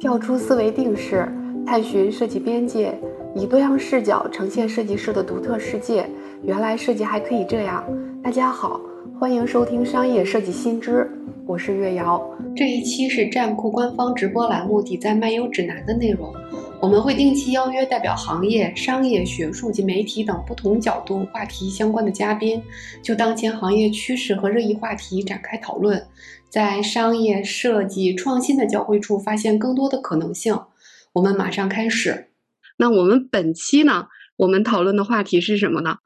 跳出思维定式，探寻设计边界，以多样视角呈现设计师的独特世界。原来设计还可以这样。大家好，欢迎收听《商业设计新知》，我是月瑶。这一期是站酷官方直播栏目《底赞漫游指南》的内容。我们会定期邀约代表行业、商业、学术及媒体等不同角度、话题相关的嘉宾，就当前行业趋势和热议话题展开讨论，在商业设计创新的交汇处发现更多的可能性。我们马上开始。那我们本期呢，我们讨论的话题是什么呢？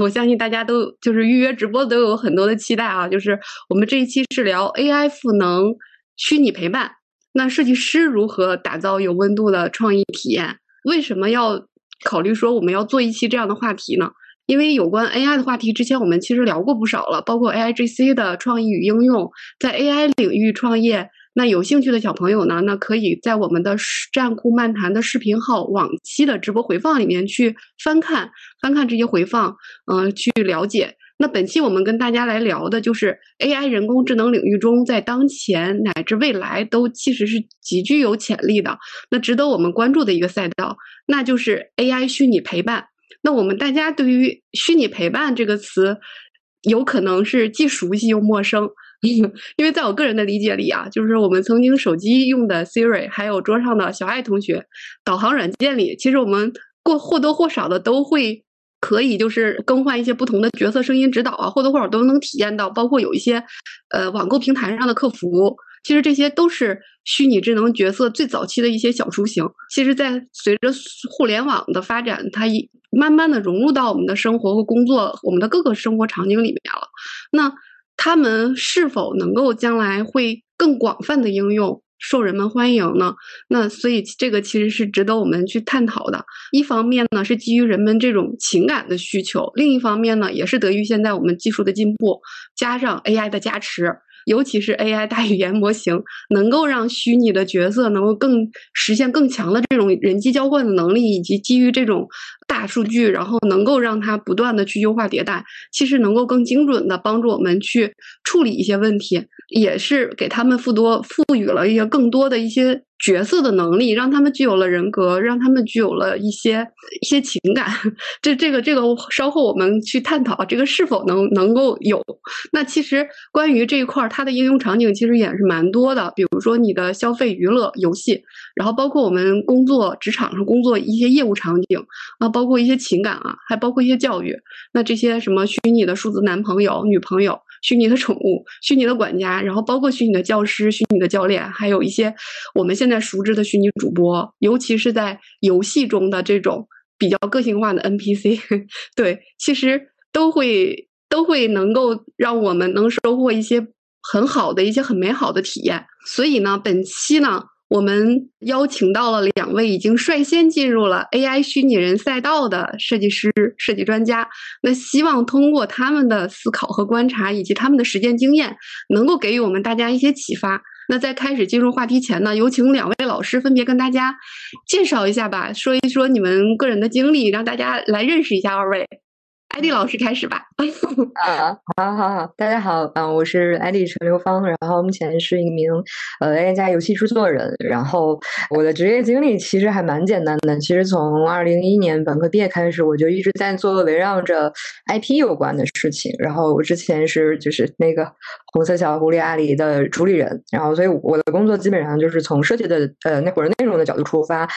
我相信大家都就是预约直播都有很多的期待啊，就是我们这一期是聊 AI 赋能虚拟陪伴。那设计师如何打造有温度的创意体验？为什么要考虑说我们要做一期这样的话题呢？因为有关 AI 的话题，之前我们其实聊过不少了，包括 AIGC 的创意与应用，在 AI 领域创业。那有兴趣的小朋友呢，那可以在我们的站酷漫谈的视频号往期的直播回放里面去翻看，翻看这些回放，嗯，去了解。那本期我们跟大家来聊的就是 AI 人工智能领域中，在当前乃至未来都其实是极具有潜力的，那值得我们关注的一个赛道，那就是 AI 虚拟陪伴。那我们大家对于虚拟陪伴这个词，有可能是既熟悉又陌生，因为在我个人的理解里啊，就是我们曾经手机用的 Siri，还有桌上的小爱同学，导航软件里，其实我们过或多或少的都会。可以就是更换一些不同的角色声音指导啊，或多或少都能体验到。包括有一些，呃，网购平台上的客服，其实这些都是虚拟智能角色最早期的一些小雏形。其实，在随着互联网的发展，它一慢慢的融入到我们的生活和工作，我们的各个生活场景里面了。那他们是否能够将来会更广泛的应用？受人们欢迎呢，那所以这个其实是值得我们去探讨的。一方面呢是基于人们这种情感的需求，另一方面呢也是得益于现在我们技术的进步，加上 AI 的加持。尤其是 AI 大语言模型，能够让虚拟的角色能够更实现更强的这种人机交换的能力，以及基于这种大数据，然后能够让它不断的去优化迭代，其实能够更精准的帮助我们去处理一些问题，也是给他们赋多赋予了一些更多的一些。角色的能力，让他们具有了人格，让他们具有了一些一些情感。这这个这个稍后我们去探讨这个是否能能够有。那其实关于这一块儿，它的应用场景其实也是蛮多的。比如说你的消费、娱乐、游戏，然后包括我们工作职场上工作一些业务场景啊，包括一些情感啊，还包括一些教育。那这些什么虚拟的数字男朋友、女朋友。虚拟的宠物、虚拟的管家，然后包括虚拟的教师、虚拟的教练，还有一些我们现在熟知的虚拟主播，尤其是在游戏中的这种比较个性化的 NPC，对，其实都会都会能够让我们能收获一些很好的一些很美好的体验。所以呢，本期呢。我们邀请到了两位已经率先进入了 AI 虚拟人赛道的设计师、设计专家。那希望通过他们的思考和观察，以及他们的实践经验，能够给予我们大家一些启发。那在开始进入话题前呢，有请两位老师分别跟大家介绍一下吧，说一说你们个人的经历，让大家来认识一下二位。艾迪老师开始吧。啊，好好好，大家好，嗯，我是艾迪陈刘芳，然后目前是一名呃 AI 加游戏制作人，然后我的职业经历其实还蛮简单的，其实从二零一一年本科毕业开始，我就一直在做围绕着 IP 有关的事情，然后我之前是就是那个红色小狐狸阿狸的主理人，然后所以我的工作基本上就是从设计的呃那会儿内容的角度出发。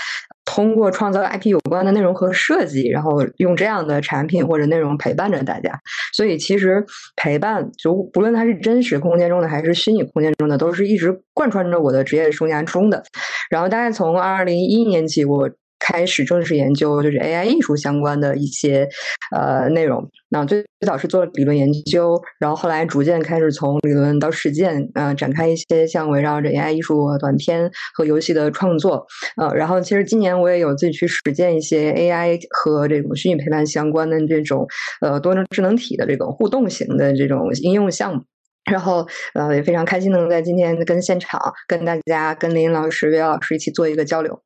通过创造 IP 有关的内容和设计，然后用这样的产品或者内容陪伴着大家。所以其实陪伴，就不论它是真实空间中的还是虚拟空间中的，都是一直贯穿着我的职业生涯中的。然后大概从二零一一年起，我。开始正式研究就是 AI 艺术相关的一些呃内容。那最最早是做了理论研究，然后后来逐渐开始从理论到实践，呃，展开一些像围绕着 AI 艺术短片和游戏的创作。呃，然后其实今年我也有自己去实践一些 AI 和这种虚拟陪伴相关的这种呃多能智能体的这种互动型的这种应用项目。然后呃也非常开心能在今天跟现场跟大家跟林老师、魏老师一起做一个交流。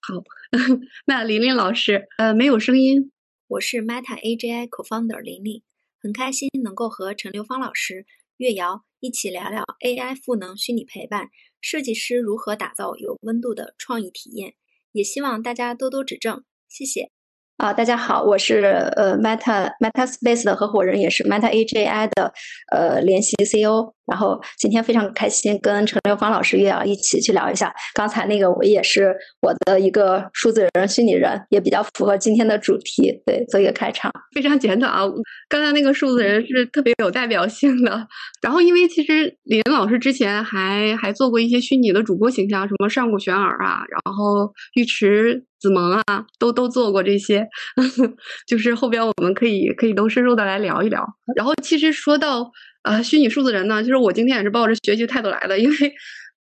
好。那琳琳老师，呃，没有声音。我是 Meta AGI Co-founder 琳琳，很开心能够和陈刘芳老师、岳瑶一起聊聊 AI 赋能虚拟陪伴，设计师如何打造有温度的创意体验。也希望大家多多指正，谢谢。啊，大家好，我是呃 Meta Meta Space 的合伙人，也是 Meta AGI 的呃联席 CEO。然后今天非常开心，跟陈六芳老师约啊一起去聊一下。刚才那个我也是我的一个数字人、虚拟人，也比较符合今天的主题，对，做一个开场。非常简短啊，刚才那个数字人是特别有代表性的。然后因为其实李林老师之前还还做过一些虚拟的主播形象，什么上古玄耳啊，然后尉迟子萌啊，都都做过这些。就是后边我们可以可以都深入的来聊一聊。然后其实说到。啊，虚拟数字人呢？其实我今天也是抱着学习态度来的，因为，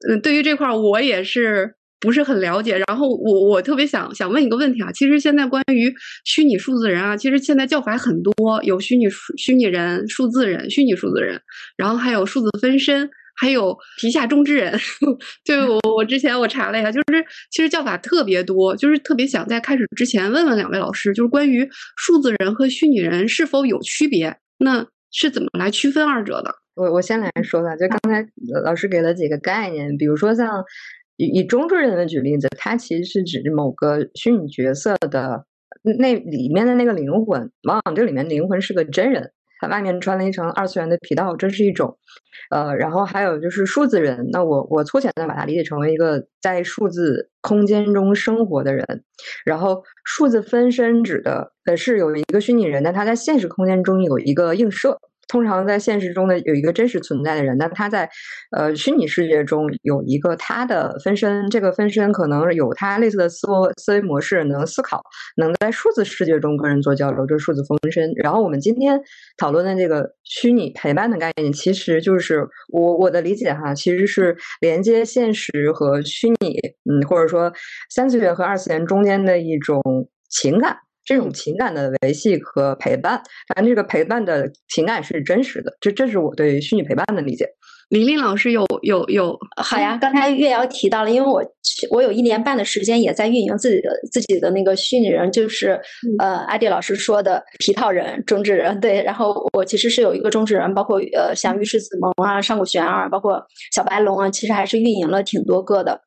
嗯，对于这块我也是不是很了解。然后我我特别想想问一个问题啊，其实现在关于虚拟数字人啊，其实现在叫法很多，有虚拟虚拟人、数字人、虚拟数字人，然后还有数字分身，还有皮下中之人。就我我之前我查了一下，就是其实叫法特别多，就是特别想在开始之前问问两位老师，就是关于数字人和虚拟人是否有区别？那是怎么来区分二者的？我我先来说吧，就刚才老师给了几个概念，比如说像以以中之人的举例子，它其实是指某个虚拟角色的那里面的那个灵魂，往往这里面灵魂是个真人，外面穿了一层二次元的皮套，这是一种。呃，然后还有就是数字人，那我我粗浅的把它理解成为一个在数字空间中生活的人，然后数字分身指的呃是有一个虚拟人，但他在现实空间中有一个映射。通常在现实中的有一个真实存在的人，那他在呃虚拟世界中有一个他的分身，这个分身可能有他类似的思维思维模式，能思考，能在数字世界中跟人做交流，这是数字分身。然后我们今天讨论的这个虚拟陪伴的概念，其实就是我我的理解哈，其实是连接现实和虚拟，嗯，或者说三次元和二次元中间的一种情感。这种情感的维系和陪伴，反正这个陪伴的情感是真实的，这这是我对虚拟陪伴的理解。玲玲老师有有有，好呀，刚才月瑶提到了，因为我我有一年半的时间也在运营自己的自己的那个虚拟人，就是呃阿迪老师说的皮套人、中之人，对，然后我其实是有一个中之人，包括呃像尉迟子萌啊、上古玄二，包括小白龙啊，其实还是运营了挺多个的。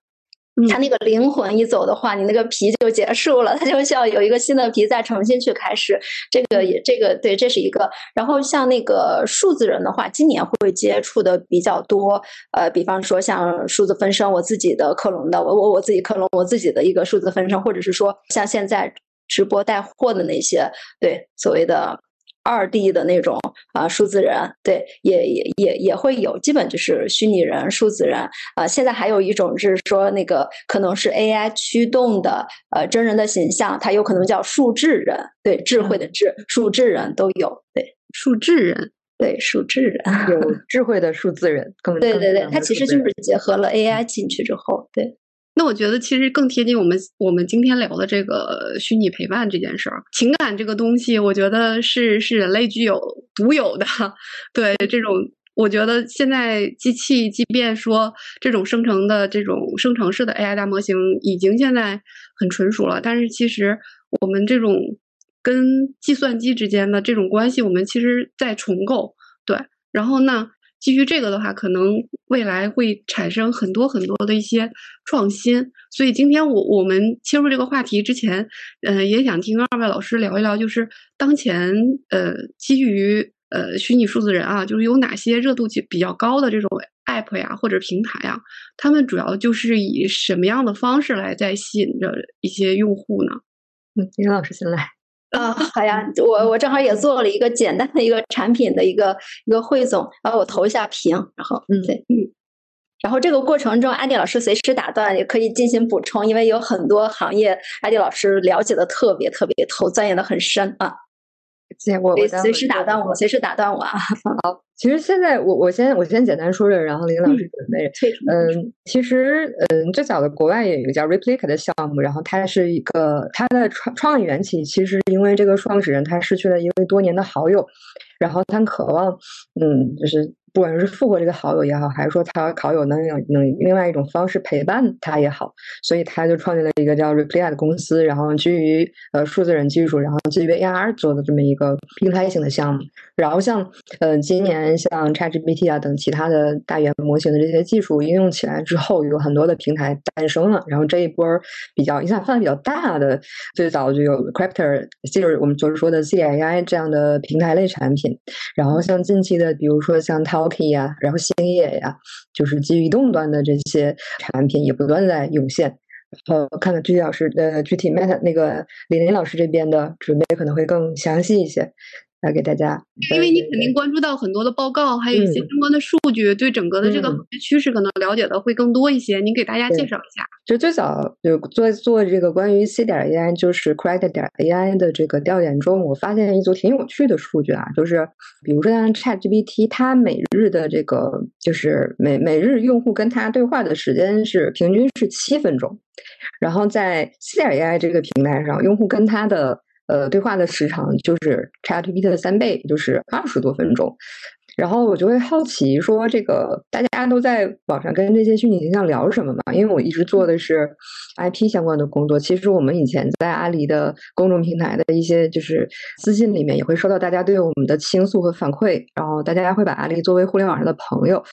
他那个灵魂一走的话，你那个皮就结束了，他就需要有一个新的皮再重新去开始。这个也这个对，这是一个。然后像那个数字人的话，今年会接触的比较多。呃，比方说像数字分身，我自己的克隆的，我我我自己克隆我自己的一个数字分身，或者是说像现在直播带货的那些，对所谓的。二 D 的那种啊，数字人，对，也也也也会有，基本就是虚拟人、数字人。啊。现在还有一种是说，那个可能是 AI 驱动的呃真人的形象，它有可能叫数智人，对，智慧的智，数智人都有，对，数智人，对，数智人，有。智慧的数字人，更对对对，它其实就是结合了 AI 进去之后，对。那我觉得其实更贴近我们我们今天聊的这个虚拟陪伴这件事儿，情感这个东西，我觉得是是人类具有独有的。对这种，我觉得现在机器即便说这种生成的这种生成式的 AI 大模型已经现在很纯熟了，但是其实我们这种跟计算机之间的这种关系，我们其实在重构。对，然后呢？基于这个的话，可能未来会产生很多很多的一些创新。所以今天我我们切入这个话题之前，嗯，也想听二位老师聊一聊，就是当前呃基于呃虚拟数字人啊，就是有哪些热度比较高的这种 app 呀或者平台呀，他们主要就是以什么样的方式来在吸引着一些用户呢？嗯，李老师先来。啊，好呀，我我正好也做了一个简单的一个产品的一个一个汇总，然后我投一下屏，然后嗯对嗯，然后这个过程中，安迪老师随时打断也可以进行补充，因为有很多行业，安迪老师了解的特别特别透，钻研的很深啊。我随时打断我，随时打断我啊！好，其实现在我我先我先简单说说，然后林老师准备。嗯，其实嗯，最早的国外也有一个叫 Replica 的项目，然后它是一个它的创创意缘起，其实因为这个创始人他失去了一位多年的好友，然后他渴望嗯，就是。不管是复活这个好友也好，还是说他好友能有能另外一种方式陪伴他也好，所以他就创建了一个叫 Replay 的公司，然后基于呃数字人技术，然后基于 AR 做的这么一个平台型的项目。然后像呃今年像 ChatGPT 啊等其他的大语言模型的这些技术应用起来之后，有很多的平台诞生了。然后这一波比较影响范围比较大的，最早就有 Cryptor，就是我们就是说的 C AI 这样的平台类产品。然后像近期的，比如说像 OK 呀，然后星野呀，就是基于移动端的这些产品也不断在涌现。然后看看具体老师呃具体 Meta 那个李林老师这边的准备可能会更详细一些。来给大家，因为你肯定关注到很多的报告，还有一些相关的数据，对整个的这个行业趋势可能了解的会更多一些。您给大家介绍一下。就最早就做做这个关于 C 点 AI，就是 Correct 点 AI 的这个调研中，我发现一组挺有趣的数据啊，就是比如说像 ChatGPT，它每日的这个就是每每日用户跟它对话的时间是平均是七分钟，然后在 C 点 AI 这个平台上，用户跟它的呃，对话的时长就是 ChatGPT 的三倍，就是二十多分钟。然后我就会好奇说，这个大家都在网上跟这些虚拟形象聊什么嘛？因为我一直做的是 IP 相关的工作。其实我们以前在阿里的公众平台的一些就是私信里面，也会收到大家对我们的倾诉和反馈。然后大家会把阿里作为互联网上的朋友。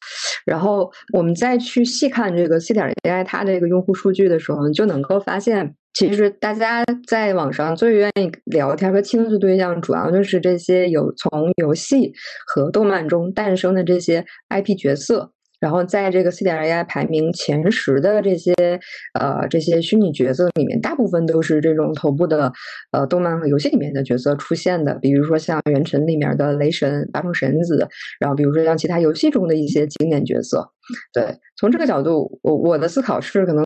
然后我们再去细看这个 C 点 AI 它这个用户数据的时候，就能够发现。其实大家在网上最愿意聊天和倾诉对象，主要就是这些有从游戏和动漫中诞生的这些 IP 角色。然后在这个 C 点 AI 排名前十的这些呃这些虚拟角色里面，大部分都是这种头部的呃动漫和游戏里面的角色出现的。比如说像《原神》里面的雷神、八重神子，然后比如说像其他游戏中的一些经典角色。对，从这个角度，我我的思考是，可能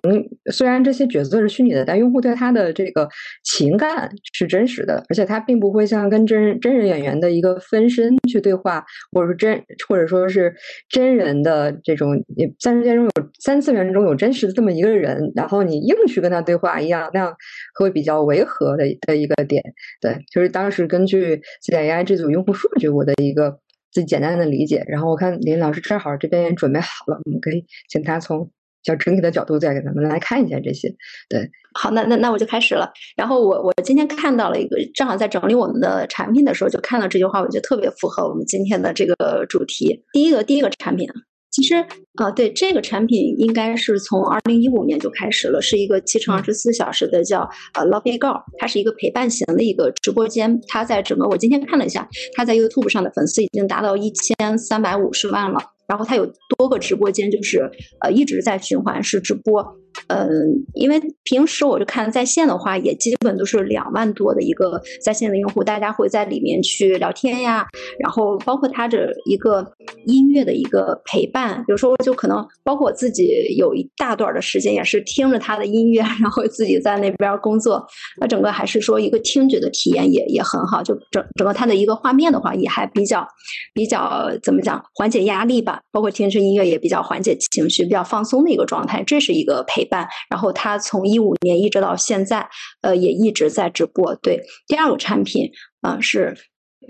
虽然这些角色是虚拟的，但用户对他的这个情感是真实的，而且他并不会像跟真真人演员的一个分身去对话，或者说真或者说是真人的这种，三次元中有三次元中有真实的这么一个人，然后你硬去跟他对话一样，那样会比较违和的的一个点。对，就是当时根据 C AI 这组用户数据，我的一个。最简单的理解，然后我看林老师正好这边也准备好了，我们可以请他从小整体的角度再给咱们来看一下这些。对，好，那那那我就开始了。然后我我今天看到了一个，正好在整理我们的产品的时候，就看到这句话，我觉得特别符合我们今天的这个主题。第一个第一个产品。其实，呃，对这个产品应该是从二零一五年就开始了，是一个七乘二十四小时的叫呃 Lobby Girl，它是一个陪伴型的一个直播间。它在整个我今天看了一下，它在 YouTube 上的粉丝已经达到一千三百五十万了。然后它有多个直播间，就是呃一直在循环是直播。嗯，因为平时我就看在线的话，也基本都是两万多的一个在线的用户，大家会在里面去聊天呀，然后包括它的一个音乐的一个陪伴，有时候就可能包括我自己有一大段的时间也是听着它的音乐，然后自己在那边工作，那整个还是说一个听觉的体验也也很好，就整整个它的一个画面的话也还比较比较怎么讲缓解压力吧，包括听着音乐也比较缓解情绪，比较放松的一个状态，这是一个陪。伴，然后他从一五年一直到现在，呃，也一直在直播。对，第二个产品，啊，是。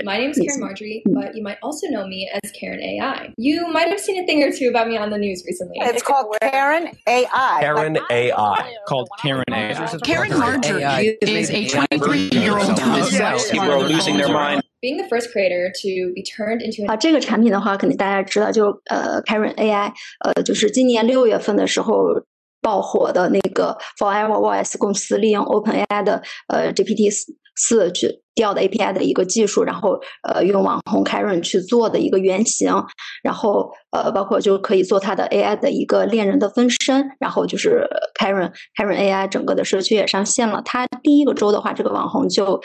My name is Karen Marjorie, but you might also know me as Karen AI. You might have seen a thing or two about me on the news recently. It's called Karen AI. Karen AI. Called Karen AI. Karen Marjorie is a 23 year old People are losing their mind. Being the first creator to be turned into 啊，这个产品的话，肯定大家知道，就呃，Karen AI，呃，就是今年六月份的时候。爆火的那个 Forever Voice 公司利用 OpenAI 的呃 GPT 四去调的 API 的一个技术，然后呃用网红 Karen 去做的一个原型，然后呃包括就可以做它的 AI 的一个恋人的分身，然后就是 Karen Karen AI 整个的社区也上线了。它第一个周的话，这个网红就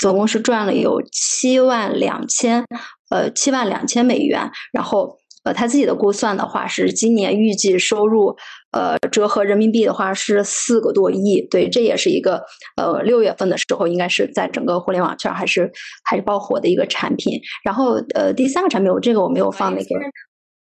总共是赚了有七万两千呃七万两千美元，然后。呃，他自己的估算的话是今年预计收入，呃，折合人民币的话是四个多亿。对，这也是一个呃六月份的时候应该是在整个互联网圈还是还是爆火的一个产品。然后呃，第三个产品我这个我没有放那个，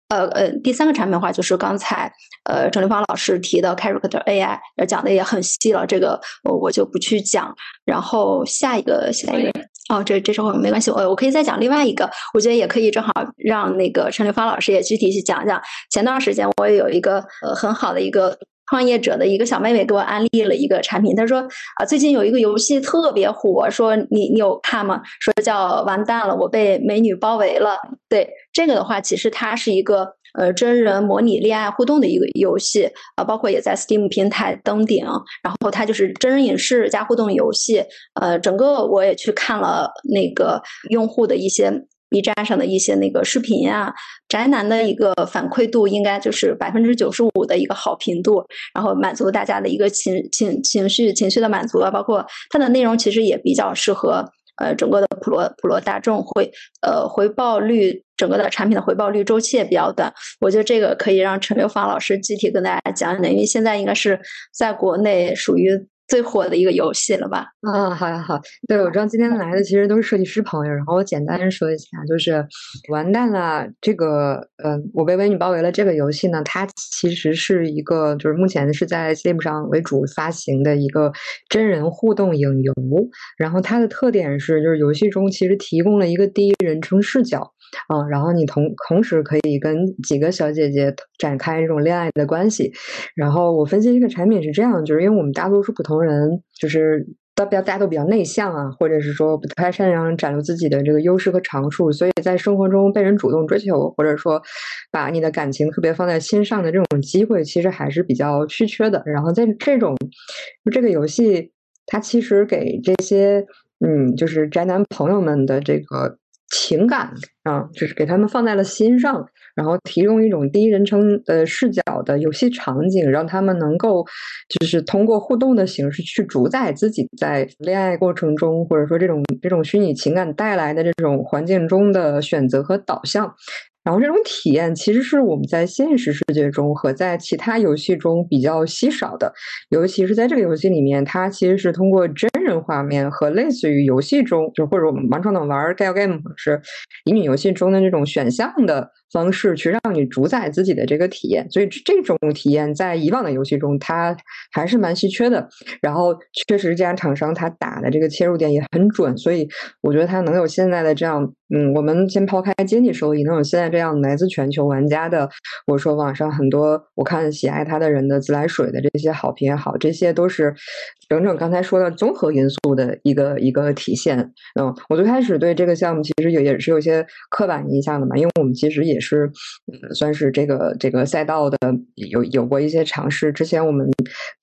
呃呃，第三个产品的话就是刚才呃郑立芳老师提的 Character AI，讲的也很细了，这个我我就不去讲。然后下一个下一个。哦，这这时候没关系，我我可以再讲另外一个，我觉得也可以正好让那个陈刘芳老师也具体去讲讲。前段时间我也有一个呃很好的一个创业者的一个小妹妹给我安利了一个产品，她说啊最近有一个游戏特别火，说你你有看吗？说叫完蛋了，我被美女包围了。对这个的话，其实它是一个。呃，真人模拟恋爱互动的一个游戏啊，包括也在 Steam 平台登顶。然后它就是真人影视加互动游戏。呃，整个我也去看了那个用户的一些 B 站上的一些那个视频啊，宅男的一个反馈度应该就是百分之九十五的一个好评度，然后满足大家的一个情情情绪情绪的满足啊，包括它的内容其实也比较适合。呃，整个的普罗普罗大众会呃回报率，整个的产品的回报率周期也比较短。我觉得这个可以让陈刘芳老师具体跟大家讲讲，因为现在应该是在国内属于。最火的一个游戏了吧？啊，好呀好，对我知道今天来的其实都是设计师朋友，然后我简单说一下，就是完蛋了，这个呃，我被美女包围了。这个游戏呢，它其实是一个，就是目前是在 Steam 上为主发行的一个真人互动影游，然后它的特点是，就是游戏中其实提供了一个第一人称视角。啊，然后你同同时可以跟几个小姐姐展开这种恋爱的关系。然后我分析这个产品是这样，就是因为我们大多数普通人就是大比较大家都比较内向啊，或者是说不太擅长展露自己的这个优势和长处，所以在生活中被人主动追求，或者说把你的感情特别放在心上的这种机会，其实还是比较稀缺的。然后在这种这个游戏，它其实给这些嗯，就是宅男朋友们的这个。情感啊，就是给他们放在了心上，然后提供一种第一人称的视角的游戏场景，让他们能够就是通过互动的形式去主宰自己在恋爱过程中，或者说这种这种虚拟情感带来的这种环境中的选择和导向。然后这种体验其实是我们在现实世界中和在其他游戏中比较稀少的，尤其是在这个游戏里面，它其实是通过真人画面和类似于游戏中，就或者我们王创等玩 gal game 是乙女游戏中的那种选项的。方式去让你主宰自己的这个体验，所以这种体验在以往的游戏中它还是蛮稀缺的。然后确实这家厂商他打的这个切入点也很准，所以我觉得他能有现在的这样，嗯，我们先抛开经济收益，能有现在这样来自全球玩家的，我说网上很多我看喜爱他的人的自来水的这些好评也好，这些都是。整整刚才说的综合因素的一个一个体现，嗯，我最开始对这个项目其实也也是有些刻板印象的嘛，因为我们其实也是算是这个这个赛道的有有过一些尝试，之前我们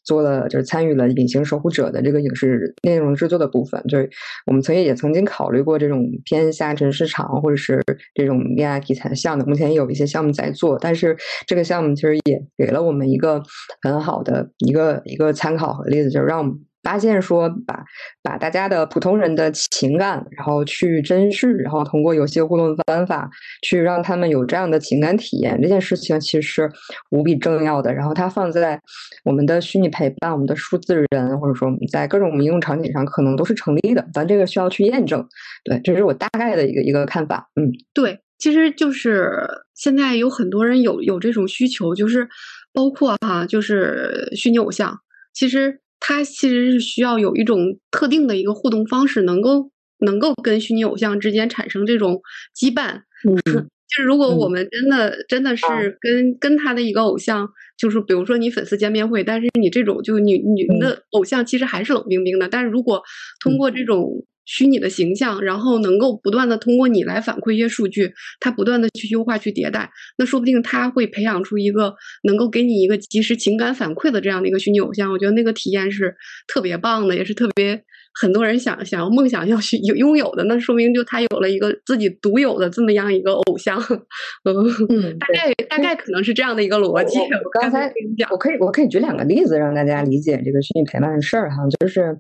做了就是参与了《隐形守护者》的这个影视内容制作的部分，就是我们曾经也曾经考虑过这种偏下沉市场或者是这种恋爱题材的项目，目前也有一些项目在做，但是这个项目其实也给了我们一个很好的一个一个参考和例子，就是让我们。发现说把把大家的普通人的情感，然后去珍视，然后通过游戏互动的方法去让他们有这样的情感体验，这件事情其实是无比重要的。然后它放在我们的虚拟陪伴、我们的数字人，或者说我们在各种应用场景上，可能都是成立的。咱这个需要去验证。对，这是我大概的一个一个看法。嗯，对，其实就是现在有很多人有有这种需求，就是包括哈，就是虚拟偶像，其实。它其实是需要有一种特定的一个互动方式，能够能够跟虚拟偶像之间产生这种羁绊。嗯，就是如果我们真的真的是跟跟他的一个偶像，就是比如说你粉丝见面会，但是你这种就你你的偶像其实还是冷冰冰的。但是如果通过这种。虚拟的形象，然后能够不断的通过你来反馈一些数据，它不断的去优化、去迭代，那说不定它会培养出一个能够给你一个及时情感反馈的这样的一个虚拟偶像。我觉得那个体验是特别棒的，也是特别很多人想想要梦想要去有拥有的。那说明就他有了一个自己独有的这么样一个偶像。嗯，大概大概可能是这样的一个逻辑。我刚才我可以我可以举两个例子让大家理解这个虚拟陪伴的事儿哈，就是。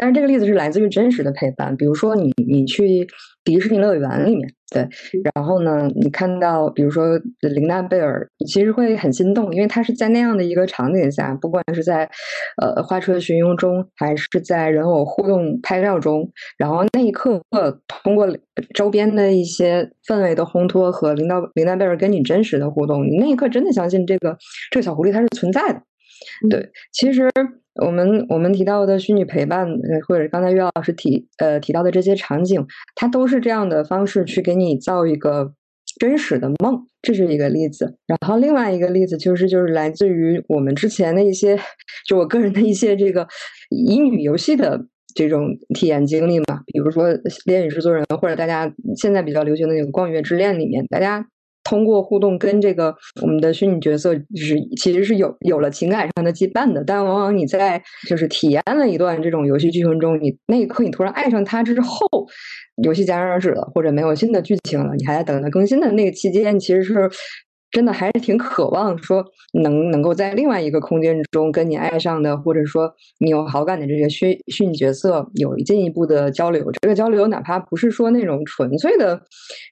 但是这个例子是来自于真实的陪伴，比如说你你去迪士尼乐园里面，对，然后呢，你看到比如说琳娜贝尔，其实会很心动，因为她是在那样的一个场景下，不管是在呃花车巡游中，还是在人偶互动拍照中，然后那一刻通过周边的一些氛围的烘托和琳娜琳娜贝尔跟你真实的互动，你那一刻真的相信这个这个小狐狸它是存在的。对，其实我们我们提到的虚拟陪伴，或者刚才岳老师提呃提到的这些场景，它都是这样的方式去给你造一个真实的梦，这是一个例子。然后另外一个例子就是就是来自于我们之前的一些，就我个人的一些这个英语游戏的这种体验经历嘛，比如说《恋与制作人》，或者大家现在比较流行的那个《光与月之恋》里面，大家。通过互动跟这个我们的虚拟角色就是其实是有有了情感上的羁绊的，但往往你在就是体验了一段这种游戏剧情中，你那一刻你突然爱上他之后，游戏戛然而止了，或者没有新的剧情了，你还在等它更新的那个期间，其实是。真的还是挺渴望说能能够在另外一个空间中跟你爱上的，或者说你有好感的这些虚虚拟角色有进一步的交流。这个交流哪怕不是说那种纯粹的，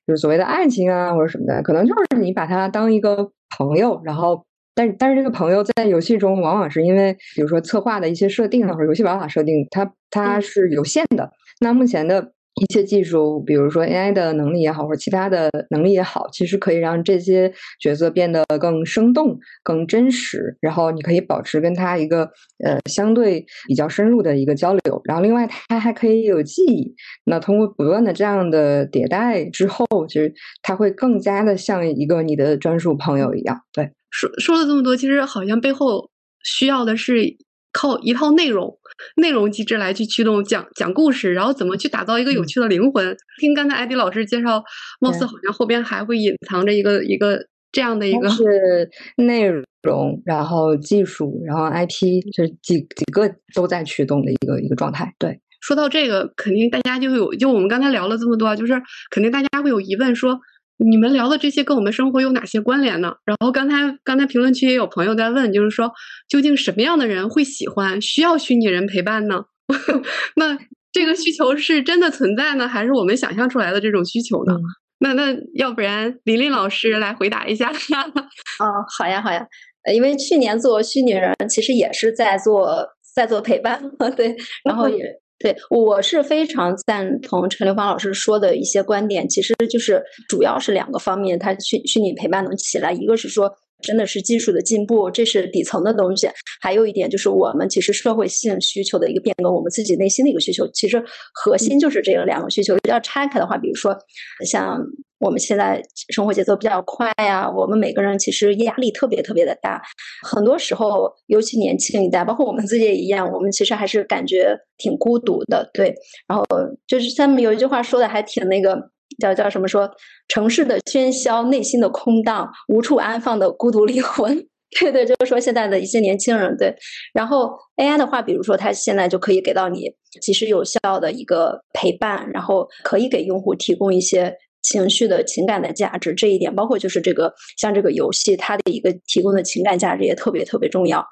就是所谓的爱情啊或者什么的，可能就是你把它当一个朋友。然后，但但是这个朋友在游戏中往往是因为，比如说策划的一些设定或者游戏玩法设定，它它是有限的。那目前的。一切技术，比如说 AI 的能力也好，或者其他的能力也好，其实可以让这些角色变得更生动、更真实。然后你可以保持跟他一个呃相对比较深入的一个交流。然后另外，它还可以有记忆。那通过不断的这样的迭代之后，其实它会更加的像一个你的专属朋友一样。对，说说了这么多，其实好像背后需要的是。靠一套内容内容机制来去驱动讲讲故事，然后怎么去打造一个有趣的灵魂？听刚才艾迪老师介绍，貌似好像后边还会隐藏着一个一个这样的一个是内容，然后技术，然后 IP，就是几几个都在驱动的一个一个状态。对，说到这个，肯定大家就有就我们刚才聊了这么多，就是肯定大家会有疑问说。你们聊的这些跟我们生活有哪些关联呢？然后刚才刚才评论区也有朋友在问，就是说究竟什么样的人会喜欢需要虚拟人陪伴呢？那这个需求是真的存在呢，还是我们想象出来的这种需求呢？那那要不然琳琳老师来回答一下。哦，好呀好呀，因为去年做虚拟人其实也是在做在做陪伴，对，然后也。对，我是非常赞同陈刘芳老师说的一些观点，其实就是主要是两个方面，它虚虚拟陪伴能起来，一个是说真的是技术的进步，这是底层的东西，还有一点就是我们其实社会性需求的一个变更，我们自己内心的一个需求，其实核心就是这个两个需求。要拆开的话，比如说像。我们现在生活节奏比较快呀，我们每个人其实压力特别特别的大，很多时候，尤其年轻一代，包括我们自己也一样，我们其实还是感觉挺孤独的，对。然后就是他们有一句话说的还挺那个，叫叫什么说，城市的喧嚣，内心的空荡，无处安放的孤独灵魂。对对，就是说现在的一些年轻人，对。然后 AI 的话，比如说它现在就可以给到你及时有效的一个陪伴，然后可以给用户提供一些。情绪的情感的价值这一点，包括就是这个像这个游戏，它的一个提供的情感价值也特别特别重要。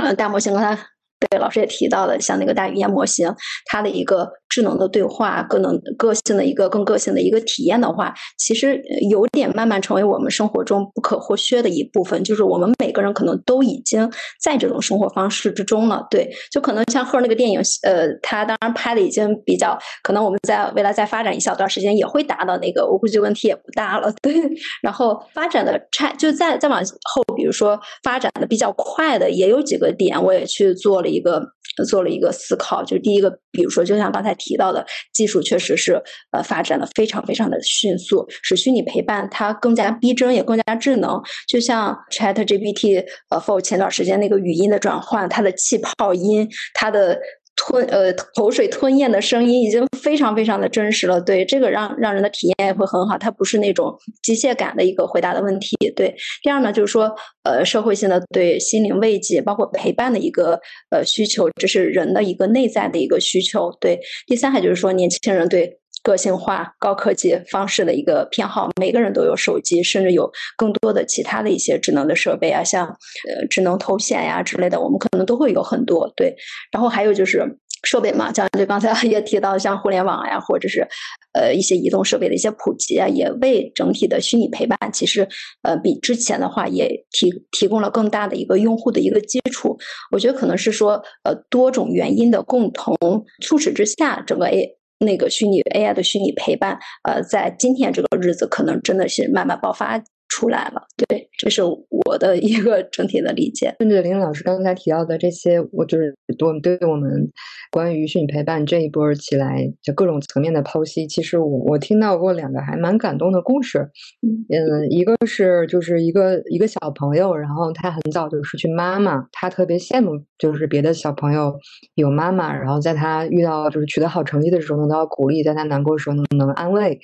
嗯，大模型刚才。对，老师也提到了，像那个大语言模型，它的一个智能的对话，更能个性的一个更个性的一个体验的话，其实有点慢慢成为我们生活中不可或缺的一部分。就是我们每个人可能都已经在这种生活方式之中了。对，就可能像赫那个电影，呃，他当然拍的已经比较，可能我们在未来再发展一小段时间也会达到那个，我估计问题也不大了。对，然后发展的差，就再再往后，比如说发展的比较快的，也有几个点，我也去做了。一个做了一个思考，就第一个，比如说，就像刚才提到的，技术确实是呃发展的非常非常的迅速，使虚拟陪伴它更加逼真，也更加智能。就像 Chat GPT，呃，for 前段时间那个语音的转换，它的气泡音，它的。吞呃口水吞咽的声音已经非常非常的真实了，对这个让让人的体验也会很好，它不是那种机械感的一个回答的问题。对，第二呢就是说呃社会性的对心灵慰藉包括陪伴的一个呃需求，这是人的一个内在的一个需求。对，第三还就是说年轻人对。个性化、高科技方式的一个偏好，每个人都有手机，甚至有更多的其他的一些智能的设备啊，像呃智能头显呀之类的，我们可能都会有很多。对，然后还有就是设备嘛，像就刚才也提到，像互联网呀，或者是呃一些移动设备的一些普及啊，也为整体的虚拟陪伴，其实呃比之前的话也提提供了更大的一个用户的一个基础。我觉得可能是说呃多种原因的共同促使之下，整个 A。那个虚拟 AI 的虚拟陪伴，呃，在今天这个日子，可能真的是慢慢爆发。出来了。对，这是我的一个整体的理解。顺着林老师刚才提到的这些，我就是我们对我们关于虚拟陪伴这一波起来就各种层面的剖析。其实我我听到过两个还蛮感动的故事。嗯，一个是就是一个一个小朋友，然后他很早就失去妈妈，他特别羡慕就是别的小朋友有妈妈，然后在他遇到就是取得好成绩的时候能得到鼓励，在他难过的时候能能安慰。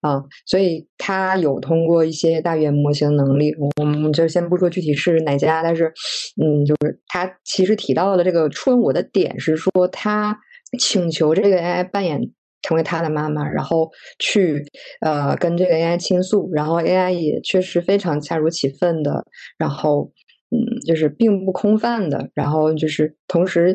啊，所以他有通过一些大语言模型能力，我们就先不说具体是哪家，但是，嗯，就是他其实提到的这个戳我的点是说，他请求这个 AI 扮演成为他的妈妈，然后去呃跟这个 AI 倾诉，然后 AI 也确实非常恰如其分的，然后。嗯，就是并不空泛的，然后就是同时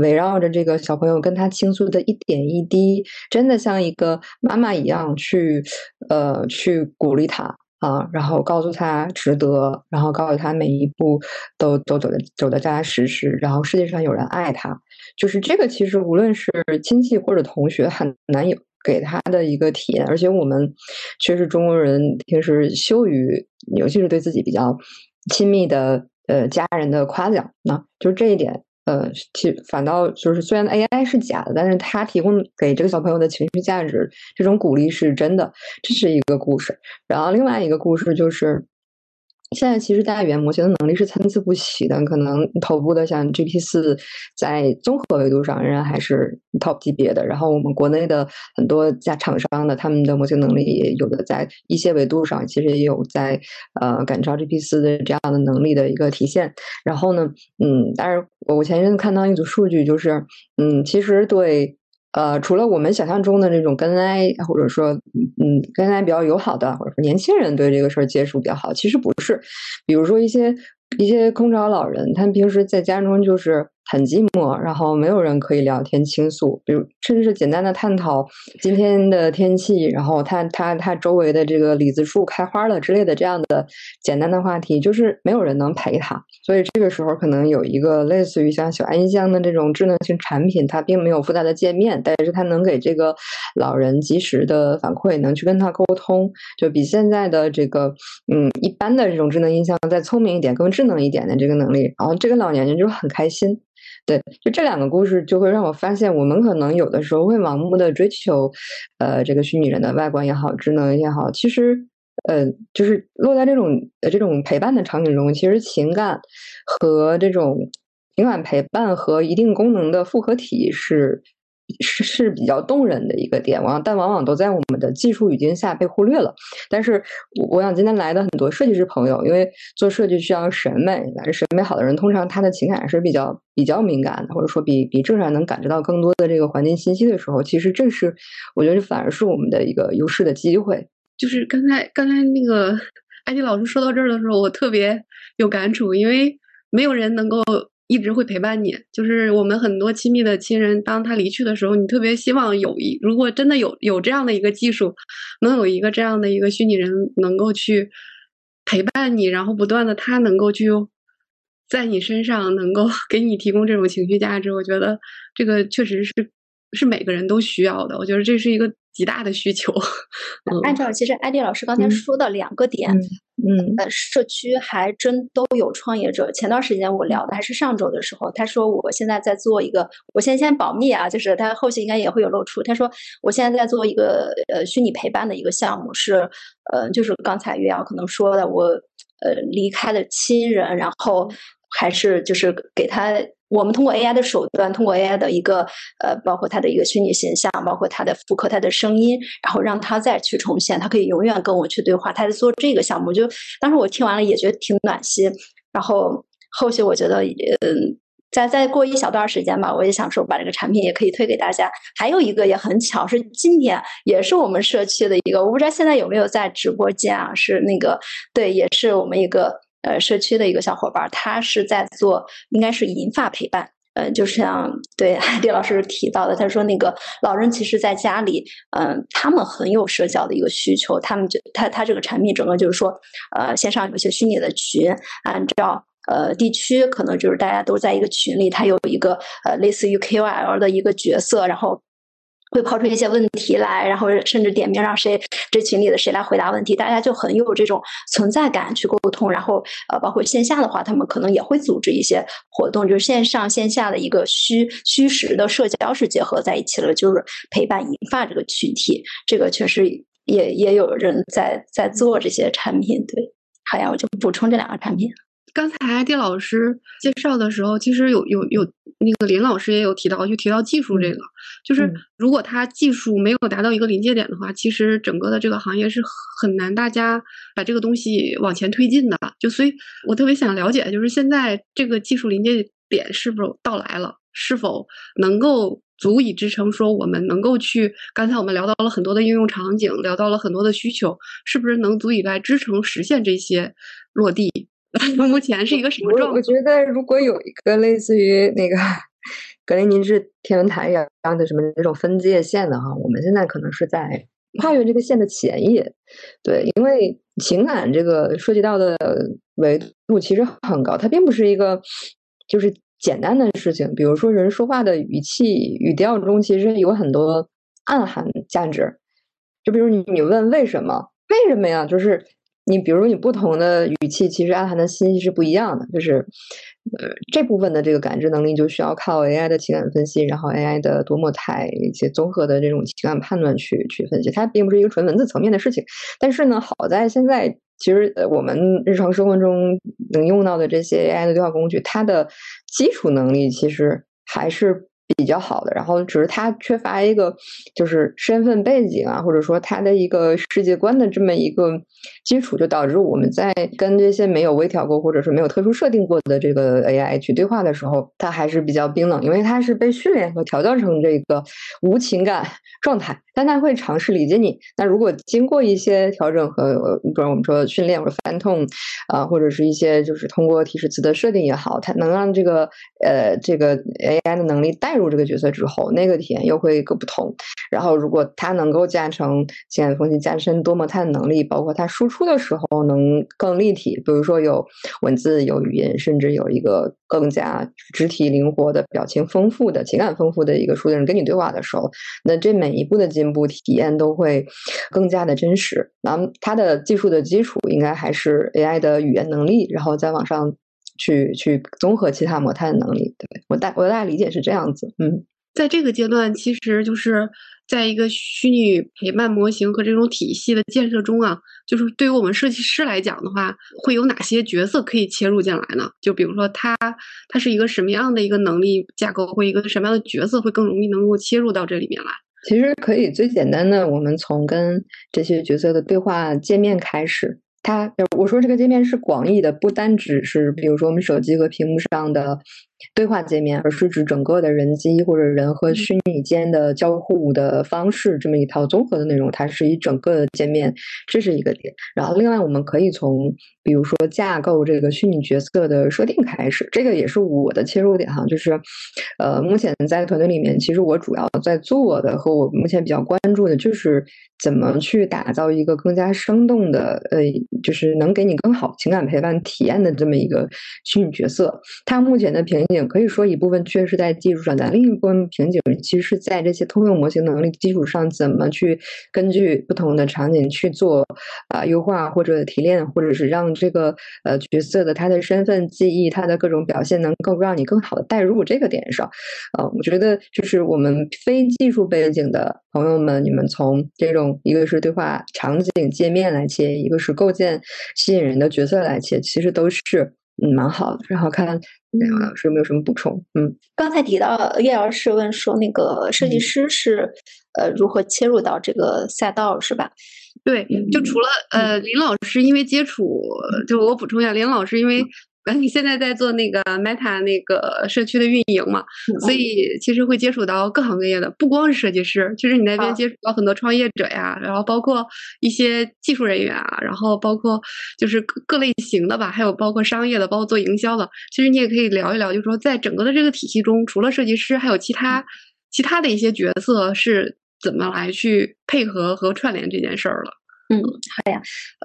围绕着这个小朋友跟他倾诉的一点一滴，真的像一个妈妈一样去呃去鼓励他啊，然后告诉他值得，然后告诉他每一步都都走的走的扎扎实实，然后世界上有人爱他，就是这个其实无论是亲戚或者同学很难有给他的一个体验，而且我们确实中国人平时羞于，尤其是对自己比较亲密的。呃，家人的夸奖，那就这一点，呃，其反倒就是虽然 AI 是假的，但是它提供给这个小朋友的情绪价值，这种鼓励是真的，这是一个故事。然后另外一个故事就是。现在其实大语言模型的能力是参差不齐的，可能头部的像 G P 四，在综合维度上仍然还是 top 级别的。然后我们国内的很多家厂商的他们的模型能力也有的在一些维度上，其实也有在呃赶超 G P 四的这样的能力的一个体现。然后呢，嗯，但是我前一阵看到一组数据，就是嗯，其实对。呃，除了我们想象中的那种跟 AI，或者说，嗯，跟 AI 比较友好的，或者说年轻人对这个事儿接触比较好，其实不是。比如说一些一些空巢老人，他们平时在家中就是。很寂寞，然后没有人可以聊天倾诉，比如甚至是简单的探讨今天的天气，然后他他他周围的这个李子树开花了之类的这样的简单的话题，就是没有人能陪他。所以这个时候可能有一个类似于像小音箱的这种智能性产品，它并没有复杂的界面，但是它能给这个老人及时的反馈，能去跟他沟通，就比现在的这个嗯一般的这种智能音箱再聪明一点、更智能一点的这个能力，然后这个老年人就很开心。对，就这两个故事，就会让我发现，我们可能有的时候会盲目的追求，呃，这个虚拟人的外观也好，智能也好，其实，呃，就是落在这种呃这种陪伴的场景中，其实情感和这种情感陪伴和一定功能的复合体是。是是比较动人的一个点，往但往往都在我们的技术语境下被忽略了。但是，我我想今天来的很多设计师朋友，因为做设计需要审美，审美好的人通常他的情感是比较比较敏感的，或者说比比正常人能感知到更多的这个环境信息的时候，其实这是我觉得反而是我们的一个优势的机会。就是刚才刚才那个 艾迪老师说到这儿的时候，我特别有感触，因为没有人能够。一直会陪伴你，就是我们很多亲密的亲人，当他离去的时候，你特别希望有一，如果真的有有这样的一个技术，能有一个这样的一个虚拟人能够去陪伴你，然后不断的他能够去在你身上能够给你提供这种情绪价值，我觉得这个确实是是每个人都需要的，我觉得这是一个。极大的需求。按照其实艾迪老师刚才说的两个点，嗯，呃，社区还真都有创业者。前段时间我聊的还是上周的时候，他说我现在在做一个，我先先保密啊，就是他后续应该也会有露出。他说我现在在做一个呃虚拟陪伴的一个项目，是呃就是刚才月瑶可能说的，我呃离开的亲人，然后还是就是给他。我们通过 AI 的手段，通过 AI 的一个呃，包括他的一个虚拟形象，包括他的复刻他的声音，然后让他再去重现，他可以永远跟我去对话。他在做这个项目，就当时我听完了也觉得挺暖心。然后后续我觉得，嗯，再再过一小段时间吧，我也想说把这个产品也可以推给大家。还有一个也很巧，是今天也是我们社区的一个，我不知道现在有没有在直播间啊？是那个对，也是我们一个。呃，社区的一个小伙伴，他是在做，应该是银发陪伴。呃，就像对 迪老师提到的，他说那个老人其实在家里，嗯，他们很有社交的一个需求。他们就他他这个产品整个就是说，呃，线上有些虚拟的群，按照呃地区，可能就是大家都在一个群里，他有一个呃类似于 KOL 的一个角色，然后。会抛出一些问题来，然后甚至点名让谁这群里的谁来回答问题，大家就很有这种存在感去沟通。然后呃，包括线下的话，他们可能也会组织一些活动，就是线上线下的一个虚虚实的社交是结合在一起了，就是陪伴引发这个群体。这个确实也也有人在在做这些产品。对，好呀，我就补充这两个产品。刚才丁老师介绍的时候，其实有有有那个林老师也有提到，就提到技术这个，就是如果他技术没有达到一个临界点的话，其实整个的这个行业是很难大家把这个东西往前推进的。就所以，我特别想了解，就是现在这个技术临界点是否到来了？是否能够足以支撑说我们能够去？刚才我们聊到了很多的应用场景，聊到了很多的需求，是不是能足以来支撑实现这些落地？目前是一个什么状况？我觉得如果有一个类似于那个 格林尼治天文台一样的什么那种分界线的哈，我们现在可能是在跨越这个线的前夜。对，因为情感这个涉及到的维度其实很高，它并不是一个就是简单的事情。比如说人说话的语气语调中，其实有很多暗含价值。就比如你你问为什么？为什么呀？就是。你比如你不同的语气，其实暗含的信息是不一样的。就是，呃，这部分的这个感知能力就需要靠 AI 的情感分析，然后 AI 的多模态一些综合的这种情感判断去去分析。它并不是一个纯文字层面的事情。但是呢，好在现在其实我们日常生活中能用到的这些 AI 的对话工具，它的基础能力其实还是。比较好的，然后只是他缺乏一个就是身份背景啊，或者说他的一个世界观的这么一个基础，就导致我们在跟这些没有微调过或者是没有特殊设定过的这个 AI 去对话的时候，它还是比较冰冷，因为它是被训练和调教成这个无情感状态。但他会尝试理解你。那如果经过一些调整和，比如我们说训练或者翻痛啊，或者是一些就是通过提示词的设定也好，它能让这个呃这个 AI 的能力带入这个角色之后，那个体验又会各不同。然后如果它能够加成情感分析、加深多模态的能力，包括它输出的时候能更立体，比如说有文字、有语音，甚至有一个更加肢体灵活的表情丰富的情感丰富的一个数字人跟你对话的时候，那这每一步的进步体验都会更加的真实。那它的技术的基础应该还是 AI 的语言能力，然后再往上去去综合其他模态的能力。对我大我大概理解是这样子。嗯，在这个阶段，其实就是在一个虚拟陪伴模型和这种体系的建设中啊，就是对于我们设计师来讲的话，会有哪些角色可以切入进来呢？就比如说他他是一个什么样的一个能力架构，或一个什么样的角色会更容易能够切入到这里面来？其实可以最简单的，我们从跟这些角色的对话界面开始。它，我说这个界面是广义的，不单只是比如说我们手机和屏幕上的。对话界面，而是指整个的人机或者人和虚拟间的交互的方式，这么一套综合的内容，它是一整个的界面，这是一个点。然后，另外我们可以从比如说架构这个虚拟角色的设定开始，这个也是我的切入点哈。就是，呃，目前在团队里面，其实我主要在做的和我目前比较关注的就是怎么去打造一个更加生动的，呃，就是能给你更好情感陪伴体验的这么一个虚拟角色。它目前的瓶也可以说一部分确实在技术上，但另一部分瓶颈其实是在这些通用模型能力基础上，怎么去根据不同的场景去做啊优化或者提炼，或者是让这个呃角色的他的身份记忆、他的各种表现能够让你更好的带入这个点上。呃，我觉得就是我们非技术背景的朋友们，你们从这种一个是对话场景界面来切，一个是构建吸引人的角色来切，其实都是嗯蛮好的。然后看。两位老师有没有什么补充？嗯，刚才提到叶老师问说，那个设计师是呃如何切入到这个赛道，是吧？对，就除了呃林老师，因为接触，就我补充一下，林老师因为。你现在在做那个 Meta 那个社区的运营嘛？所以其实会接触到各行各业的，不光是设计师，其实你那边接触到很多创业者呀，然后包括一些技术人员啊，然后包括就是各各类型的吧，还有包括商业的，包括做营销的。其实你也可以聊一聊，就是说在整个的这个体系中，除了设计师，还有其他其他的一些角色是怎么来去配合和串联这件事儿了。嗯，好呀，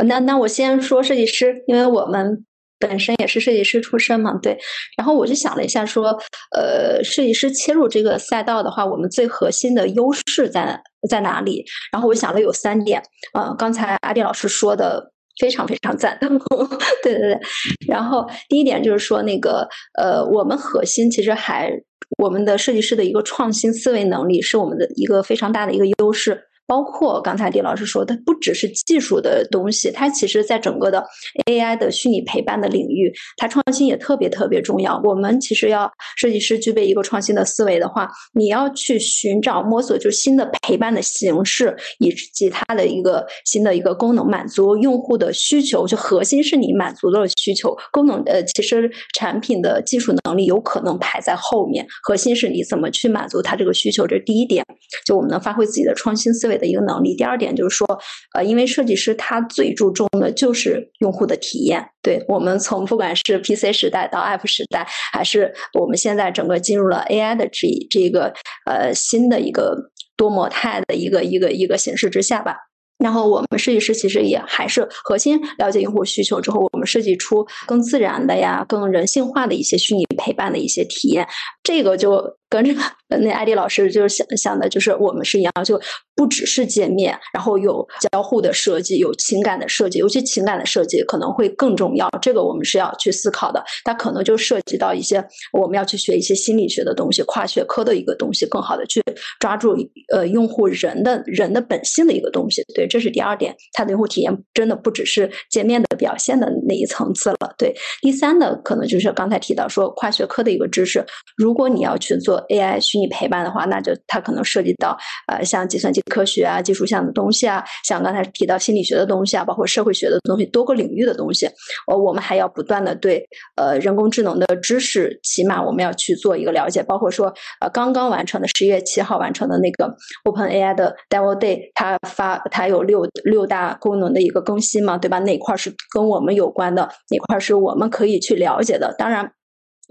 那那我先说设计师，因为我们。本身也是设计师出身嘛，对。然后我就想了一下，说，呃，设计师切入这个赛道的话，我们最核心的优势在在哪里？然后我想了有三点，呃，刚才阿迪老师说的非常非常赞，对对对。然后第一点就是说，那个，呃，我们核心其实还我们的设计师的一个创新思维能力是我们的一个非常大的一个优势。包括刚才李老师说的，不只是技术的东西，它其实在整个的 AI 的虚拟陪伴的领域，它创新也特别特别重要。我们其实要设计师具备一个创新的思维的话，你要去寻找摸索就是新的陪伴的形式，以及它的一个新的一个功能，满足用户的需求。就核心是你满足了需求，功能呃，其实产品的技术能力有可能排在后面，核心是你怎么去满足它这个需求，这是第一点。就我们能发挥自己的创新思维。的一个能力。第二点就是说，呃，因为设计师他最注重的就是用户的体验。对我们从不管是 PC 时代到 App 时代，还是我们现在整个进入了 AI 的这这个呃新的一个多模态的一个一个一个形式之下吧。然后我们设计师其实也还是核心了解用户需求之后，我们设计出更自然的呀、更人性化的一些虚拟陪伴的一些体验。这个就。跟这个那艾迪老师就是想想的，就是我们是一样，就不只是界面，然后有交互的设计，有情感的设计，尤其情感的设计可能会更重要。这个我们是要去思考的。它可能就涉及到一些我们要去学一些心理学的东西，跨学科的一个东西，更好的去抓住呃用户人的人的本性的一个东西。对，这是第二点，它的用户体验真的不只是界面的表现的那一层次了。对，第三呢，可能就是刚才提到说跨学科的一个知识，如果你要去做。AI 虚拟陪伴的话，那就它可能涉及到呃，像计算机科学啊、技术项的东西啊，像刚才提到心理学的东西啊，包括社会学的东西，多个领域的东西。呃，我们还要不断的对呃人工智能的知识，起码我们要去做一个了解。包括说呃，刚刚完成的十一月七号完成的那个 Open AI 的 Devil Day，它发它有六六大功能的一个更新嘛，对吧？哪块是跟我们有关的？哪块是我们可以去了解的？当然。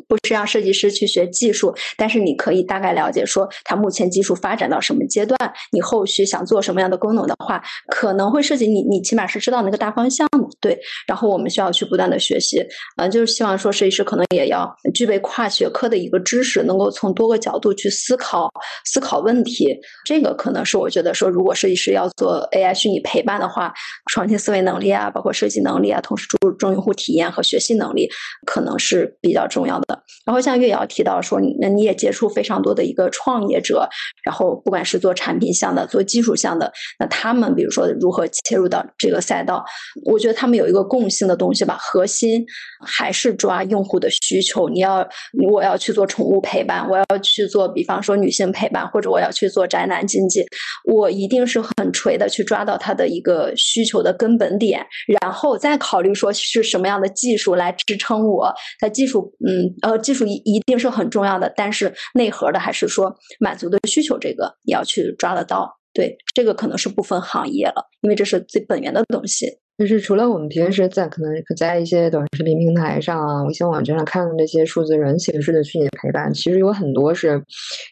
不是让设计师去学技术，但是你可以大概了解说，它目前技术发展到什么阶段，你后续想做什么样的功能的话，可能会涉及你，你起码是知道那个大方向，对。然后我们需要去不断的学习，嗯，就是希望说设计师可能也要具备跨学科的一个知识，能够从多个角度去思考思考问题。这个可能是我觉得说，如果设计师要做 AI 虚拟陪伴的话，创新思维能力啊，包括设计能力啊，同时注重用户体验和学习能力，可能是比较重要的。然后像岳瑶提到说，那你也接触非常多的一个创业者，然后不管是做产品项的，做技术项的，那他们比如说如何切入到这个赛道，我觉得他们有一个共性的东西吧，核心还是抓用户的需求。你要我要去做宠物陪伴，我要去做，比方说女性陪伴，或者我要去做宅男经济，我一定是很锤的去抓到他的一个需求的根本点，然后再考虑说是什么样的技术来支撑我，在技术嗯。呃，技术一一定是很重要的，但是内核的还是说满足的需求，这个你要去抓得到。对，这个可能是不分行业了，因为这是最本源的东西。就是除了我们平时在可能在一些短视频平台上啊、微信网站上看的这些数字人形式的虚拟陪伴，其实有很多是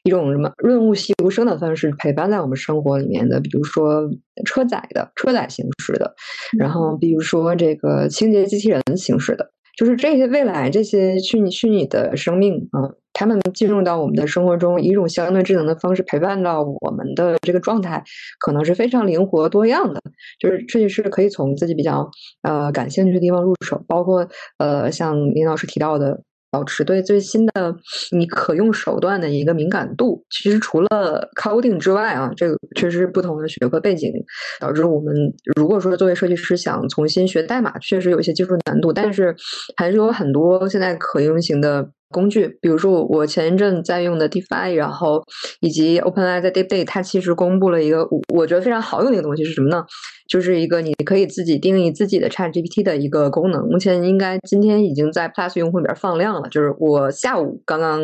一种什么润物细无声的方式陪伴在我们生活里面的，比如说车载的车载形式的，然后比如说这个清洁机器人形式的。就是这些未来这些虚拟虚拟的生命啊，他们进入到我们的生活中，以一种相对智能的方式陪伴到我们的这个状态，可能是非常灵活多样的。就是设计师可以从自己比较呃感兴趣的地方入手，包括呃像林老师提到的。保持对最新的你可用手段的一个敏感度，其实除了 coding 之外啊，这个确实不同的学科背景导致我们如果说作为设计师想重新学代码，确实有一些技术难度，但是还是有很多现在可用型的。工具，比如说我前一阵在用的 DeFi，然后以及 OpenAI 在 DeepDay，它其实公布了一个我觉得非常好用的一个东西是什么呢？就是一个你可以自己定义自己的 ChatGPT 的一个功能。目前应该今天已经在 Plus 用户里边放量了，就是我下午刚刚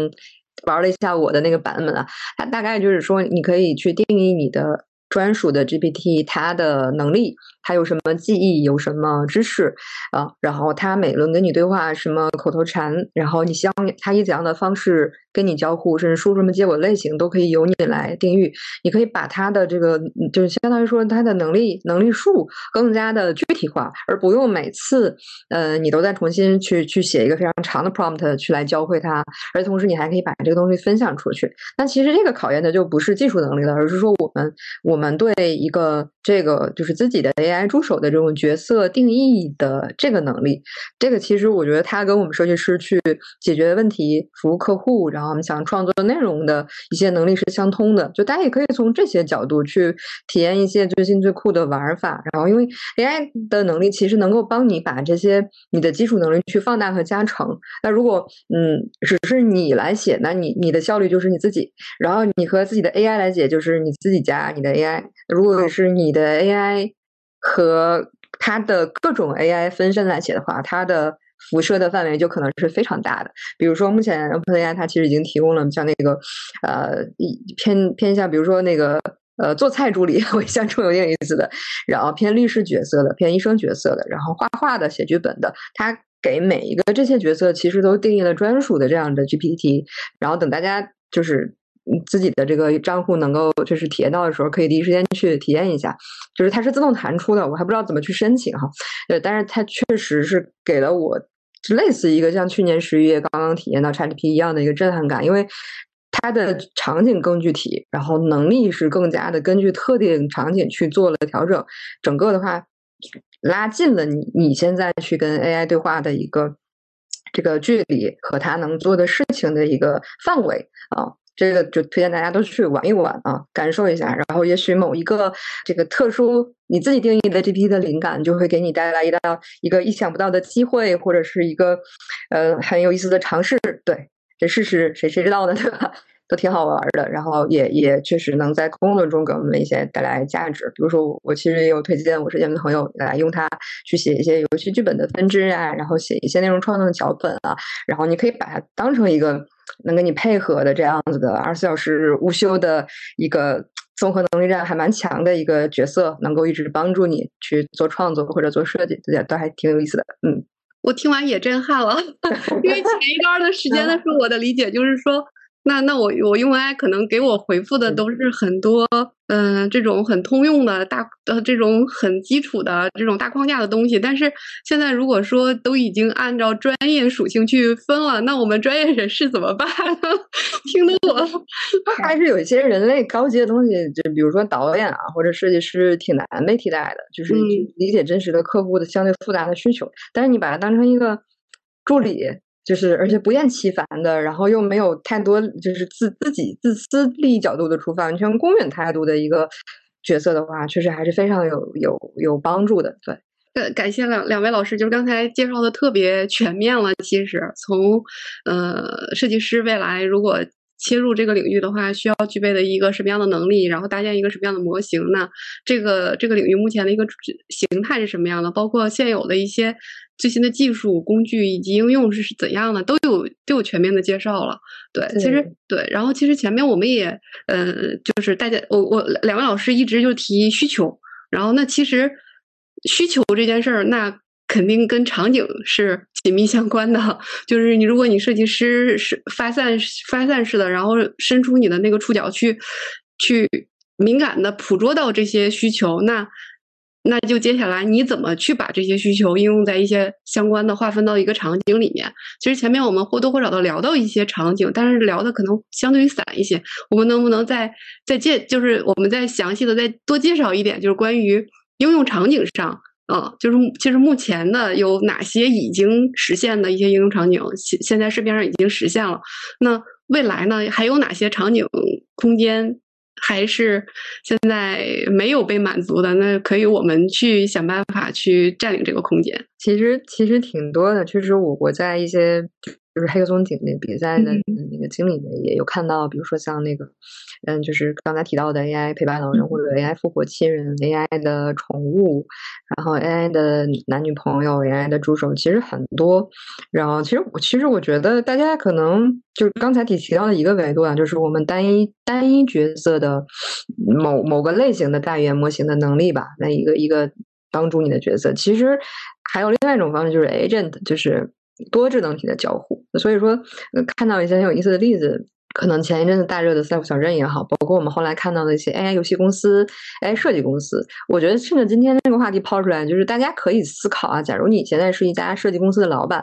玩了一下我的那个版本啊，它大概就是说你可以去定义你的。专属的 GPT，它的能力，还有什么记忆，有什么知识啊？然后他每轮跟你对话什么口头禅，然后你希望它以怎样的方式跟你交互，甚至输入什么结果类型都可以由你来定义。你可以把他的这个，就是相当于说他的能力能力数更加的具体化，而不用每次呃你都在重新去去写一个非常长的 prompt 去来教会他，而同时你还可以把这个东西分享出去。那其实这个考验的就不是技术能力了，而是说我们我们对一个这个就是自己的 AI 助手的这种角色定义的这个能力。这个其实我觉得它跟我们设计师去解决问题、服务客户，然后我们想创作内容的一些能力是相通的。就大家也可以从这些角度去体验一些最新最酷的玩法。然后因为 AI 的能力其实能够帮你把这些你的基础能力去放大和加成。那如果嗯只是你来写，那你你的效率就是你自己。然后你和自己的 AI 来写，就是你自己加你的 AI。如果是你的 AI 和它的各种 AI 分身来写的话，它的辐射的范围就可能是非常大的。比如说，目前 OpenAI 它其实已经提供了像那个呃偏偏向，比如说那个呃做菜助理，我象中有点意思的，然后偏律师角色的，偏医生角色的，然后画画的，写剧本的，它给每一个这些角色其实都定义了专属的这样的 GPT。然后等大家就是。自己的这个账户能够就是体验到的时候，可以第一时间去体验一下。就是它是自动弹出的，我还不知道怎么去申请哈。呃，但是它确实是给了我类似一个像去年十一月刚刚体验到 ChatGPT 一样的一个震撼感，因为它的场景更具体，然后能力是更加的根据特定场景去做了调整。整个的话拉近了你你现在去跟 AI 对话的一个这个距离和它能做的事情的一个范围啊。这个就推荐大家都去玩一玩啊，感受一下，然后也许某一个这个特殊你自己定义的 GPT 的灵感，就会给你带来一道一个意想不到的机会，或者是一个呃很有意思的尝试。对，这试试谁谁知道呢？对吧？都挺好玩的，然后也也确实能在工作中给我们一些带来价值。比如说，我其实也有推荐我身边的朋友来用它去写一些游戏剧本的分支啊，然后写一些内容创作的脚本啊，然后你可以把它当成一个。能跟你配合的这样子的二十四小时无休的一个综合能力站还蛮强的一个角色，能够一直帮助你去做创作或者做设计，这些都还挺有意思的。嗯，我听完也震撼了，因为前一段的时间的时候，我的理解就是说。那那我我用 AI 可能给我回复的都是很多嗯这种很通用的大呃这种很基础的这种大框架的东西，但是现在如果说都已经按照专业属性去分了，那我们专业人士怎么办？听得我 还是有一些人类高级的东西，就比如说导演啊或者设计师挺难被替代的，就是理解真实的客户的相对复杂的需求，但是你把它当成一个助理。就是，而且不厌其烦的，然后又没有太多就是自自己自私利益角度的出发，完全公允态度的一个角色的话，确实还是非常有有有帮助的。对，感感谢两两位老师，就是刚才介绍的特别全面了。其实从呃设计师未来如果。切入这个领域的话，需要具备的一个什么样的能力，然后搭建一个什么样的模型？那这个这个领域目前的一个形态是什么样的？包括现有的一些最新的技术工具以及应用是怎样的，都有都有全面的介绍了。对，其实对，然后其实前面我们也呃，就是大家我我两位老师一直就提需求，然后那其实需求这件事儿那。肯定跟场景是紧密相关的，就是你如果你设计师是发散发散式的，然后伸出你的那个触角去去敏感的捕捉到这些需求，那那就接下来你怎么去把这些需求应用在一些相关的划分到一个场景里面？其实前面我们或多或少的聊到一些场景，但是聊的可能相对于散一些。我们能不能再再介，就是我们再详细的再多介绍一点，就是关于应用场景上。嗯，就是其实目前的有哪些已经实现的一些应用场景，现现在市面上已经实现了。那未来呢，还有哪些场景空间还是现在没有被满足的？那可以我们去想办法去占领这个空间。其实其实挺多的，确实我我在一些。就是黑客松井那比赛的那个经理们也有看到，比如说像那个，嗯，就是刚才提到的 AI 陪伴老人或者 AI 复活亲人、AI 的宠物，然后 AI 的男女朋友、AI 的助手，其实很多。然后其实我其实我觉得大家可能就是刚才提提到的一个维度啊，就是我们单一单一角色的某某个类型的大语言模型的能力吧，那一个一个帮助你的角色。其实还有另外一种方式，就是 agent，就是。多智能体的交互。所以说，呃看到一些很有意思的例子。可能前一阵子大热的 Self 小镇也好，包括我们后来看到的一些 AI 游戏公司、AI 设计公司，我觉得趁着今天这个话题抛出来，就是大家可以思考啊，假如你现在是一家设计公司的老板，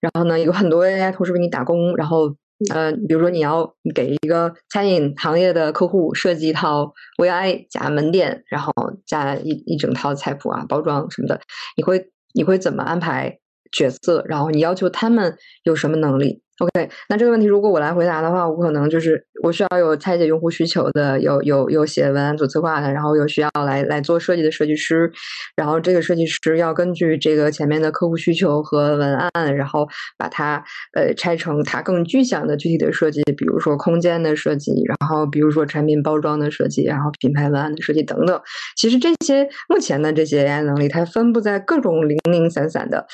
然后呢有很多 AI 同事为你打工，然后呃，比如说你要给一个餐饮行业的客户设计一套 VI 加门店，然后加一一整套菜谱啊、包装什么的，你会你会怎么安排角色？然后你要求他们有什么能力？OK，那这个问题如果我来回答的话，我可能就是我需要有拆解用户需求的，有有有写文案做策划的，然后有需要来来做设计的设计师，然后这个设计师要根据这个前面的客户需求和文案，然后把它呃拆成它更具象的具体的设计，比如说空间的设计，然后比如说产品包装的设计，然后品牌文案的设计等等。其实这些目前的这些 AI 能力，它分布在各种零零散散的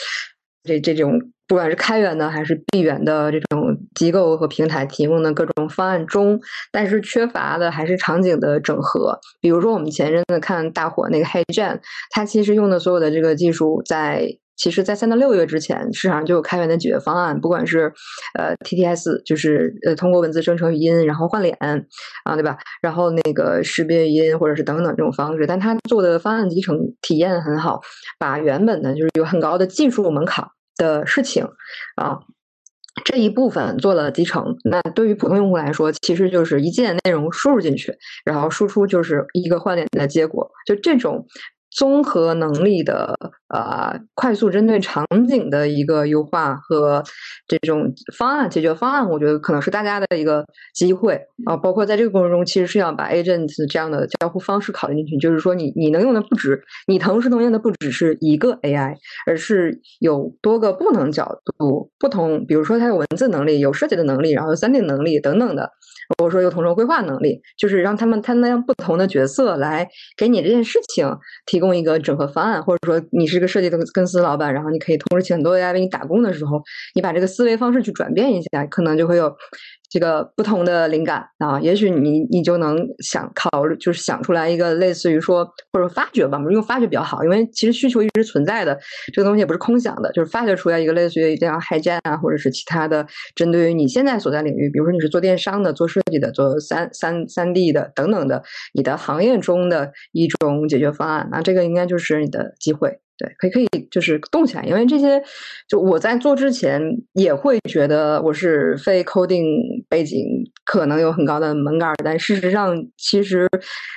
这这种。不管是开源的还是闭源的这种机构和平台提供的各种方案中，但是缺乏的还是场景的整合。比如说，我们前阵子看大火那个 HeyGen，它其实用的所有的这个技术，在其实，在三到六月之前，市场上就有开源的解决方案。不管是呃 TTS，就是呃通过文字生成语音，然后换脸啊，对吧？然后那个识别语音或者是等等这种方式，但它做的方案集成体验很好，把原本的就是有很高的技术门槛。的事情啊，这一部分做了集成。那对于普通用户来说，其实就是一键内容输入进去，然后输出就是一个换脸的结果。就这种。综合能力的呃，快速针对场景的一个优化和这种方案解决方案，我觉得可能是大家的一个机会啊。包括在这个过程中，其实是要把 agent 这样的交互方式考虑进去。就是说，你你能用的不止，你同时能用的不只是一个 AI，而是有多个不同角度、不同，比如说它有文字能力、有设计的能力，然后三 D 能力等等的。或者说有统筹规划能力，就是让他们担当不同的角色来给你这件事情提供一个整合方案，或者说你是一个设计的公司老板，然后你可以同时请很多 AI 为你打工的时候，你把这个思维方式去转变一下，可能就会有。这个不同的灵感啊，也许你你就能想考虑，就是想出来一个类似于说或者发掘吧，我们用发掘比较好，因为其实需求一直存在的，这个东西也不是空想的，就是发掘出来一个类似于这样 Hi j 啊，或者是其他的针对于你现在所在领域，比如说你是做电商的、做设计的、做三三三 D 的等等的，你的行业中的一种解决方案，那这个应该就是你的机会。对，可以可以，就是动起来，因为这些，就我在做之前也会觉得我是非 coding 背景，可能有很高的门槛，但事实上，其实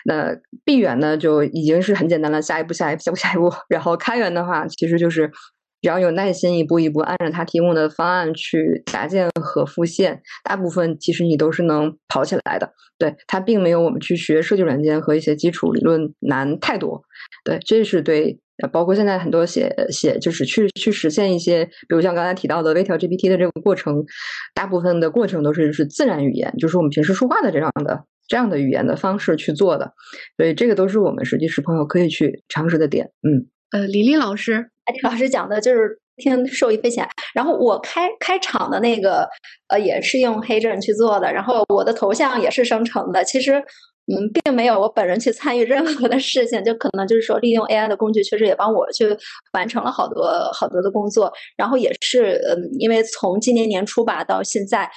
那闭源呢就已经是很简单了，下一步，下一步，下一步，下一步。然后开源的话，其实就是只要有耐心，一步一步按照他提供的方案去搭建和复现，大部分其实你都是能跑起来的。对，它并没有我们去学设计软件和一些基础理论难太多。对，这是对。包括现在很多写写就是去去实现一些，比如像刚才提到的微调 GPT 的这个过程，大部分的过程都是是自然语言，就是我们平时说话的这样的这样的语言的方式去做的，所以这个都是我们设计师朋友可以去尝试的点。嗯，呃，李丽老师，艾迪老师讲的就是听受益匪浅。然后我开开场的那个呃也是用黑证去做的，然后我的头像也是生成的，其实。嗯，并没有我本人去参与任何的事情，就可能就是说利用 AI 的工具，确实也帮我去完成了好多好多的工作。然后也是，嗯，因为从今年年初吧到现在，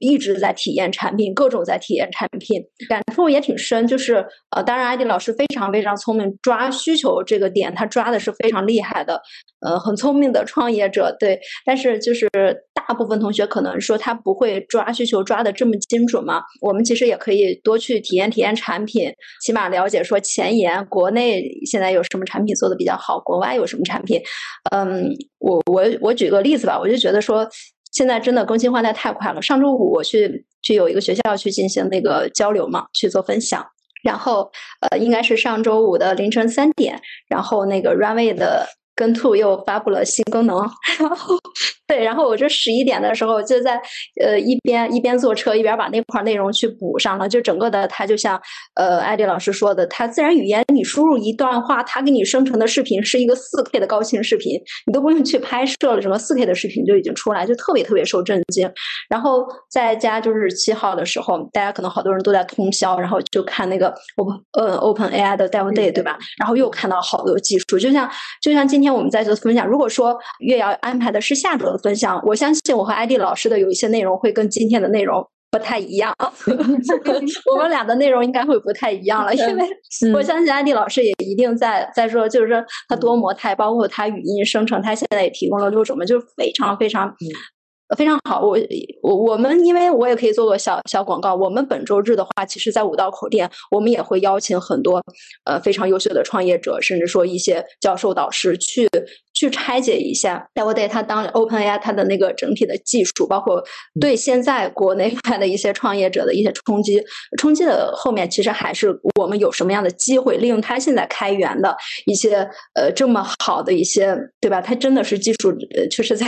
一直在体验产品，各种在体验产品，感触也挺深。就是呃，当然艾迪老师非常非常聪明，抓需求这个点他抓的是非常厉害的，呃，很聪明的创业者。对，但是就是大部分同学可能说他不会抓需求抓的这么精准嘛。我们其实也可以多去体验体验。产品起码了解说前沿，国内现在有什么产品做的比较好，国外有什么产品？嗯，我我我举个例子吧，我就觉得说现在真的更新换代太快了。上周五我去去有一个学校去进行那个交流嘛，去做分享，然后呃应该是上周五的凌晨三点，然后那个 Runway 的。跟兔又发布了新功能，然后对，然后我这十一点的时候就在呃一边一边坐车一边把那块内容去补上了，就整个的它就像呃艾迪老师说的，它自然语言你输入一段话，它给你生成的视频是一个四 K 的高清视频，你都不用去拍摄了，什么四 K 的视频就已经出来，就特别特别受震惊。然后在家就是七号的时候，大家可能好多人都在通宵，然后就看那个 Open 呃 Open AI 的 Dev Day 对吧？然后又看到好多技术，就像就像今天。天我们在做分享。如果说月瑶安排的是下周的分享，我相信我和艾迪老师的有一些内容会跟今天的内容不太一样。我们俩的内容应该会不太一样了，因为我相信艾迪老师也一定在在说，就是说他多模态，包括他语音生成，他现在也提供了六种嘛，就是非常非常。非常好，我我我们因为我也可以做个小小广告。我们本周日的话，其实，在五道口店，我们也会邀请很多呃非常优秀的创业者，甚至说一些教授导师去去拆解一下 e v i Day 它当 OpenAI 它的那个整体的技术，包括对现在国内外的一些创业者的一些冲击。冲击的后面，其实还是我们有什么样的机会，利用它现在开源的一些呃这么好的一些，对吧？它真的是技术，呃，确实在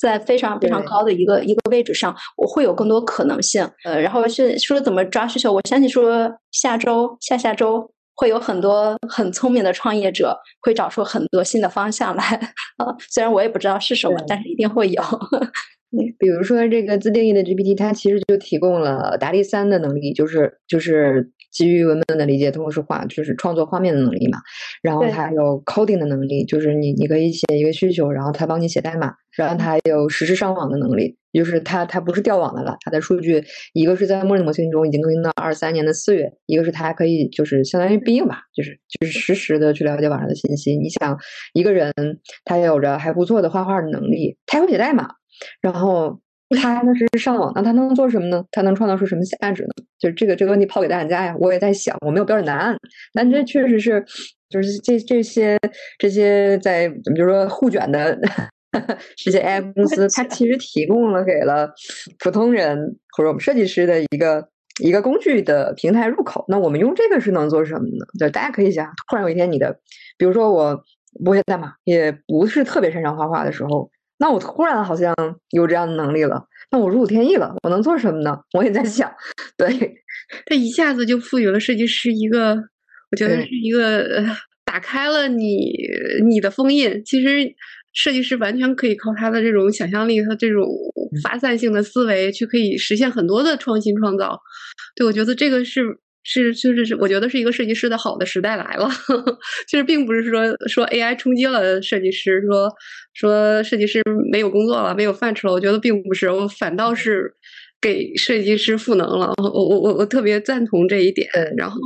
在非常非常。高的一个一个位置上，我会有更多可能性。呃，然后是说怎么抓需求，我相信说下周、下下周会有很多很聪明的创业者会找出很多新的方向来。啊，虽然我也不知道是什么，但是一定会有。比如说这个自定义的 GPT，它其实就提供了达利三的能力，就是就是。基于文本的理解，同时画就是创作画面的能力嘛。然后它有 coding 的能力，就是你你可以写一个需求，然后它帮你写代码。然后它还有实时上网的能力，就是它它不是掉网的了，它的数据一个是在默认模型中已经更新到二三年的四月，一个是它还可以就是相当于必应吧，就是就是实时的去了解网上的信息。你想一个人他有着还不错的画画的能力，他会写代码，然后。他那是上网，那他能做什么呢？他能创造出什么价值呢？就是这个这个问题抛给大家呀，我也在想，我没有标准答案。但这确实是，就是这这些这些在比如说互卷的这些 AI 公司，它其实提供了给了普通人或者我们设计师的一个一个工具的平台入口。那我们用这个是能做什么呢？就大家可以想，突然有一天你的，比如说我不会代码，也不是特别擅长画画的时候。那我突然好像有这样的能力了，那我如虎添翼了，我能做什么呢？我也在想，对，他一下子就赋予了设计师一个，我觉得是一个 打开了你你的封印。其实设计师完全可以靠他的这种想象力和这种发散性的思维，去可以实现很多的创新创造。对我觉得这个是。是，就是是，我觉得是一个设计师的好的时代来了。其实并不是说说 AI 冲击了设计师，说说设计师没有工作了，没有饭吃了。我觉得并不是，我反倒是。给设计师赋能了，我我我我特别赞同这一点。然后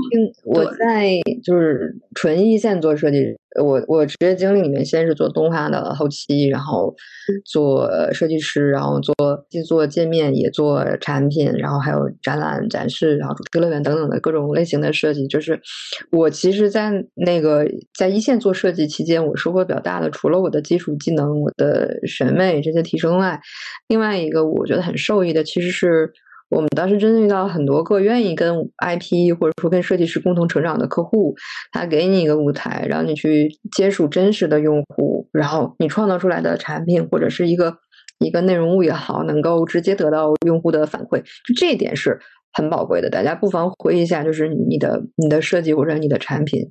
我在就是纯一线做设计，我我职业经历里面先是做动画的后期，然后做设计师，然后做既做界面也做产品，然后还有展览展示，然后主题乐园等等的各种类型的设计。就是我其实，在那个在一线做设计期间，我收获比较大的，除了我的基础技能、我的审美这些提升外，另外一个我觉得很受益的，其实是。是我们当时真的遇到很多个愿意跟 IP 或者说跟设计师共同成长的客户，他给你一个舞台，让你去接触真实的用户，然后你创造出来的产品或者是一个一个内容物也好，能够直接得到用户的反馈，就这一点是很宝贵的。大家不妨回忆一下，就是你的你的设计或者你的产品。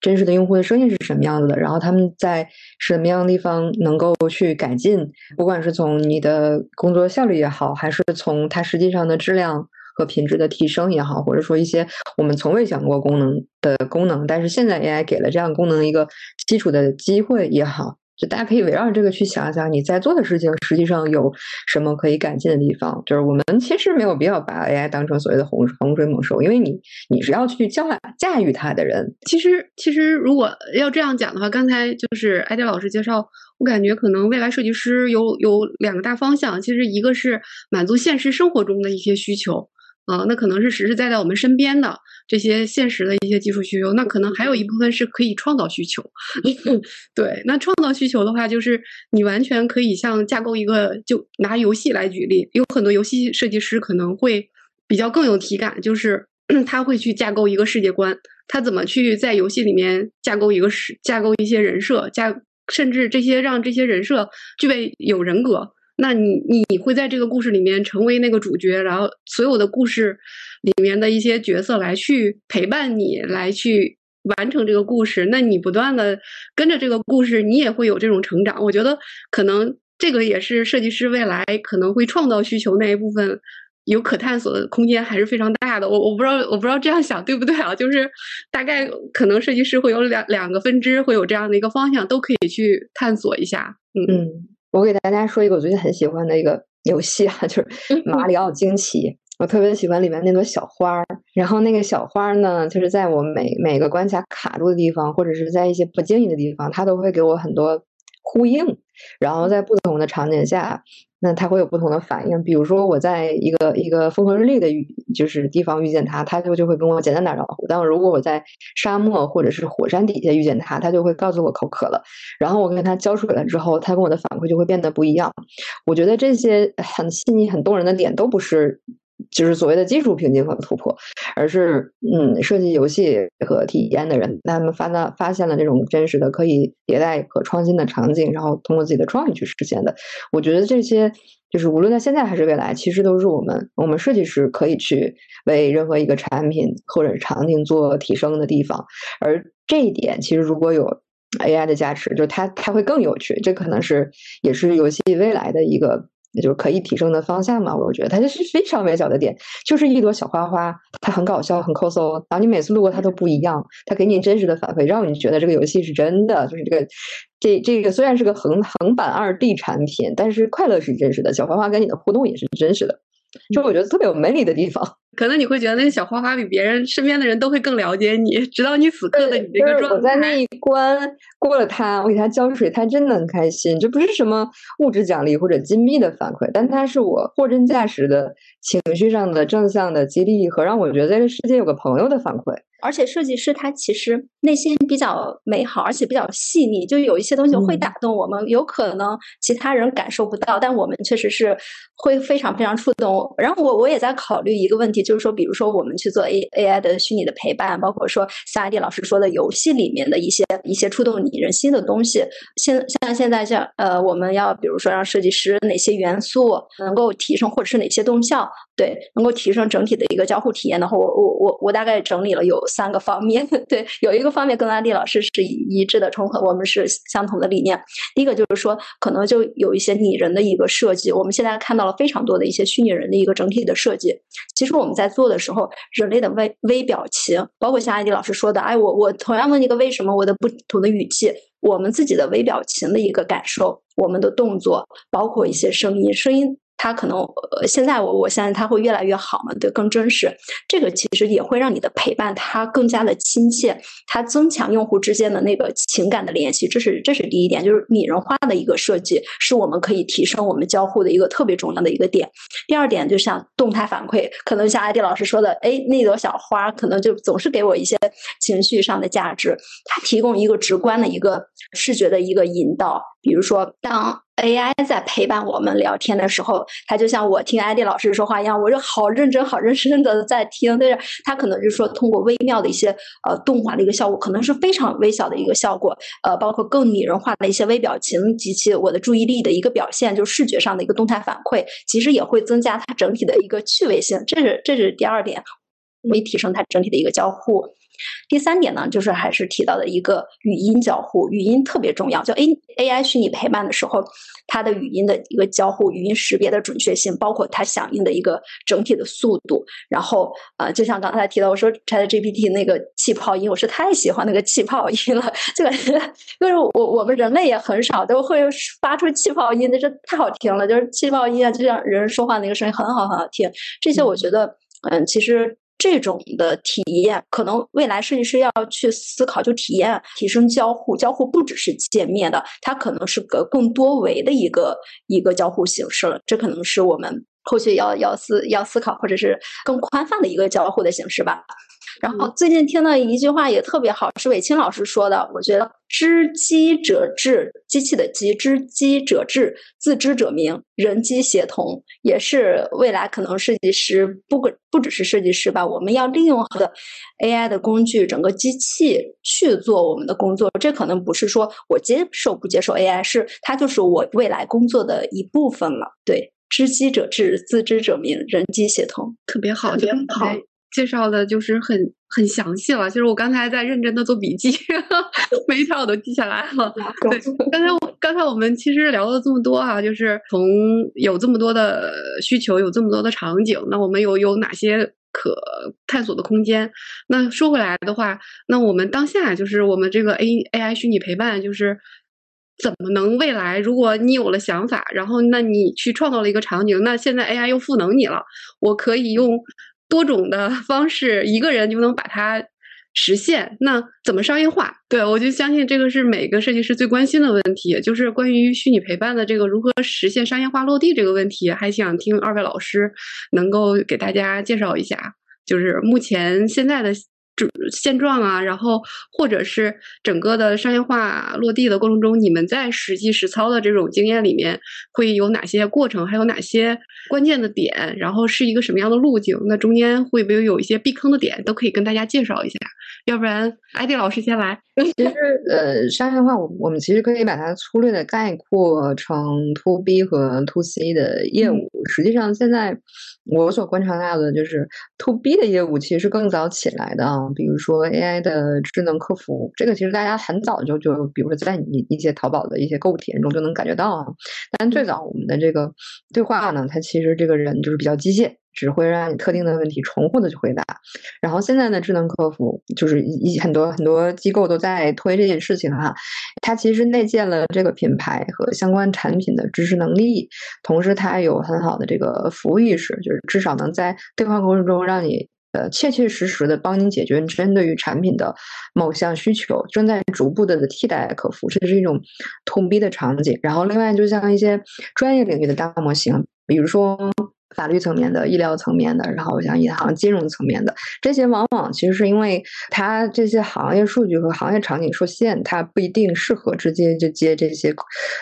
真实的用户的声音是什么样子的？然后他们在什么样的地方能够去改进？不管是从你的工作效率也好，还是从它实际上的质量和品质的提升也好，或者说一些我们从未想过功能的功能，但是现在 AI 给了这样功能一个基础的机会也好。就大家可以围绕这个去想一想，你在做的事情实际上有什么可以改进的地方。就是我们其实没有必要把 AI 当成所谓的洪洪水猛兽，因为你你是要去教驾驭它的人。其实其实如果要这样讲的话，刚才就是艾迪老师介绍，我感觉可能未来设计师有有两个大方向。其实一个是满足现实生活中的一些需求。啊，那可能是实实在在我们身边的这些现实的一些技术需求，那可能还有一部分是可以创造需求。对，那创造需求的话，就是你完全可以像架构一个，就拿游戏来举例，有很多游戏设计师可能会比较更有体感，就是 他会去架构一个世界观，他怎么去在游戏里面架构一个世，架构一些人设，架甚至这些让这些人设具备有人格。那你你会在这个故事里面成为那个主角，然后所有的故事里面的一些角色来去陪伴你，来去完成这个故事。那你不断的跟着这个故事，你也会有这种成长。我觉得可能这个也是设计师未来可能会创造需求那一部分有可探索的空间还是非常大的。我我不知道我不知道这样想对不对啊？就是大概可能设计师会有两两个分支，会有这样的一个方向，都可以去探索一下。嗯，我给大家说一个我最近很喜欢的一个游戏啊，就是马里奥惊奇。我特别喜欢里面那朵小花儿，然后那个小花儿呢，就是在我每每个关卡卡住的地方，或者是在一些不经意的地方，它都会给我很多呼应。然后在不同的场景下，那它会有不同的反应。比如说我在一个一个风和日丽的遇就是地方遇见它，它就就会跟我简单打招呼。但如果我在沙漠或者是火山底下遇见它，它就会告诉我口渴了。然后我跟它浇水了之后，它跟我的反馈就会变得不一样。我觉得这些很细腻、很动人的点都不是。就是所谓的技术瓶颈和突破，而是嗯，设计游戏和体验的人，他们发到发现了这种真实的可以迭代和创新的场景，然后通过自己的创意去实现的。我觉得这些就是无论在现在还是未来，其实都是我们我们设计师可以去为任何一个产品或者场景做提升的地方。而这一点，其实如果有 AI 的加持，就它它会更有趣。这可能是也是游戏未来的一个。那就是可以提升的方向嘛？我觉得它就是非常微小的点，就是一朵小花花，它很搞笑，很抠搜，然后你每次路过它都不一样，它给你真实的反馈，让你觉得这个游戏是真的。就是这个，这这个虽然是个横横版二 D 产品，但是快乐是真实的，小花花跟你的互动也是真实的，就我觉得特别有魅力的地方。可能你会觉得那个小花花比别人身边的人都会更了解你，直到你此刻的你这个状态。我在那一关过了它，我给它浇水，它真的很开心。这不是什么物质奖励或者金币的反馈，但它是我货真价实的情绪上的正向的激励和让我觉得这个世界有个朋友的反馈。而且设计师他其实内心比较美好，而且比较细腻，就有一些东西会打动我们，有可能其他人感受不到，但我们确实是会非常非常触动。然后我我也在考虑一个问题。就是说，比如说我们去做 A A I 的虚拟的陪伴，包括说像艾迪老师说的游戏里面的一些一些触动你人心的东西。现像现在像呃，我们要比如说让设计师哪些元素能够提升，或者是哪些动效，对，能够提升整体的一个交互体验的话，我我我我大概整理了有三个方面。对，有一个方面跟安迪老师是一致的重合，我们是相同的理念。第一个就是说，可能就有一些拟人的一个设计。我们现在看到了非常多的一些虚拟人的一个整体的设计。其实我们。在做的时候，人类的微微表情，包括像安迪老师说的，哎，我我同样问一个为什么，我的不同的语气，我们自己的微表情的一个感受，我们的动作，包括一些声音，声音。它可能呃，现在我我相信它会越来越好嘛，对，更真实。这个其实也会让你的陪伴它更加的亲切，它增强用户之间的那个情感的联系。这是这是第一点，就是拟人化的一个设计，是我们可以提升我们交互的一个特别重要的一个点。第二点，就像动态反馈，可能像艾迪老师说的，哎，那朵小花可能就总是给我一些情绪上的价值，它提供一个直观的一个视觉的一个引导。比如说，当 AI 在陪伴我们聊天的时候，它就像我听艾迪老师说话一样，我就好认真、好认真的在听。但是，它可能就是说，通过微妙的一些呃动画的一个效果，可能是非常微小的一个效果，呃，包括更拟人化的一些微表情及其我的注意力的一个表现，就视觉上的一个动态反馈，其实也会增加它整体的一个趣味性。这是这是第二点，会提升它整体的一个交互。第三点呢，就是还是提到的一个语音交互，语音特别重要。就 A A I 虚拟陪伴的时候，它的语音的一个交互、语音识别的准确性，包括它响应的一个整体的速度。然后呃，就像刚才提到，我说 Chat GPT 那个气泡音，我是太喜欢那个气泡音了。这个就是我我们人类也很少都会发出气泡音，那是太好听了。就是气泡音啊，就像人说话那个声音很好很好听。这些我觉得，嗯，其实。这种的体验，可能未来设计师要去思考，就体验提升交互，交互不只是界面的，它可能是个更多维的一个一个交互形式了。这可能是我们后续要要思要思考，或者是更宽泛的一个交互的形式吧。然后最近听到一句话也特别好，是韦青老师说的。我觉得知机者智，机器的机，知机者智，自知者明，人机协同，也是未来可能设计师不不不只是设计师吧，我们要利用的 AI 的工具，整个机器去做我们的工作。这可能不是说我接受不接受 AI，是它就是我未来工作的一部分了。对，知机者智，自知者明，人机协同，特别好，特别好。介绍的就是很很详细了。其实我刚才在认真的做笔记，每一条我都记下来了。对，刚才我刚才我们其实聊了这么多啊，就是从有这么多的需求，有这么多的场景，那我们有有哪些可探索的空间？那说回来的话，那我们当下就是我们这个 A A I 虚拟陪伴，就是怎么能未来，如果你有了想法，然后那你去创造了一个场景，那现在 A I 又赋能你了，我可以用多种的方式，一个人就能把它实现。那怎么商业化？对我就相信这个是每个设计师最关心的问题，就是关于虚拟陪伴的这个如何实现商业化落地这个问题，还想听二位老师能够给大家介绍一下，就是目前现在的。现状啊，然后或者是整个的商业化落地的过程中，你们在实际实操的这种经验里面会有哪些过程，还有哪些关键的点，然后是一个什么样的路径？那中间会不会有一些避坑的点，都可以跟大家介绍一下。要不然，艾迪老师先来。其实，呃，商业化，我我们其实可以把它粗略的概括成 to B 和 to C 的业务。实际上，现在我所观察到的就是 to B 的业务其实是更早起来的啊。比如说 AI 的智能客服，这个其实大家很早就就，比如说在你一些淘宝的一些购物体验中就能感觉到啊。但最早我们的这个对话呢，它其实这个人就是比较机械。只会让你特定的问题重复的去回答，然后现在的智能客服就是一很多很多机构都在推这件事情哈，它其实内建了这个品牌和相关产品的知识能力，同时它有很好的这个服务意识，就是至少能在对话过程中让你呃切切实实的帮你解决针对于产品的某项需求，正在逐步的替代客服，这是一种痛逼的场景。然后另外就像一些专业领域的大模型，比如说。法律层面的、医疗层面的，然后像银行、金融层面的这些，往往其实是因为它这些行业数据和行业场景受限，它不一定适合直接就接这些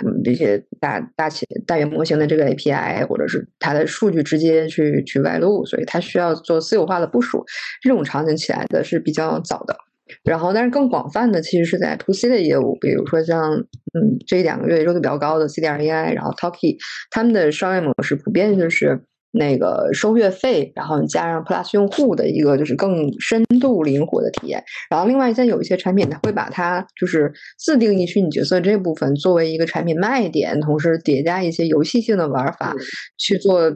嗯这些大大企大语模型的这个 API，或者是它的数据直接去去外露，所以它需要做私有化的部署。这种场景起来的是比较早的。然后，但是更广泛的其实是在 to C 的业务，比如说像嗯这两个月热度比较高的 C D R A I，然后 Talki，他们的商业模式普遍就是。那个收月费，然后加上 Plus 用户的一个就是更深度灵活的体验。然后另外，像有一些产品，它会把它就是自定义虚拟角色这部分作为一个产品卖点，同时叠加一些游戏性的玩法去做。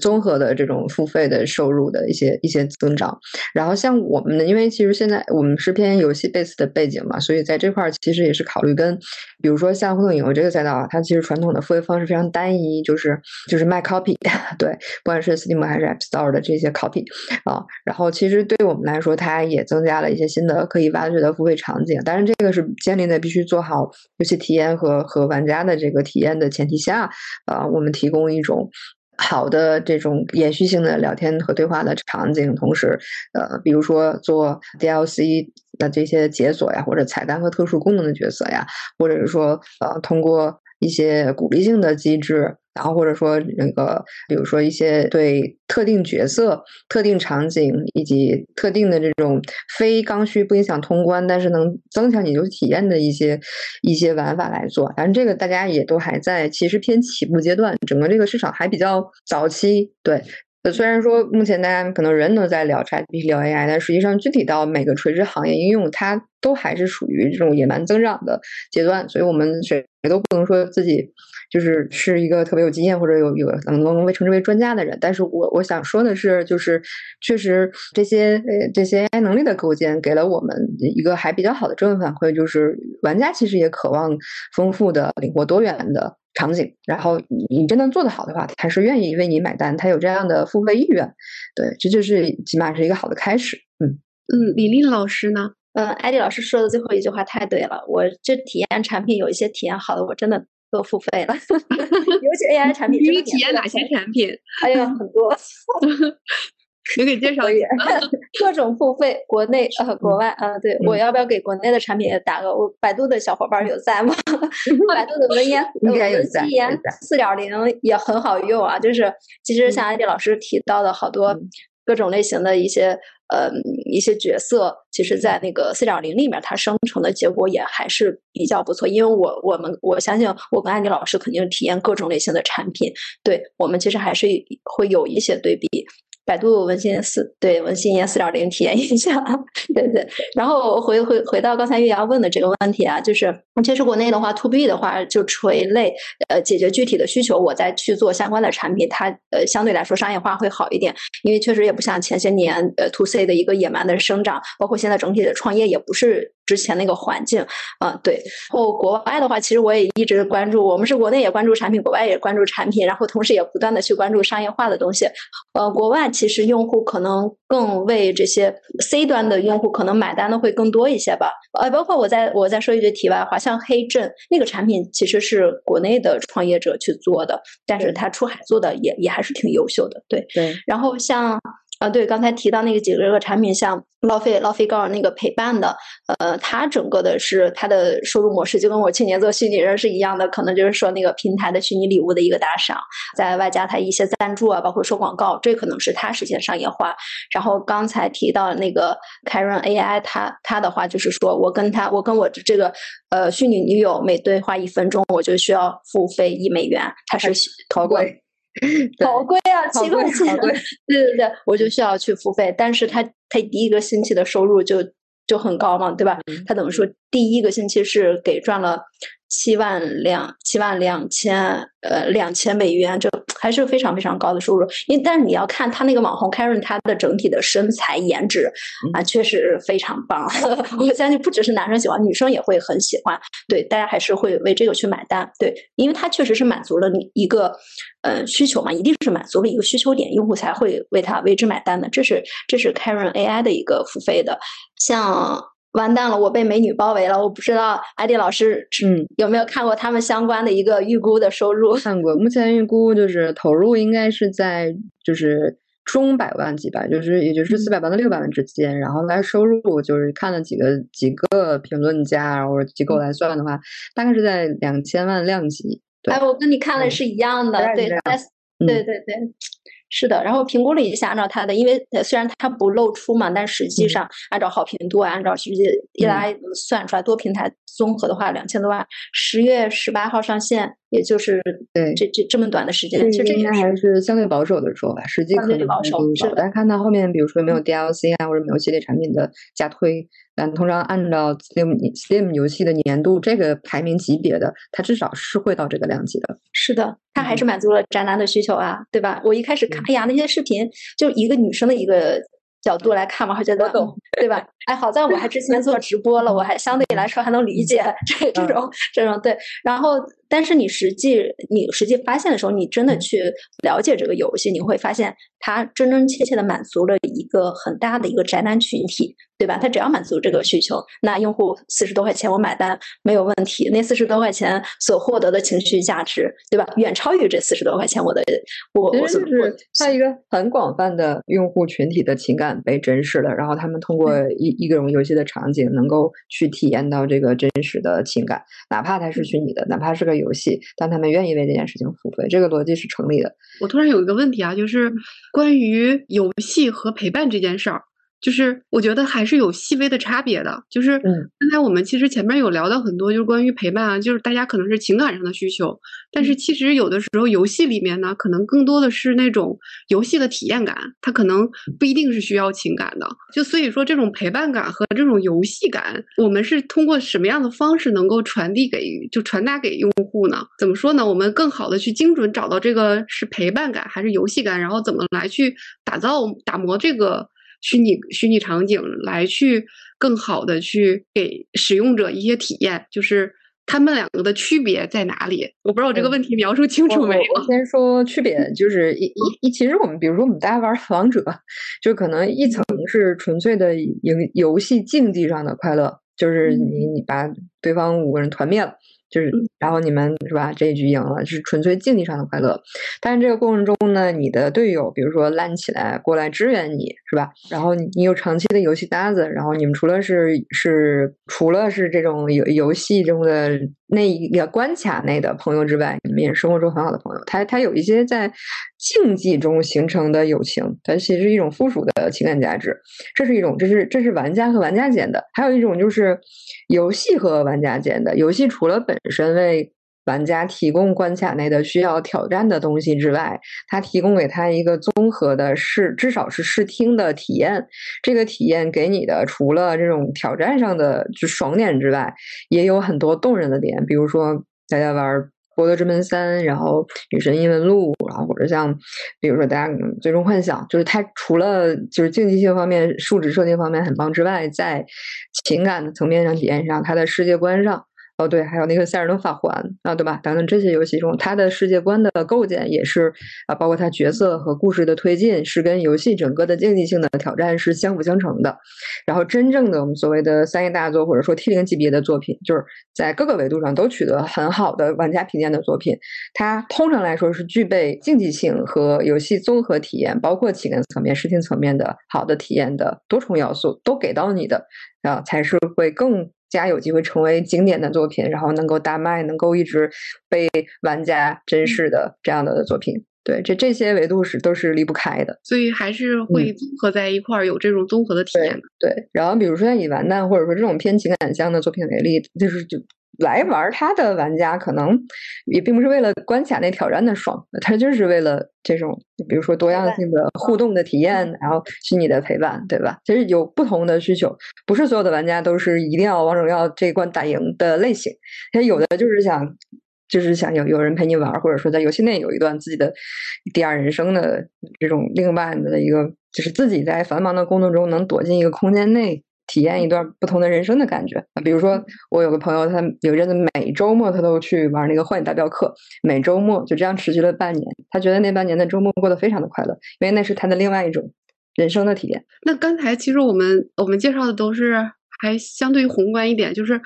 综合的这种付费的收入的一些一些增长，然后像我们的，因为其实现在我们是偏游戏 base 的背景嘛，所以在这块儿其实也是考虑跟，比如说像互动影游这个赛道啊，它其实传统的付费方式非常单一，就是就是卖 copy，对，不管是 Steam 还是 App Store 的这些 copy 啊，然后其实对我们来说，它也增加了一些新的可以挖掘的付费场景，当然这个是建立在必须做好游戏体验和和玩家的这个体验的前提下，啊，我们提供一种。好的，这种延续性的聊天和对话的场景，同时，呃，比如说做 DLC 的这些解锁呀，或者彩蛋和特殊功能的角色呀，或者是说，呃，通过一些鼓励性的机制。然后或者说那个，比如说一些对特定角色、特定场景以及特定的这种非刚需不影响通关，但是能增强你游戏体验的一些一些玩法来做。反正这个大家也都还在，其实偏起步阶段，整个这个市场还比较早期。对，虽然说目前大家可能人都在聊 ChatGPT、聊 AI，但实际上具体到每个垂直行业应用，它都还是属于这种野蛮增长的阶段。所以我们谁都不能说自己。就是是一个特别有经验或者有有能能被称之为专家的人，但是我我想说的是，就是确实这些呃这些 AI 能力的构建给了我们一个还比较好的正反馈，就是玩家其实也渴望丰富的、灵活多元的场景，然后你你真的做得好的话，他是愿意为你买单，他有这样的付费意愿，对，这就是起码是一个好的开始。嗯嗯，李丽老师呢？嗯，艾迪老师说的最后一句话太对了，我这体验产品有一些体验好的，我真的。都付费了，尤其 AI 产品。你体验哪些产品？还有很多，你给介绍一下。各种付费，国内呃，国外呃，对我要不要给国内的产品也打个？我百度的小伙伴有在吗？百度的文言 应该有在。四点零也很好用啊，就是其实像艾迪老师提到的好多各种类型的一些。呃，一些角色其实，在那个四点零里面，它生成的结果也还是比较不错。因为我我们我相信，我跟安迪老师肯定体验各种类型的产品，对我们其实还是会有一些对比。百度文心四对文心一言四点零体验一下，对对。然后回回回到刚才月牙问的这个问题啊，就是其实国内的话，to B 的话就垂类呃解决具体的需求，我再去做相关的产品，它呃相对来说商业化会好一点，因为确实也不像前些年呃 to C 的一个野蛮的生长，包括现在整体的创业也不是。之前那个环境，啊，对。然后国外的话，其实我也一直关注，我们是国内也关注产品，国外也关注产品，然后同时也不断的去关注商业化的东西。呃，国外其实用户可能更为这些 C 端的用户可能买单的会更多一些吧。呃，包括我再我再说一句题外话，像黑镇那个产品其实是国内的创业者去做的，但是他出海做的也也还是挺优秀的。对对。然后像。啊，对，刚才提到那个几个个产品，像捞费、捞费高那个陪伴的，呃，它整个的是它的收入模式就跟我去年做虚拟人是一样的，可能就是说那个平台的虚拟礼物的一个打赏，在外加它一些赞助啊，包括收广告，这可能是它实现商业化。然后刚才提到那个 Karen AI，它它的话就是说我跟他，我跟我这个呃虚拟女友每对话一分钟，我就需要付费一美元，它是好贵。好贵啊，七块钱！对对对，我就需要去付费，但是他他第一个星期的收入就就很高嘛，对吧？他等于说第一个星期是给赚了。七万两七万两千呃两千美元，就还是非常非常高的收入。因但是你要看他那个网红 Karen，他的整体的身材颜值啊，确实非常棒。我相信不只是男生喜欢，女生也会很喜欢。对，大家还是会为这个去买单。对，因为他确实是满足了你一个呃需求嘛，一定是满足了一个需求点，用户才会为他为之买单的。这是这是 Karen AI 的一个付费的，像。完蛋了，我被美女包围了。我不知道艾迪老师，嗯，有没有看过他们相关的一个预估的收入？看过，目前预估就是投入应该是在就是中百万级吧，就是也就是四百万到六百万之间。然后来收入就是看了几个几个评论家或者机构来算的话，大概是在两千万量级。哎，我跟你看的是一样的，对，对对对。是的，然后评估了一下，按照它的，因为虽然它不露出嘛，但实际上按照好评度，按照实际一来算出来，多平台综合的话，两千多万。十月十八号上线，也就是对这这这么短的时间，其实这应该还是相对保守的说法，实际可能保守。是，但看到后面，比如说没有 DLC 啊，或者没有系列产品的加推。但通常按照 Steam Steam 游戏的年度这个排名级别的，它至少是会到这个量级的。是的，它还是满足了宅男的需求啊，对吧？我一开始看，哎呀，那些视频就一个女生的一个角度来看嘛，会觉得懂，对吧？哎，好在我还之前做直播了，我还相对来说还能理解这这种这种对。然后，但是你实际你实际发现的时候，你真的去了解这个游戏，你会发现它真真切切的满足了一个很大的一个宅男群体。对吧？他只要满足这个需求，那用户四十多块钱我买单没有问题。那四十多块钱所获得的情绪价值，对吧？远超于这四十多块钱我的我我是它一个很广泛的用户群体的情感被真实了，然后他们通过一一种游戏的场景，能够去体验到这个真实的情感，哪怕它是虚拟的，哪怕是个游戏，但他们愿意为这件事情付费，这个逻辑是成立的。我突然有一个问题啊，就是关于游戏和陪伴这件事儿。就是我觉得还是有细微的差别的。就是刚才我们其实前面有聊到很多，就是关于陪伴啊，就是大家可能是情感上的需求，但是其实有的时候游戏里面呢，可能更多的是那种游戏的体验感，它可能不一定是需要情感的。就所以说，这种陪伴感和这种游戏感，我们是通过什么样的方式能够传递给就传达给用户呢？怎么说呢？我们更好的去精准找到这个是陪伴感还是游戏感，然后怎么来去打造打磨这个。虚拟虚拟场景来去更好的去给使用者一些体验，就是他们两个的区别在哪里？我不知道我这个问题描述清楚没有。我先说区别，就是一一一，其实我们比如说我们大家玩王者，就可能一层是纯粹的游游戏竞技上的快乐，就是你你把对方五个人团灭了。就是，然后你们是吧？这一局赢了，是纯粹竞技上的快乐。但是这个过程中呢，你的队友比如说烂起来过来支援你，是吧？然后你有长期的游戏搭子，然后你们除了是是除了是这种游游戏中的那一个关卡内的朋友之外，你们也生活中很好的朋友。他他有一些在竞技中形成的友情，它其实是一种附属的情感价值。这是一种，这是这是玩家和玩家间的。还有一种就是游戏和玩家间的游戏，除了本身为玩家提供关卡内的需要挑战的东西之外，它提供给他一个综合的视，至少是视听的体验。这个体验给你的除了这种挑战上的就爽点之外，也有很多动人的点，比如说大家玩《博德之门三》，然后《女神异闻录》，然后或者像比如说大家《最终幻想》，就是它除了就是竞技性方面、数值设定方面很棒之外，在情感的层面上、体验上，它的世界观上。哦，对，还有那个塞尔登法环啊，对吧？等等这些游戏中，它的世界观的构建也是啊，包括它角色和故事的推进，是跟游戏整个的竞技性的挑战是相辅相成的。然后，真正的我们所谓的三 A 大作或者说 T 零级别的作品，就是在各个维度上都取得很好的玩家评价的作品，它通常来说是具备竞技性和游戏综合体验，包括情感层面、视听层面的好的体验的多重要素都给到你的啊，才是会更。加有机会成为经典的作品，然后能够大卖，能够一直被玩家珍视的这样的作品，对，这这些维度是都是离不开的，所以还是会综合在一块儿，有这种综合的体验。对，然后比如说像以完蛋或者说这种偏情感向的作品为例，就是就。来玩它的玩家可能也并不是为了关卡那挑战的爽，他就是为了这种，比如说多样性的互动的体验，然后虚拟的陪伴，对吧？其实有不同的需求，不是所有的玩家都是一定要王者荣耀这一关打赢的类型，他有的就是想，就是想有有人陪你玩，或者说在游戏内有一段自己的第二人生的这种另外的一个，就是自己在繁忙的工作中能躲进一个空间内。体验一段不同的人生的感觉啊，比如说我有个朋友，他有阵子每周末他都去玩那个幻影大镖客，每周末就这样持续了半年，他觉得那半年的周末过得非常的快乐，因为那是他的另外一种人生的体验。那刚才其实我们我们介绍的都是还相对于宏观一点，就是。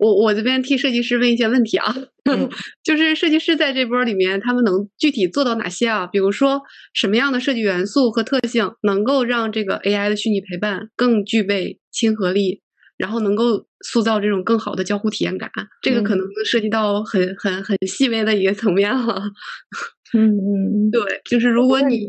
我我这边替设计师问一些问题啊，就是设计师在这波里面，他们能具体做到哪些啊？比如说什么样的设计元素和特性能够让这个 AI 的虚拟陪伴更具备亲和力，然后能够塑造这种更好的交互体验感？这个可能涉及到很很很细微的一个层面了。嗯嗯嗯，对，就是如果你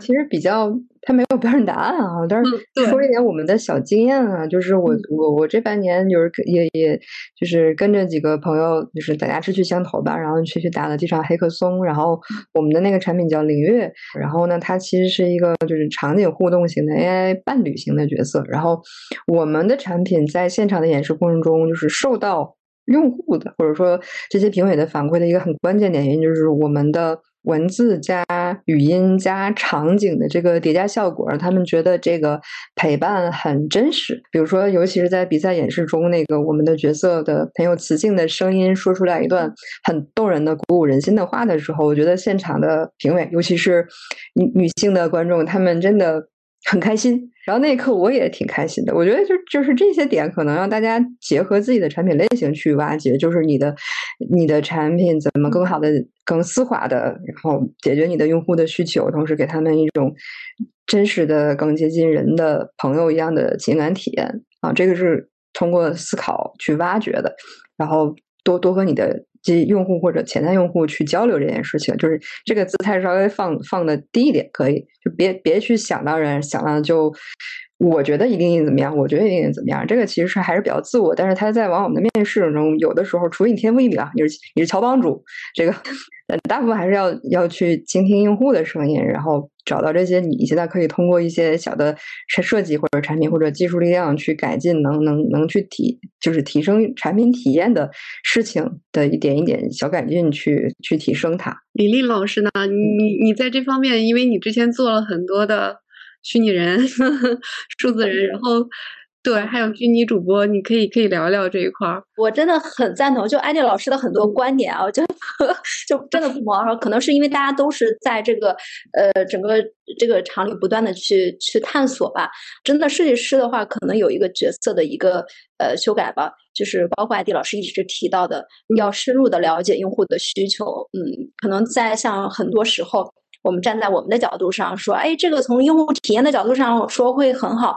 其实比较它没有标准答案啊。但是说一点我们的小经验啊，就是我我我这半年就是也也就是跟着几个朋友，就是大家志趣相投吧，然后去去打了几场黑客松。然后我们的那个产品叫领月，然后呢，它其实是一个就是场景互动型的 AI 伴侣型的角色。然后我们的产品在现场的演示过程中，就是受到。用户的或者说这些评委的反馈的一个很关键点，原因就是我们的文字加语音加场景的这个叠加效果，让他们觉得这个陪伴很真实。比如说，尤其是在比赛演示中，那个我们的角色的很有磁性的声音说出来一段很动人的、鼓舞人心的话的时候，我觉得现场的评委，尤其是女女性的观众，他们真的。很开心，然后那一刻我也挺开心的。我觉得就就是这些点，可能让大家结合自己的产品类型去挖掘，就是你的你的产品怎么更好的、更丝滑的，然后解决你的用户的需求，同时给他们一种真实的、更接近人的朋友一样的情感体验啊。这个是通过思考去挖掘的，然后多多和你的。及用户或者潜在用户去交流这件事情，就是这个姿态稍微放放的低一点，可以就别别去想到人，想到就我觉得一定怎么样，我觉得一定怎么样，这个其实是还是比较自我，但是他在往我们的面试中，有的时候除非你天赋异禀啊，你是你是乔帮主，这个。呃，大部分还是要要去倾听用户的声音，然后找到这些你现在可以通过一些小的设设计或者产品或者技术力量去改进，能能能去提就是提升产品体验的事情的一点一点小改进去去提升它。李丽老师呢，你你在这方面，因为你之前做了很多的虚拟人、数字人，然后。对，还有虚拟主播，你可以可以聊聊这一块儿。我真的很赞同，就安迪老师的很多观点啊，我就就真的不毛。可能是因为大家都是在这个呃整个这个厂里不断的去去探索吧。真的设计师的话，可能有一个角色的一个呃修改吧，就是包括艾迪老师一直提到的，要深入的了解用户的需求。嗯，可能在像很多时候。我们站在我们的角度上说，哎，这个从用户体验的角度上说会很好，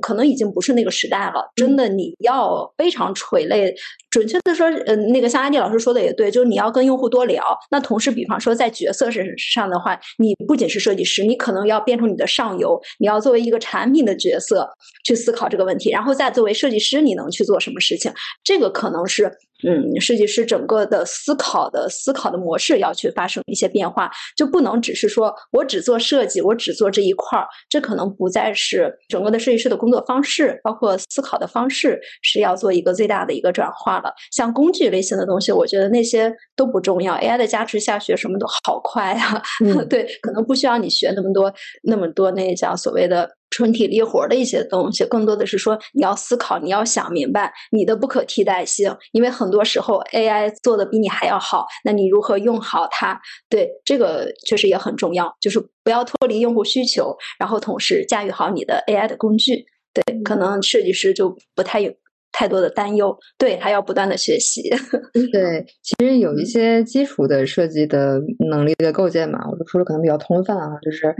可能已经不是那个时代了。真的，你要非常垂泪。准确的说，呃，那个像安迪老师说的也对，就是你要跟用户多聊。那同时，比方说在角色身上的话，你不仅是设计师，你可能要变成你的上游，你要作为一个产品的角色去思考这个问题，然后再作为设计师，你能去做什么事情？这个可能是嗯，设计师整个的思考的思考的模式要去发生一些变化，就不能只是说我只做设计，我只做这一块儿，这可能不再是整个的设计师的工作方式，包括思考的方式是要做一个最大的一个转化了。像工具类型的东西，我觉得那些都不重要，AI 的加持下学什么都好快啊，对，可能不需要你学那么多那么多那叫所谓的。纯体力活的一些东西，更多的是说你要思考，你要想明白你的不可替代性，因为很多时候 AI 做的比你还要好，那你如何用好它？对这个确实也很重要，就是不要脱离用户需求，然后同时驾驭好你的 AI 的工具。对，可能设计师就不太有。太多的担忧，对，还要不断的学习。对，其实有一些基础的设计的能力的构建嘛，我就说的可能比较通泛啊，就是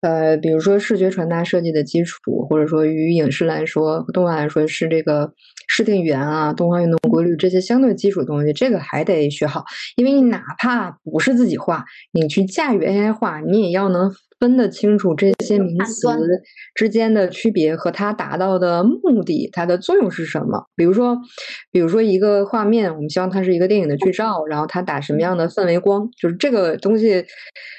呃，比如说视觉传达设计的基础，或者说与影视来说、动画来说是这个视听语言啊、动画运动规律这些相对基础的东西，这个还得学好，因为你哪怕不是自己画，你去驾驭 AI 画，你也要能。分得清楚这些名词之间的区别和它达到的目的，它的作用是什么？比如说，比如说一个画面，我们希望它是一个电影的剧照，然后它打什么样的氛围光，就是这个东西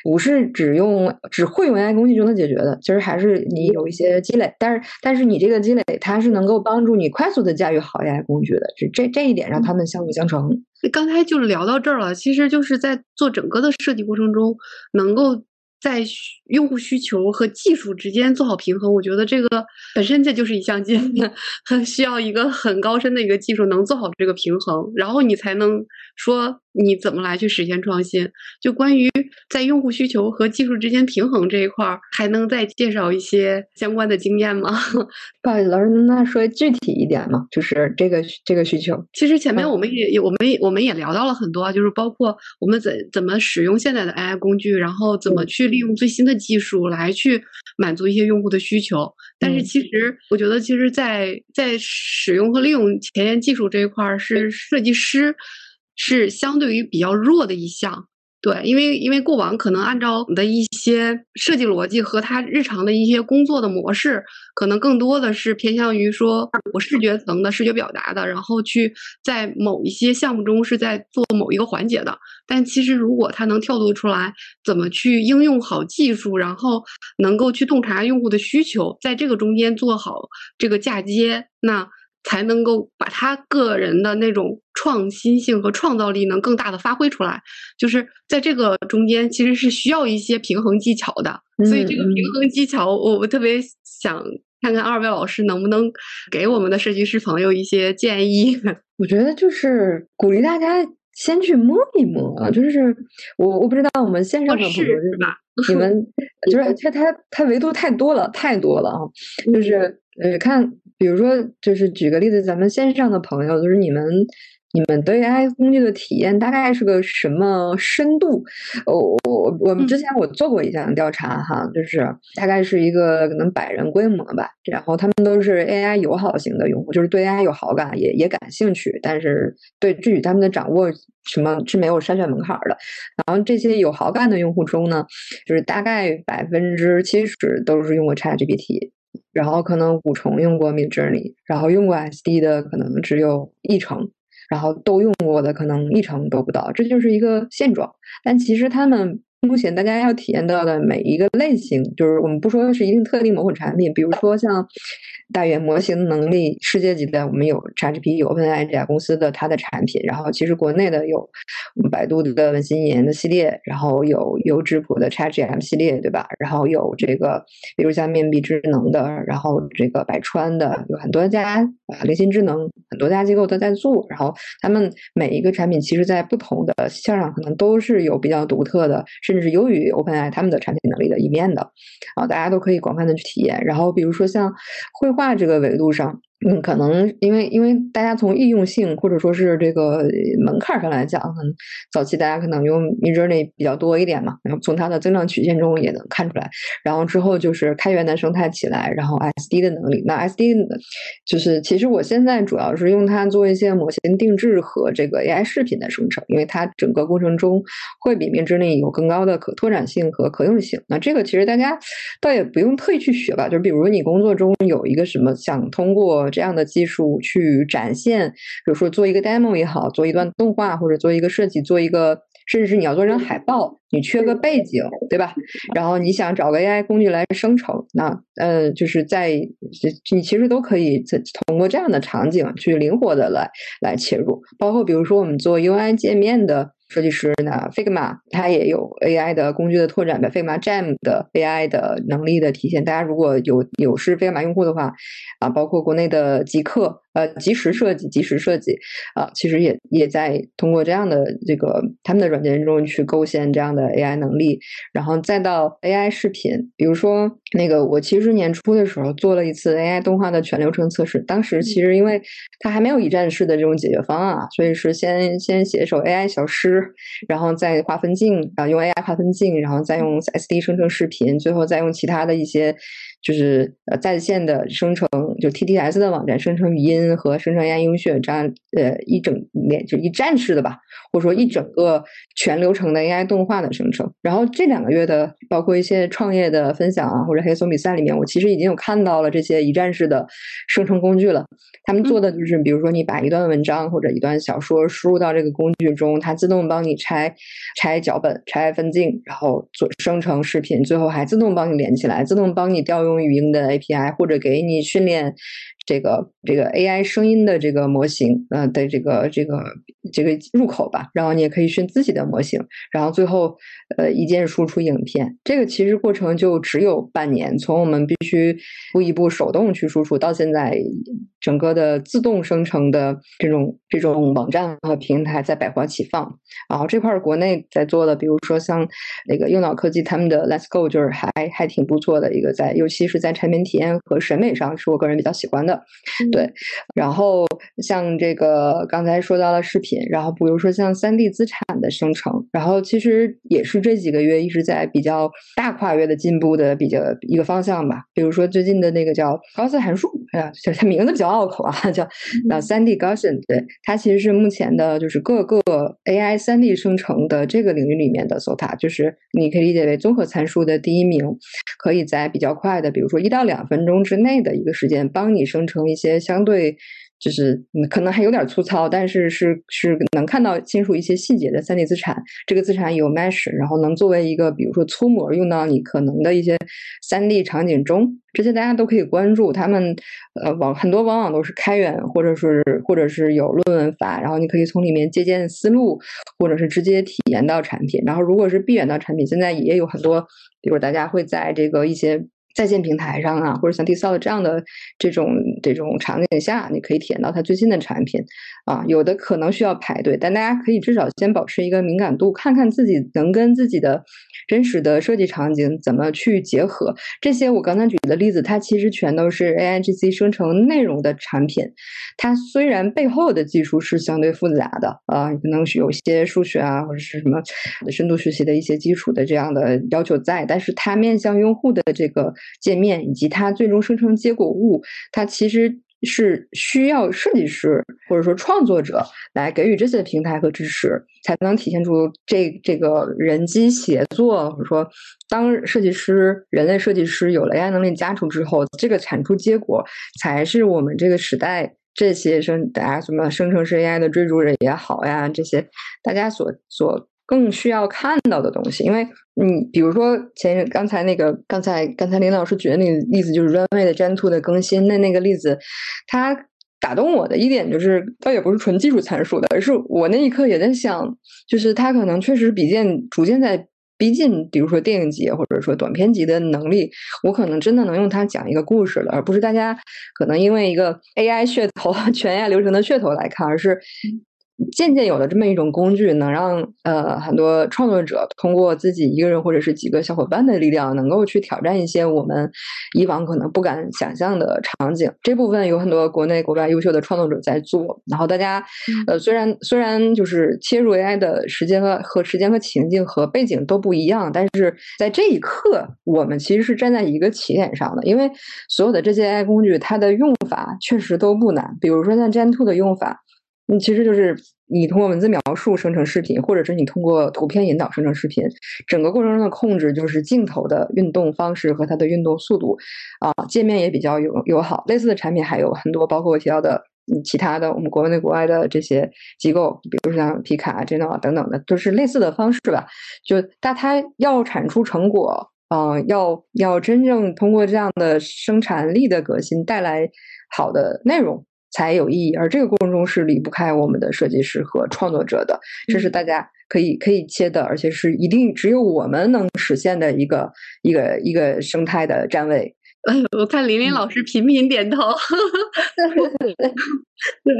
不是只用只会用 AI 工具就能解决的，其实还是你有一些积累。但是，但是你这个积累，它是能够帮助你快速的驾驭好 AI 工具的。这这这一点让，他们相辅相成。刚才就聊到这儿了，其实就是在做整个的设计过程中，能够。在用户需求和技术之间做好平衡，我觉得这个本身这就是一项技能，很需要一个很高深的一个技术能做好这个平衡，然后你才能说你怎么来去实现创新。就关于在用户需求和技术之间平衡这一块儿，还能再介绍一些相关的经验吗？不好意思，老师能再说具体一点嘛？就是这个这个需求。其实前面我们也我们我们也聊到了很多，就是包括我们怎怎么使用现在的 AI 工具，然后怎么去。利用最新的技术来去满足一些用户的需求，但是其实我觉得，其实，在在使用和利用前沿技术这一块儿，是设计师是相对于比较弱的一项。对，因为因为过往可能按照的一些设计逻辑和他日常的一些工作的模式，可能更多的是偏向于说我视觉层的视觉表达的，然后去在某一些项目中是在做某一个环节的。但其实如果他能跳脱出来，怎么去应用好技术，然后能够去洞察用户的需求，在这个中间做好这个嫁接，那。才能够把他个人的那种创新性和创造力能更大的发挥出来，就是在这个中间其实是需要一些平衡技巧的。所以这个平衡技巧，我我特别想看看二位老师能不能给我们的设计师朋友一些建议。我觉得就是鼓励大家先去摸一摸，就是我我不知道我们线上的朋友是吧？你们 就是它它它维度太多了，太多了啊！就是呃看。比如说，就是举个例子，咱们线上的朋友，就是你们，你们对 AI 工具的体验大概是个什么深度？我我我们之前我做过一项调查哈，就是大概是一个可能百人规模吧，然后他们都是 AI 友好型的用户，就是对 AI 有好感，也也感兴趣，但是对具体他们的掌握什么是没有筛选门槛的。然后这些有好感的用户中呢，就是大概百分之七十都是用过 ChatGPT。然后可能五重用过 Midjourney，然后用过 SD 的可能只有一成，然后都用过的可能一成都不到，这就是一个现状。但其实他们目前大家要体验到的每一个类型，就是我们不说是一定特定某款产品，比如说像。大语言模型能力世界级的，我们有 ChatGPT，有 OpenAI 这家公司的它的产品。然后其实国内的有我们百度的文心一言的系列，然后有有质谱的 ChatGPT 系列，对吧？然后有这个，比如像面壁智能的，然后这个百川的，有很多家啊，灵心智能很多家机构都在做。然后他们每一个产品，其实在不同的线上可能都是有比较独特的，甚至是优于 OpenAI 他们的产品能力的一面的。啊，大家都可以广泛的去体验。然后比如说像绘画这个维度上。嗯，可能因为因为大家从易用性或者说是这个门槛上来讲，可能早期大家可能用 Midjourney 比较多一点嘛，然后从它的增长曲线中也能看出来。然后之后就是开源的生态起来，然后 SD 的能力。那 SD 就是其实我现在主要是用它做一些模型定制和这个 AI 视频的生成，因为它整个过程中会比 Midjourney 有更高的可拓展性和可用性。那这个其实大家倒也不用特意去学吧，就是比如你工作中有一个什么想通过这样的技术去展现，比如说做一个 demo 也好，做一段动画或者做一个设计，做一个。甚至是你要做成海报，你缺个背景，对吧？然后你想找个 AI 工具来生成，那呃，就是在你其实都可以通过这样的场景去灵活的来来切入，包括比如说我们做 UI 界面的。设计师呢，Figma 它也有 AI 的工具的拓展的，Figma Jam 的 AI 的能力的体现。大家如果有有是 Figma 用户的话，啊，包括国内的极客，呃，即时设计，即时设计，啊，其实也也在通过这样的这个他们的软件中去构建这样的 AI 能力，然后再到 AI 视频，比如说那个我其实年初的时候做了一次 AI 动画的全流程测试，当时其实因为它还没有一站式的这种解决方案，所以是先先写一首 AI 小诗。然后再划分镜，然后用 AI 划分镜，然后再用 SD 生成视频，最后再用其他的一些。就是呃在线的生成，就 TTS 的网站生成语音和生成 AI 音乐这样呃一整连就一站式的吧，或者说一整个全流程的 AI 动画的生成。然后这两个月的包括一些创业的分享啊，或者黑松比赛里面，我其实已经有看到了这些一站式的生成工具了。他们做的就是，比如说你把一段文章或者一段小说输入到这个工具中，它自动帮你拆拆脚本、拆分镜，然后做生成视频，最后还自动帮你连起来，自动帮你调用。语音的 API，或者给你训练这个这个 AI 声音的这个模型，呃的这个这个这个入口吧，然后你也可以训自己的模型，然后最后呃一键输出影片。这个其实过程就只有半年，从我们必须一步一步手动去输出，到现在整个的自动生成的这种这种网站和平台在百花齐放。然后这块国内在做的，比如说像那个右脑科技他们的 Let's Go，就是还还挺不错的一个在，尤其是在产品体验和审美上，是我个人比较喜欢的。对，然后像这个刚才说到了视频，然后比如说像三 D 资产的生成，然后其实也是这几个月一直在比较大跨越的进步的比较一个方向吧。比如说最近的那个叫高斯函数，哎呀，就它名字比较拗口啊，叫叫三 D Gaussian，对，它其实是目前的就是各个 AI 三 D 生成的这个领域里面的 SOTA，就是你可以理解为综合参数的第一名，可以在比较快的，比如说一到两分钟之内的一个时间，帮你生成一些相对。就是可能还有点粗糙，但是是是能看到清楚一些细节的三 D 资产。这个资产有 mesh，然后能作为一个比如说粗模用到你可能的一些三 D 场景中，这些大家都可以关注。他们呃往很多往往都是开源，或者是或者是有论文发，然后你可以从里面借鉴思路，或者是直接体验到产品。然后如果是闭源到产品，现在也有很多，比如大家会在这个一些。在线平台上啊，或者像 D SO 这样的这种这种场景下，你可以体验到它最新的产品啊。有的可能需要排队，但大家可以至少先保持一个敏感度，看看自己能跟自己的真实的设计场景怎么去结合。这些我刚才举的例子，它其实全都是 AI GC 生成内容的产品。它虽然背后的技术是相对复杂的啊，可能是有些数学啊或者是什么深度学习的一些基础的这样的要求在，但是它面向用户的这个。界面以及它最终生成结果物，它其实是需要设计师或者说创作者来给予这些平台和支持，才能体现出这这个人机协作，或者说当设计师、人类设计师有了 AI 能力加持之后，这个产出结果才是我们这个时代这些生大家什么生成式 AI 的追逐者也好呀，这些大家所所。更需要看到的东西，因为你比如说前刚才那个刚才刚才林老师举的那个例子，就是 Runway 的 Gen Two 的更新，那那个例子，它打动我的一点就是，倒也不是纯技术参数的，而是我那一刻也在想，就是它可能确实比渐逐渐在逼近，比如说电影级或者说短片级的能力，我可能真的能用它讲一个故事了，而不是大家可能因为一个 AI 噱头、全 AI 流程的噱头来看，而是。渐渐有了这么一种工具，能让呃很多创作者通过自己一个人或者是几个小伙伴的力量，能够去挑战一些我们以往可能不敢想象的场景。这部分有很多国内国外优秀的创作者在做。然后大家呃虽然虽然就是切入 AI 的时间和和时间和情境和背景都不一样，但是在这一刻，我们其实是站在一个起点上的。因为所有的这些 AI 工具，它的用法确实都不难。比如说像 Gen Two 的用法。你其实就是你通过文字描述生成视频，或者是你通过图片引导生成视频，整个过程中的控制就是镜头的运动方式和它的运动速度，啊，界面也比较友友好。类似的产品还有很多，包括我提到的其他的我们国内国外的这些机构，比如像皮卡、g n o 等等的，都是类似的方式吧。就但它要产出成果，啊，要要真正通过这样的生产力的革新带来好的内容。才有意义，而这个过程中是离不开我们的设计师和创作者的，这是大家可以可以切的，而且是一定只有我们能实现的一个一个一个生态的站位。哎，我看林林老师频频点头。对，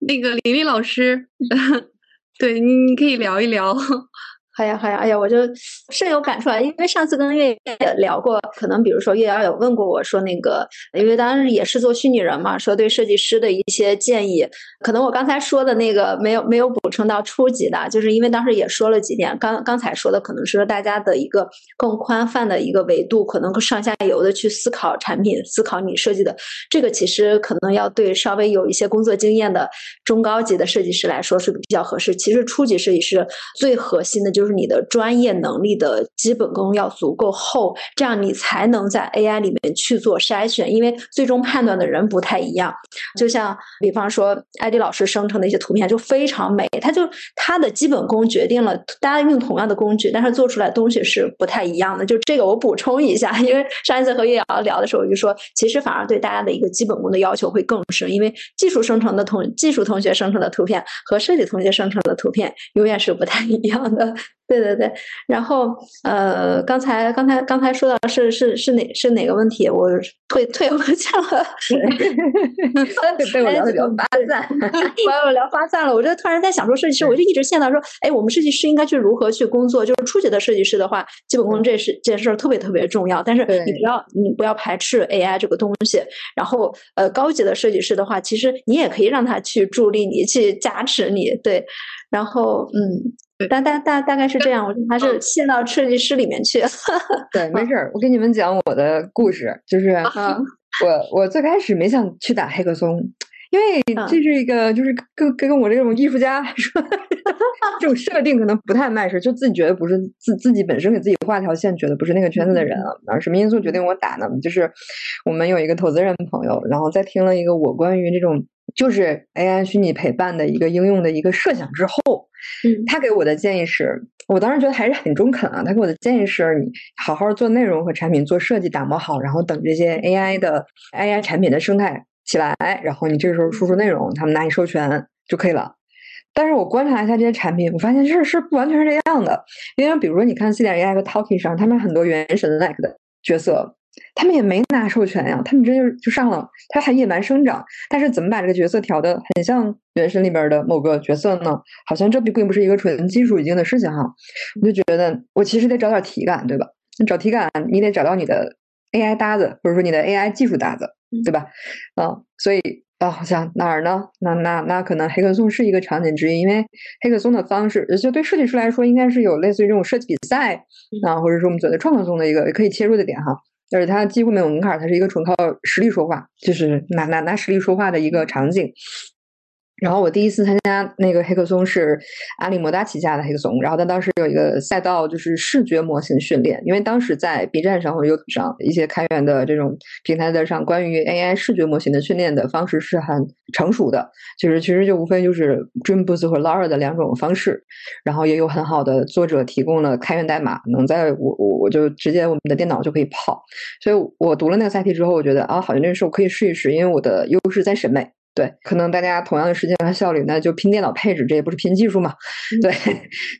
那个林林老师，对，你你可以聊一聊。好呀，好呀，哎呀，我就深有感触啊！因为上次跟月也聊过，可能比如说月瑶有问过我说，那个因为当时也是做虚拟人嘛，说对设计师的一些建议，可能我刚才说的那个没有没有补充到初级的，就是因为当时也说了几点，刚刚才说的可能是大家的一个更宽泛的一个维度，可能上下游的去思考产品，思考你设计的这个，其实可能要对稍微有一些工作经验的中高级的设计师来说是比较合适。其实初级设计师最核心的就。就是你的专业能力的基本功要足够厚，这样你才能在 AI 里面去做筛选，因为最终判断的人不太一样。就像比方说，艾迪老师生成的一些图片就非常美，他就他的基本功决定了大家用同样的工具，但是做出来东西是不太一样的。就这个我补充一下，因为上一次和叶瑶聊的时候，我就说，其实反而对大家的一个基本功的要求会更深，因为技术生成的同技术同学生成的图片和设计同学生成的图片永远是不太一样的。对对对，然后呃，刚才刚才刚才说到是是是哪是哪个问题？我退退回去了，被我聊的聊发散，把我聊发散了。我就突然在想说，设计师，我就一直陷到说，哎，我们设计师应该去如何去工作？就是初级的设计师的话，基本功这是这件事特别特别重要。但是你不要你不要排斥 AI 这个东西。然后呃，高级的设计师的话，其实你也可以让他去助力你，去加持你。对，然后嗯。大大大大概是这样，我还是陷到设计师里面去。对，没事儿，我给你们讲我的故事，就是我我最开始没想去打黑客松，因为这是一个就是跟跟我这种艺术家来说，这种设定可能不太卖事，就自己觉得不是自自己本身给自己画条线，觉得不是那个圈子的人啊。然后什么因素决定我打呢？就是我们有一个投资人朋友，然后在听了一个我关于这种就是 AI 虚拟陪伴的一个应用的一个设想之后。嗯，他给我的建议是，我当时觉得还是很中肯啊。他给我的建议是，你好好做内容和产品，做设计打磨好，然后等这些 AI 的 AI 产品的生态起来，然后你这个时候输出内容，他们拿你授权就可以了。但是我观察一下这些产品，我发现是是不完全是这样的。因为比如说，你看 C 点 AI 和 Talkie 上，他们很多原神 like 的角色。他们也没拿授权呀，他们直接就就上了，他还野蛮生长。但是怎么把这个角色调的很像原神里边的某个角色呢？好像这并并不是一个纯技术已经的事情哈。我就觉得我其实得找点体感，对吧？找体感，你得找到你的 AI 搭子，或者说你的 AI 技术搭子，对吧？啊，所以啊，好像哪儿呢？那那那可能黑客松是一个场景之一，因为黑客松的方式，就对设计师来说，应该是有类似于这种设计比赛啊，或者说我们所谓的创客松的一个可以切入的点哈。而且它几乎没有门槛，它是一个纯靠实力说话，就是拿拿拿实力说话的一个场景。然后我第一次参加那个黑客松是阿里摩达旗下的黑客松，然后他当时有一个赛道就是视觉模型训练，因为当时在 B 站上或 YouTube 上一些开源的这种平台的上，关于 AI 视觉模型的训练的方式是很成熟的，就是其实就无非就是 Dreamboost 和 Lara 的两种方式，然后也有很好的作者提供了开源代码，能在我我我就直接我们的电脑就可以跑，所以我读了那个赛题之后，我觉得啊，好像这个事我可以试一试，因为我的优势在审美。对，可能大家同样的时间和效率，那就拼电脑配置，这也不是拼技术嘛。对，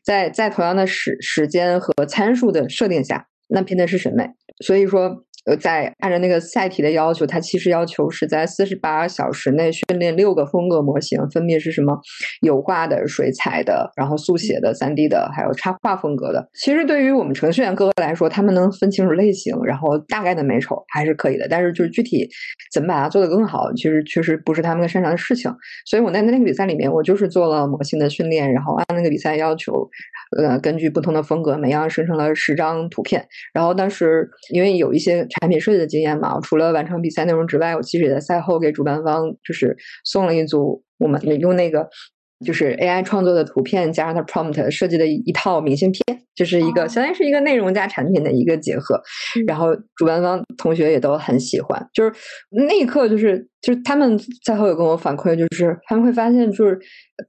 在在同样的时时间和参数的设定下，那拼的是审美。所以说。呃，在按照那个赛题的要求，它其实要求是在四十八小时内训练六个风格模型，分别是什么油画的、水彩的，然后速写的、三 D 的，还有插画风格的。其实对于我们程序员哥哥来说，他们能分清楚类型，然后大概的美丑还是可以的。但是就是具体怎么把它做得更好，其实确实不是他们擅长的事情。所以我在那个比赛里面，我就是做了模型的训练，然后按那个比赛要求，呃，根据不同的风格，每样生成了十张图片。然后当时因为有一些。产品设计的经验嘛，除了完成比赛内容之外，我其实也在赛后给主办方就是送了一组我们用那个就是 AI 创作的图片加上它 prompt 设计的一套明信片，就是一个相当于是一个内容加产品的一个结合。然后主办方同学也都很喜欢，就是那一刻就是就是他们赛后有跟我反馈，就是他们会发现就是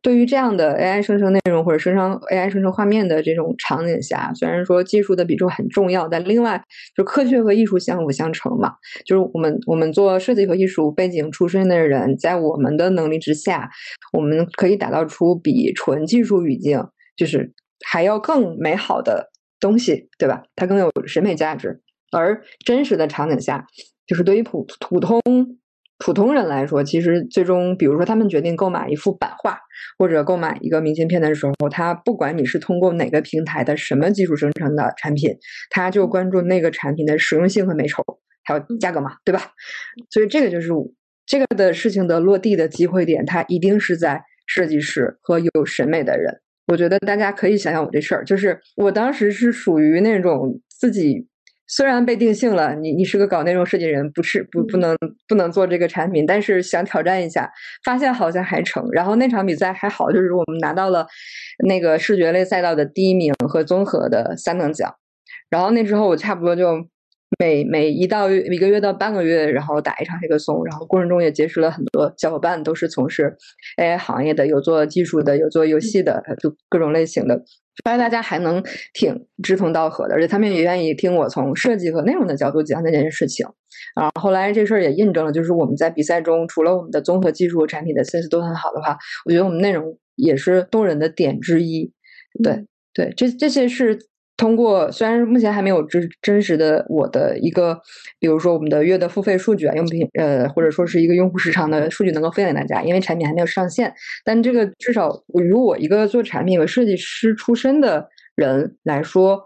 对于这样的 AI 生成内容或者生成 AI 生成画面的这种场景下，虽然说技术的比重很重要，但另外就科学和艺术相辅相成嘛。就是我们我们做设计和艺术背景出身的人，在我们的能力之下，我们可以打造出比纯技术语境就是还要更美好的东西，对吧？它更有审美价值。而真实的场景下，就是对于普普通普通人来说，其实最终，比如说他们决定购买一幅版画或者购买一个明信片的时候，他不管你是通过哪个平台的什么技术生成的产品，他就关注那个产品的实用性和美丑，还有价格嘛，对吧？所以这个就是这个的事情的落地的机会点，它一定是在设计师和有审美的人。我觉得大家可以想想我这事儿，就是我当时是属于那种自己。虽然被定性了，你你是个搞内容设计人，不是不不能不能做这个产品，但是想挑战一下，发现好像还成。然后那场比赛还好，就是我们拿到了那个视觉类赛道的第一名和综合的三等奖。然后那之后我差不多就每每一到一个月到半个月，然后打一场黑客松，然后过程中也结识了很多小伙伴，都是从事 AI 行业的，有做技术的，有做游戏的，就各种类型的。发现大家还能挺志同道合的，而且他们也愿意听我从设计和内容的角度讲这件事情。啊，后来这事儿也印证了，就是我们在比赛中，除了我们的综合技术和产品的 sense 都很好的话，我觉得我们内容也是动人的点之一。对对，这这些是。通过虽然目前还没有真真实的我的一个，比如说我们的月的付费数据啊，用品呃或者说是一个用户时长的数据能够分享给大家，因为产品还没有上线。但这个至少与我一个做产品和设计师出身的人来说，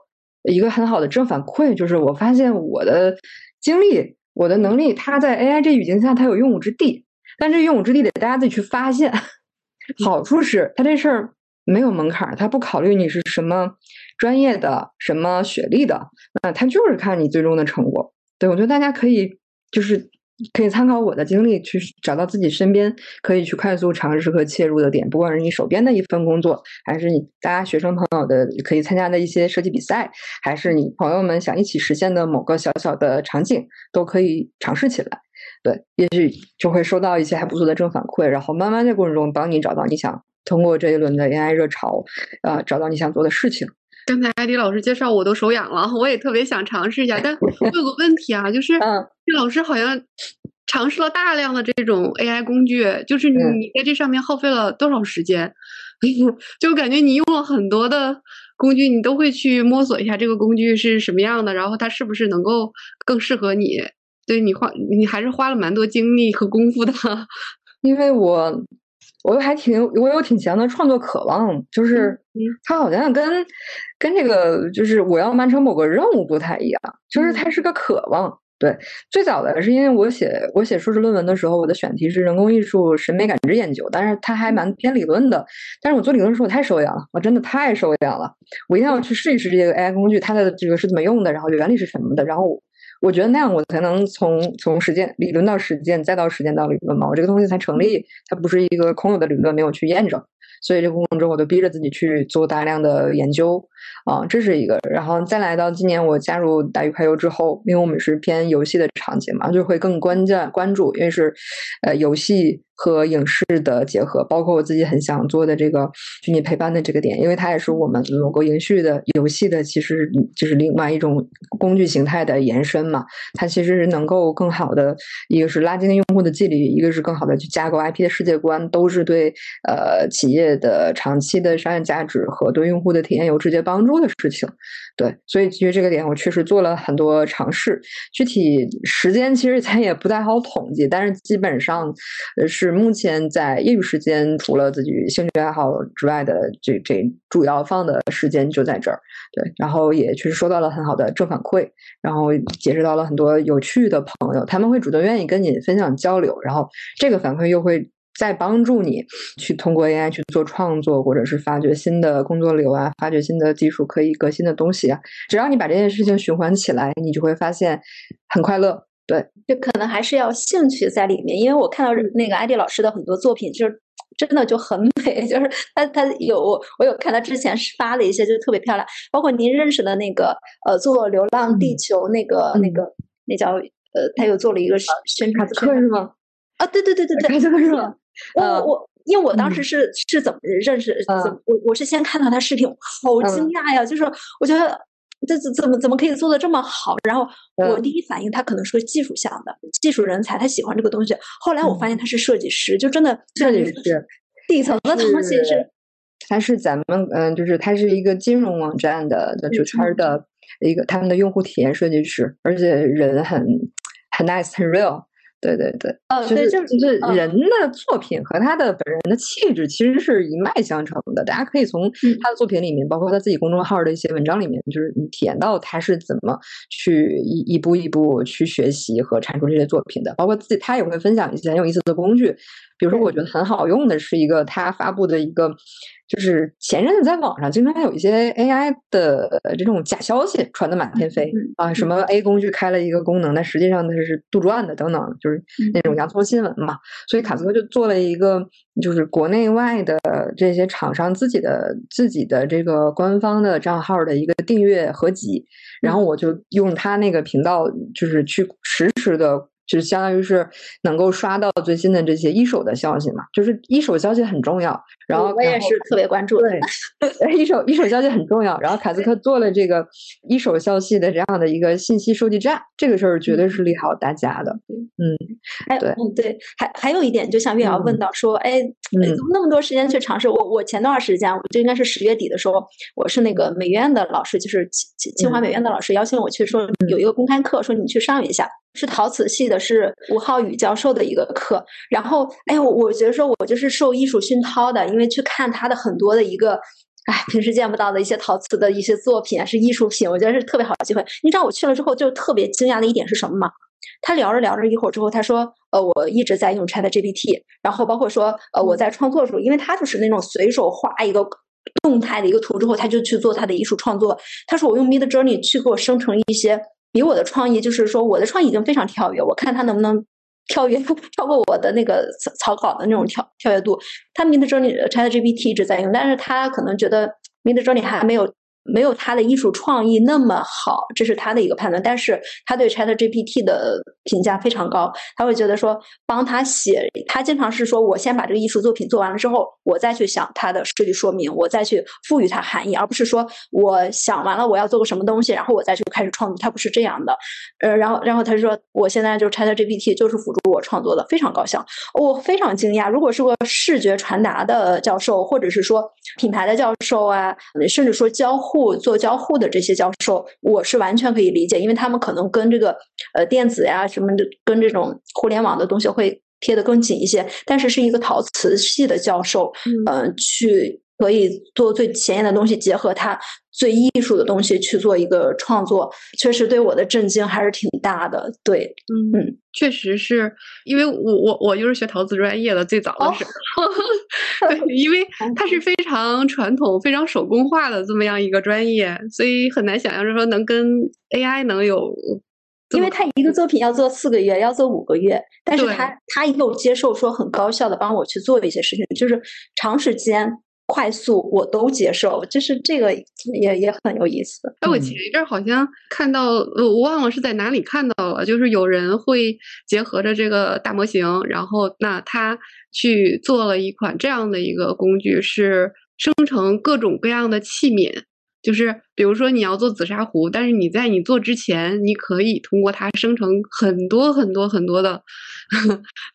一个很好的正反馈就是，我发现我的经历、我的能力，它在 AI 这语境下它有用武之地，但这用武之地得大家自己去发现。好处是它这事儿没有门槛，它不考虑你是什么。专业的什么学历的，那他就是看你最终的成果。对我觉得大家可以就是可以参考我的经历，去找到自己身边可以去快速尝试和切入的点。不管是你手边的一份工作，还是你大家学生朋友的可以参加的一些设计比赛，还是你朋友们想一起实现的某个小小的场景，都可以尝试起来。对，也许就会收到一些还不错的正反馈，然后慢慢在过程中帮你找到你想通过这一轮的 AI 热潮，呃，找到你想做的事情。刚才艾迪老师介绍，我都手痒了，我也特别想尝试一下。但我有个问题啊，就是这老师好像尝试了大量的这种 AI 工具，就是你在这上面耗费了多少时间？就感觉你用了很多的工具，你都会去摸索一下这个工具是什么样的，然后它是不是能够更适合你？对你花，你还是花了蛮多精力和功夫的。因为我。我又还挺，我有挺强的创作渴望，就是它好像跟跟这个就是我要完成某个任务不太一样，就是它是个渴望。对，最早的是因为我写我写硕士论文的时候，我的选题是人工艺术审美感知研究，但是它还蛮偏理论的。但是我做理论的时候我太手痒了，我真的太手痒了，我一定要去试一试这个 AI 工具，它的这个是怎么用的，然后原理是什么的，然后。我觉得那样我才能从从实践理论到实践，再到实践到理论嘛，我这个东西才成立。它不是一个空有的理论，没有去验证，所以这个过程中我都逼着自己去做大量的研究啊，这是一个。然后再来到今年我加入大鱼快游之后，因为我们是偏游戏的场景嘛，就会更关键关注，因为是呃游戏。和影视的结合，包括我自己很想做的这个虚拟陪伴的这个点，因为它也是我们某个延续的游戏的，其实就是另外一种工具形态的延伸嘛。它其实是能够更好的，一个是拉近用户的距离，一个是更好的去架构 IP 的世界观，都是对呃企业的长期的商业价值和对用户的体验有直接帮助的事情。对，所以基于这个点，我确实做了很多尝试。具体时间其实 咱也不太好统计，但是基本上是。是目前在业余时间，除了自己兴趣爱好之外的这这主要放的时间就在这儿，对，然后也确实收到了很好的正反馈，然后结识到了很多有趣的朋友，他们会主动愿意跟你分享交流，然后这个反馈又会再帮助你去通过 AI 去做创作，或者是发掘新的工作流啊，发掘新的技术可以革新的东西啊，只要你把这件事情循环起来，你就会发现很快乐。对，就可能还是要兴趣在里面，因为我看到那个艾迪老师的很多作品，就是真的就很美，就是他他有我有看他之前发了一些就特别漂亮，包括您认识的那个呃做《流浪地球》那个、那个那叫呃，他又做了一个宣传课是吗？啊，对对对对对，这个是吗？我我因为我当时是是怎么认识？怎么我我是先看到他视频，好惊讶呀！就是我觉得这怎怎么怎么可以做的这么好？然后我第一反应他可能是个技术向的技术人才，他喜欢这个东西。后来我发现他是设计师，就真的设计师底层的东西是。他是咱们嗯，就是他是一个金融网站的的主圈的一个他们的用户体验设计师，而且人很很 nice 很 real。对对对，就是就是人的作品和他的本人的气质其实是一脉相承的。大家可以从他的作品里面，包括他自己公众号的一些文章里面，就是你体验到他是怎么去一一步一步去学习和产出这些作品的。包括自己，他也会分享一些很有意思的工具。比如说，我觉得很好用的是一个他发布的一个。就是前阵子在网上经常有一些 AI 的这种假消息传的满天飞啊，什么 A 工具开了一个功能，但实际上它是杜撰的等等，就是那种洋葱新闻嘛。所以卡斯克就做了一个，就是国内外的这些厂商自己的自己的这个官方的账号的一个订阅合集，然后我就用他那个频道，就是去实时的。就是相当于是能够刷到最新的这些一手的消息嘛，就是一手消息很重要。然后我也是特别关注对，一手一手消息很重要。然后凯斯克做了这个一手消息的这样的一个信息收集站，这个事儿绝对是利好大家的。嗯，哎，对，嗯，对，还还有一点，就像月瑶问到说，哎，那么多时间去尝试，我我前段时间，我就应该是十月底的时候，我是那个美院的老师，就是清清华美院的老师邀请我去说有一个公开课，说你去上一下。是陶瓷系的，是吴浩宇教授的一个课。然后，哎，我我觉得说，我就是受艺术熏陶的，因为去看他的很多的一个，哎，平时见不到的一些陶瓷的一些作品，是艺术品，我觉得是特别好的机会。你知道我去了之后，就特别惊讶的一点是什么吗？他聊着聊着一会儿之后，他说，呃，我一直在用 Chat GPT，然后包括说，呃，我在创作的时候，因为他就是那种随手画一个动态的一个图之后，他就去做他的艺术创作。他说我用 Mid Journey 去给我生成一些。以我的创意，就是说我的创意已经非常跳跃，我看他能不能跳跃 超过我的那个草稿的那种跳跳跃度。他 Mid Journey Chat GPT 一直在用，但是他可能觉得 Mid Journey 还没有。没有他的艺术创意那么好，这是他的一个判断。但是他对 Chat GPT 的评价非常高，他会觉得说帮他写，他经常是说我先把这个艺术作品做完了之后，我再去想它的设计说明，我再去赋予它含义，而不是说我想完了我要做个什么东西，然后我再去开始创作。他不是这样的。呃，然后然后他就说我现在就 Chat GPT 就是辅助我创作的，非常高效。我非常惊讶，如果是个视觉传达的教授，或者是说品牌的教授啊，甚至说交互。做交互的这些教授，我是完全可以理解，因为他们可能跟这个呃电子呀什么的，跟这种互联网的东西会贴得更紧一些。但是是一个陶瓷系的教授，嗯，去可以做最前沿的东西，结合它最艺术的东西去做一个创作，确实对我的震惊还是挺大的。对，嗯，确实是因为我我我就是学陶瓷专业的，最早的时候。对，因为 它是非常传统、非常手工化的这么样一个专业，所以很难想象，说能跟 AI 能有。因为他一个作品要做四个月，要做五个月，但是他他又接受说很高效的帮我去做一些事情，就是长时间。快速我都接受，就是这个也也很有意思。哎，我前一阵好像看到，我忘了是在哪里看到了，就是有人会结合着这个大模型，然后那他去做了一款这样的一个工具，是生成各种各样的器皿。就是比如说你要做紫砂壶，但是你在你做之前，你可以通过它生成很多很多很多的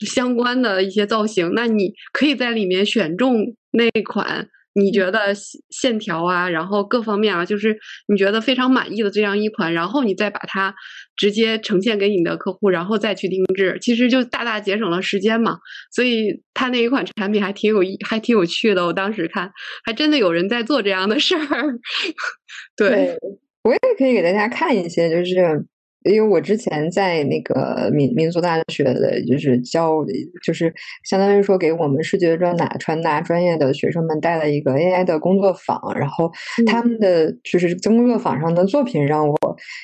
相关的一些造型。那你可以在里面选中那款。你觉得线条啊，然后各方面啊，就是你觉得非常满意的这样一款，然后你再把它直接呈现给你的客户，然后再去定制，其实就大大节省了时间嘛。所以他那一款产品还挺有意，还挺有趣的。我当时看，还真的有人在做这样的事儿。对，我也可以给大家看一些，就是。因为我之前在那个民民族大学的，就是教，就是相当于说给我们视觉传达传达专业的学生们带了一个 AI 的工作坊，然后他们的就是工作坊上的作品让我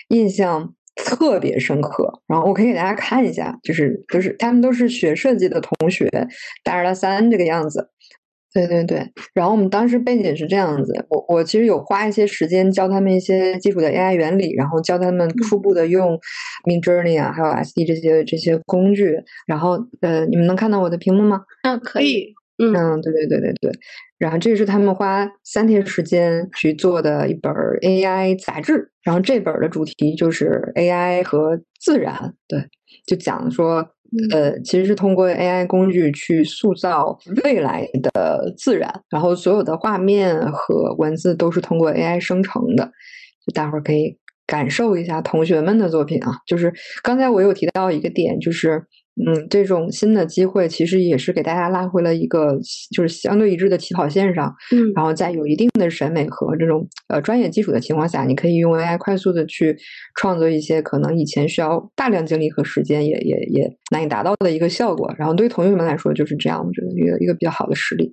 印象特别深刻。然后我可以给大家看一下，就是就是他们都是学设计的同学，大二大三这个样子。对对对，然后我们当时背景是这样子，我我其实有花一些时间教他们一些基础的 AI 原理，然后教他们初步的用 Mid Journey 啊，还有 SD 这些这些工具。然后呃，你们能看到我的屏幕吗？嗯，可以。嗯，对对对对对。然后这是他们花三天时间去做的一本 AI 杂志，然后这本的主题就是 AI 和自然，对，就讲说。呃，其实是通过 AI 工具去塑造未来的自然，然后所有的画面和文字都是通过 AI 生成的。就大伙儿可以感受一下同学们的作品啊，就是刚才我有提到一个点，就是。嗯，这种新的机会其实也是给大家拉回了一个就是相对一致的起跑线上。嗯，然后在有一定的审美和这种呃专业基础的情况下，你可以用 AI 快速的去创作一些可能以前需要大量精力和时间也也也难以达到的一个效果。然后对于同学们来说就是这样，我觉得一个一个比较好的实例。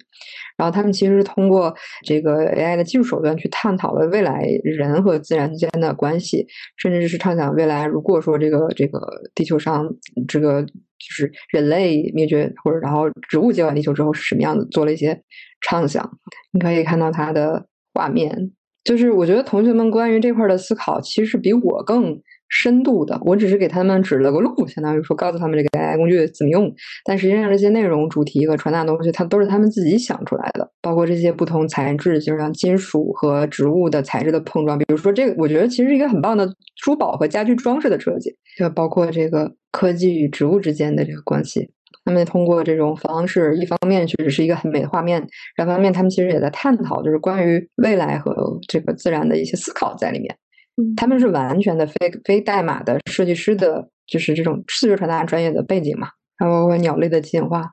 然后他们其实是通过这个 AI 的技术手段去探讨了未来人和自然之间的关系，甚至是畅想未来如果说这个这个地球上这个就是人类灭绝或者然后植物接管地球之后是什么样子，做了一些畅想。你可以看到它的画面，就是我觉得同学们关于这块的思考其实比我更。深度的，我只是给他们指了个路，相当于说告诉他们这个 AI 工具怎么用。但实际上，这些内容、主题和传达东西，它都是他们自己想出来的。包括这些不同材质，就像金属和植物的材质的碰撞。比如说这个，我觉得其实是一个很棒的珠宝和家居装饰的设计。就包括这个科技与植物之间的这个关系，他们通过这种方式，一方面确实是一个很美的画面，另一方面他们其实也在探讨，就是关于未来和这个自然的一些思考在里面。他们是完全的非非代码的设计师的，就是这种视觉传达专业的背景嘛，还包括鸟类的进化。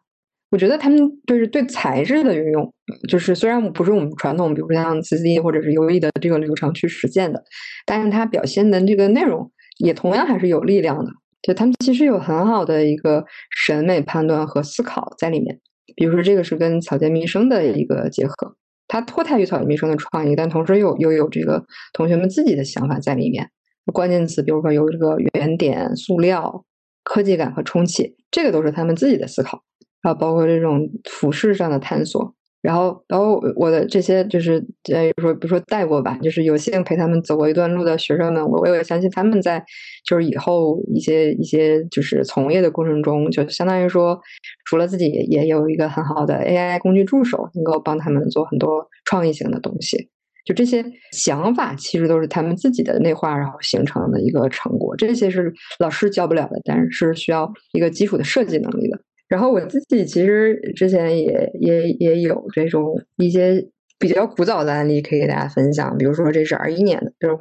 我觉得他们就是对材质的运用，就是虽然不是我们传统，比如说像 CC 或者是 UE 的这个流程去实现的，但是它表现的这个内容也同样还是有力量的。就他们其实有很好的一个审美判断和思考在里面。比如说这个是跟草间弥生的一个结合。它脱胎于草间弥生的创意，但同时又又有这个同学们自己的想法在里面。关键词，比如说有这个原点、塑料、科技感和充气，这个都是他们自己的思考。还有包括这种俯视上的探索。然后，然后我的这些就是，呃，说比如说带过吧，就是有幸陪他们走过一段路的学生们，我我也相信他们在就是以后一些一些就是从业的过程中，就相当于说，除了自己也有一个很好的 AI 工具助手，能够帮他们做很多创意型的东西。就这些想法，其实都是他们自己的内化，然后形成的一个成果。这些是老师教不了的，但是需要一个基础的设计能力的。然后我自己其实之前也也也有这种一些比较古早的案例可以给大家分享，比如说这是二一年的，就是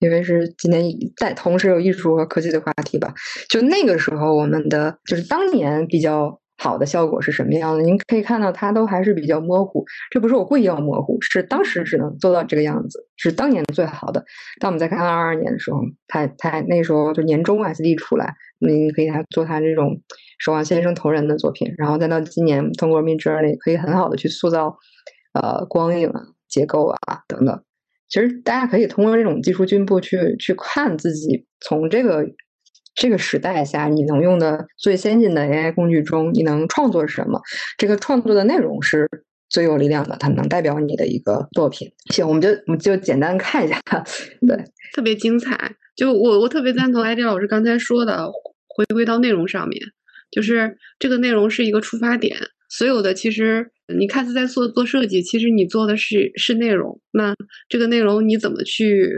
因为是今年在同时有艺术和科技的话题吧，就那个时候我们的就是当年比较好的效果是什么样的？您可以看到它都还是比较模糊，这不是我故意要模糊，是当时只能做到这个样子，是当年最好的。当我们再看二二年的时候，它它那时候就年终 SD 出来，您可以它做它这种。守望先生同人的作品，然后再到今年通过 Mid Journey 可以很好的去塑造，呃，光影啊、结构啊等等。其实大家可以通过这种技术进步去去看自己从这个这个时代下你能用的最先进的 AI 工具中，你能创作什么？这个创作的内容是最有力量的，它能代表你的一个作品。行，我们就我们就简单看一下，对，特别精彩。就我我特别赞同艾迪老师刚才说的，回归到内容上面。就是这个内容是一个出发点，所有的其实你看似在做做设计，其实你做的是是内容。那这个内容你怎么去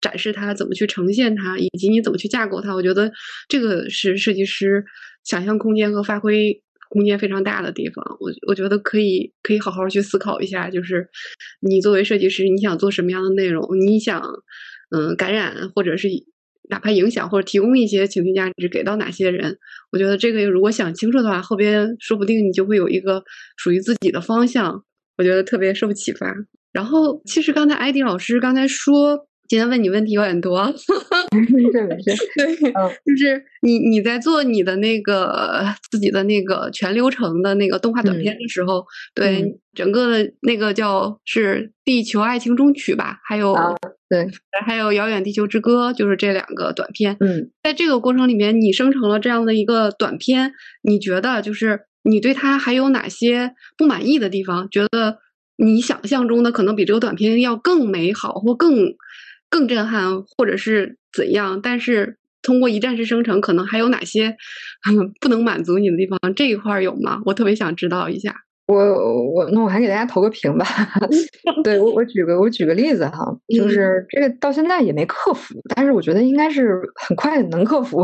展示它，怎么去呈现它，以及你怎么去架构它？我觉得这个是设计师想象空间和发挥空间非常大的地方。我我觉得可以可以好好去思考一下，就是你作为设计师，你想做什么样的内容？你想嗯感染或者是。哪怕影响或者提供一些情绪价值给到哪些人，我觉得这个如果想清楚的话，后边说不定你就会有一个属于自己的方向。我觉得特别受启发。然后，其实刚才艾迪老师刚才说，今天问你问题有点多，没事没事。对，就是你你在做你的那个自己的那个全流程的那个动画短片的时候，对整个的那个叫是《地球爱情中曲》吧，还有对，还有《遥远地球之歌》，就是这两个短片。嗯，在这个过程里面，你生成了这样的一个短片，你觉得就是你对它还有哪些不满意的地方？觉得你想象中的可能比这个短片要更美好，或更更震撼，或者是怎样？但是通过一站式生成，可能还有哪些不能满足你的地方？这一块有吗？我特别想知道一下。我我那我还给大家投个屏吧。对我我举个我举个例子哈，就是这个到现在也没克服，但是我觉得应该是很快能克服。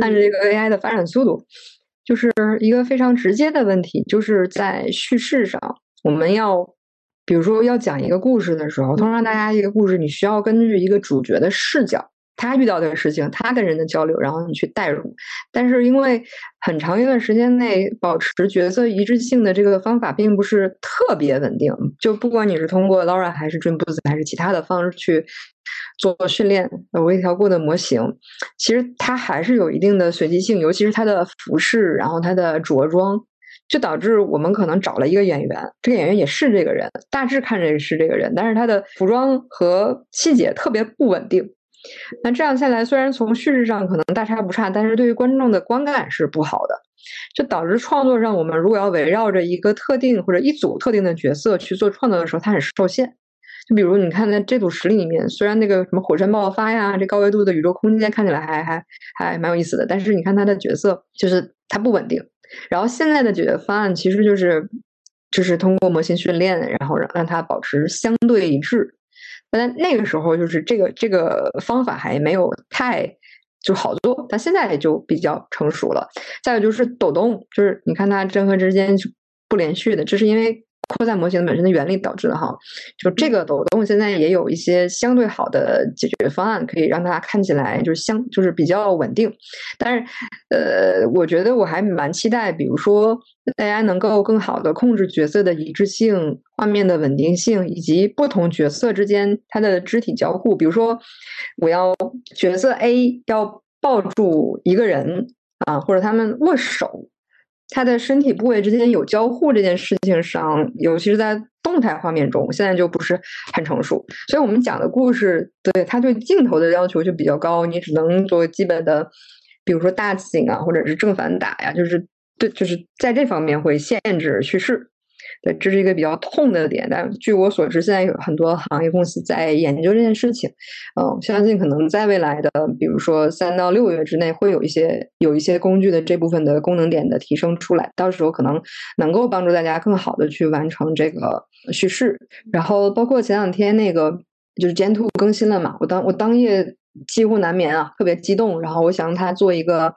按照这个 AI 的发展速度，就是一个非常直接的问题，就是在叙事上，我们要比如说要讲一个故事的时候，通常大家一个故事你需要根据一个主角的视角。他遇到的事情，他跟人的交流，然后你去代入。但是因为很长一段时间内保持角色一致性的这个方法并不是特别稳定，就不管你是通过 Laura 还是 Dream Boost 还是其他的方式去做训练，微调过的模型，其实它还是有一定的随机性，尤其是它的服饰，然后它的着装，就导致我们可能找了一个演员，这个演员也是这个人，大致看着是这个人，但是他的服装和细节特别不稳定。那这样下来，虽然从叙事上可能大差不差，但是对于观众的观感是不好的，就导致创作上我们如果要围绕着一个特定或者一组特定的角色去做创作的时候，它很受限。就比如你看在这组实例里面，虽然那个什么火山爆发呀，这高维度的宇宙空间看起来还还还蛮有意思的，但是你看他的角色就是它不稳定。然后现在的解决方案其实就是就是通过模型训练，然后让让它保持相对一致。但那个时候，就是这个这个方法还没有太就好做，但现在就比较成熟了。再有就是抖动，就是你看它帧和之间不连续的，这是因为。扩散模型本身的原理导致的哈，就这个抖动现在也有一些相对好的解决方案，可以让它看起来就是相就是比较稳定。但是，呃，我觉得我还蛮期待，比如说大家能够更好的控制角色的一致性、画面的稳定性，以及不同角色之间它的肢体交互。比如说，我要角色 A 要抱住一个人啊，或者他们握手。他的身体部位之间有交互这件事情上，尤其是在动态画面中，现在就不是很成熟。所以我们讲的故事，对它对镜头的要求就比较高，你只能做基本的，比如说大景啊，或者是正反打呀，就是对，就是在这方面会限制叙事。对，这是一个比较痛的点，但据我所知，现在有很多行业公司在研究这件事情。嗯，相信可能在未来的，比如说三到六个月之内，会有一些有一些工具的这部分的功能点的提升出来，到时候可能能够帮助大家更好的去完成这个叙事。然后包括前两天那个就是 Gen Two 更新了嘛，我当我当夜几乎难眠啊，特别激动。然后我想他做一个，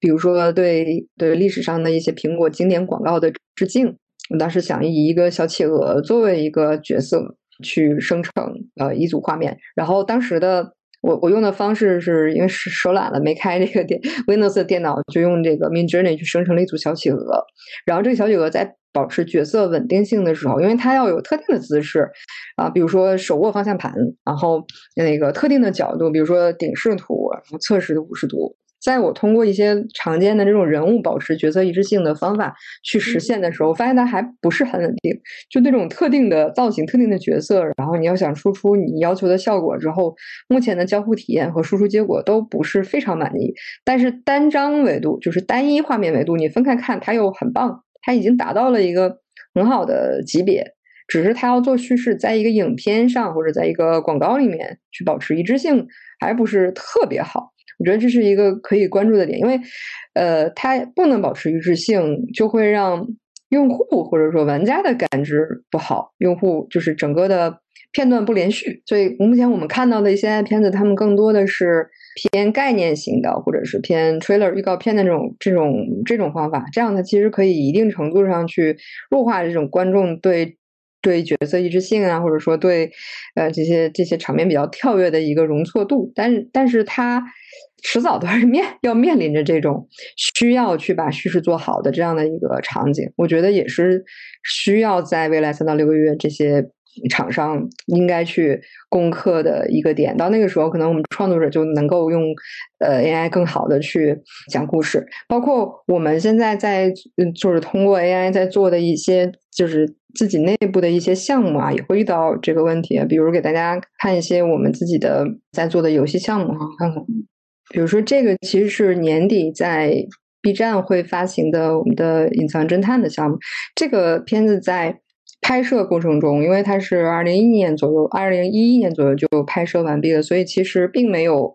比如说对对历史上的一些苹果经典广告的致敬。我当时想以一个小企鹅作为一个角色去生成呃一组画面，然后当时的我我用的方式是因为手手懒了没开这个电 Windows 的电脑，就用这个 Midjourney 去生成了一组小企鹅。然后这个小企鹅在保持角色稳定性的时候，因为它要有特定的姿势啊，比如说手握方向盘，然后那个特定的角度，比如说顶视图、然后侧视的五十度。在我通过一些常见的这种人物保持角色一致性的方法去实现的时候，发现它还不是很稳定。就那种特定的造型、特定的角色，然后你要想输出你要求的效果之后，目前的交互体验和输出结果都不是非常满意。但是单张维度，就是单一画面维度，你分开看它又很棒，它已经达到了一个很好的级别。只是它要做叙事，在一个影片上或者在一个广告里面去保持一致性，还不是特别好。我觉得这是一个可以关注的点，因为，呃，它不能保持一致性，就会让用户或者说玩家的感知不好，用户就是整个的片段不连续。所以目前我们看到的一些片子，他们更多的是偏概念型的，或者是偏 trailer 预告片的这种这种这种方法，这样它其实可以一定程度上去弱化这种观众对。对角色一致性啊，或者说对呃这些这些场面比较跳跃的一个容错度，但是但是它迟早都是 面要面临着这种需要去把叙事做好的这样的一个场景，我觉得也是需要在未来三到六个月这些厂商应该去攻克的一个点。到那个时候，可能我们创作者就能够用呃 AI 更好的去讲故事，包括我们现在在嗯就是通过 AI 在做的一些就是。自己内部的一些项目啊，也会遇到这个问题。比如给大家看一些我们自己的在做的游戏项目哈，看看。比如说这个其实是年底在 B 站会发行的我们的隐藏侦探的项目。这个片子在拍摄过程中，因为它是二零一一年左右，二零一一年左右就拍摄完毕了，所以其实并没有。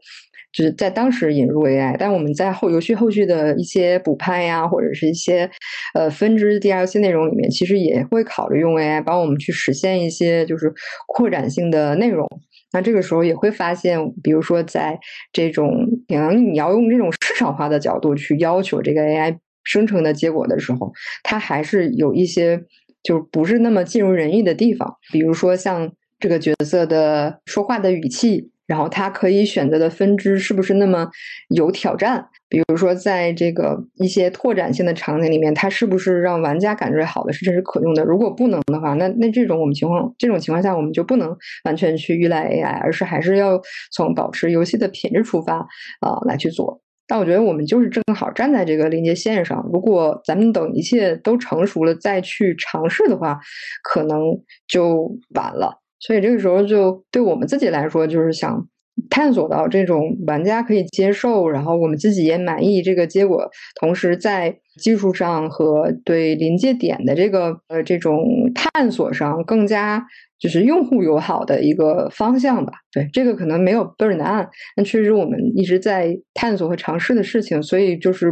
就是在当时引入 AI，但我们在后游戏后续的一些补拍呀，或者是一些呃分支 DLC 内容里面，其实也会考虑用 AI 帮我们去实现一些就是扩展性的内容。那这个时候也会发现，比如说在这种可能你要用这种市场化的角度去要求这个 AI 生成的结果的时候，它还是有一些就不是那么尽如人意的地方。比如说像这个角色的说话的语气。然后他可以选择的分支是不是那么有挑战？比如说，在这个一些拓展性的场景里面，它是不是让玩家感觉好的是这是可用的？如果不能的话，那那这种我们情况这种情况下，我们就不能完全去依赖 AI，而是还是要从保持游戏的品质出发啊来去做。但我觉得我们就是正好站在这个临界线上，如果咱们等一切都成熟了再去尝试的话，可能就晚了。所以这个时候，就对我们自己来说，就是想探索到这种玩家可以接受，然后我们自己也满意这个结果，同时在技术上和对临界点的这个呃这种探索上，更加就是用户友好的一个方向吧。对，这个可能没有标准答案，但确实我们一直在探索和尝试的事情。所以就是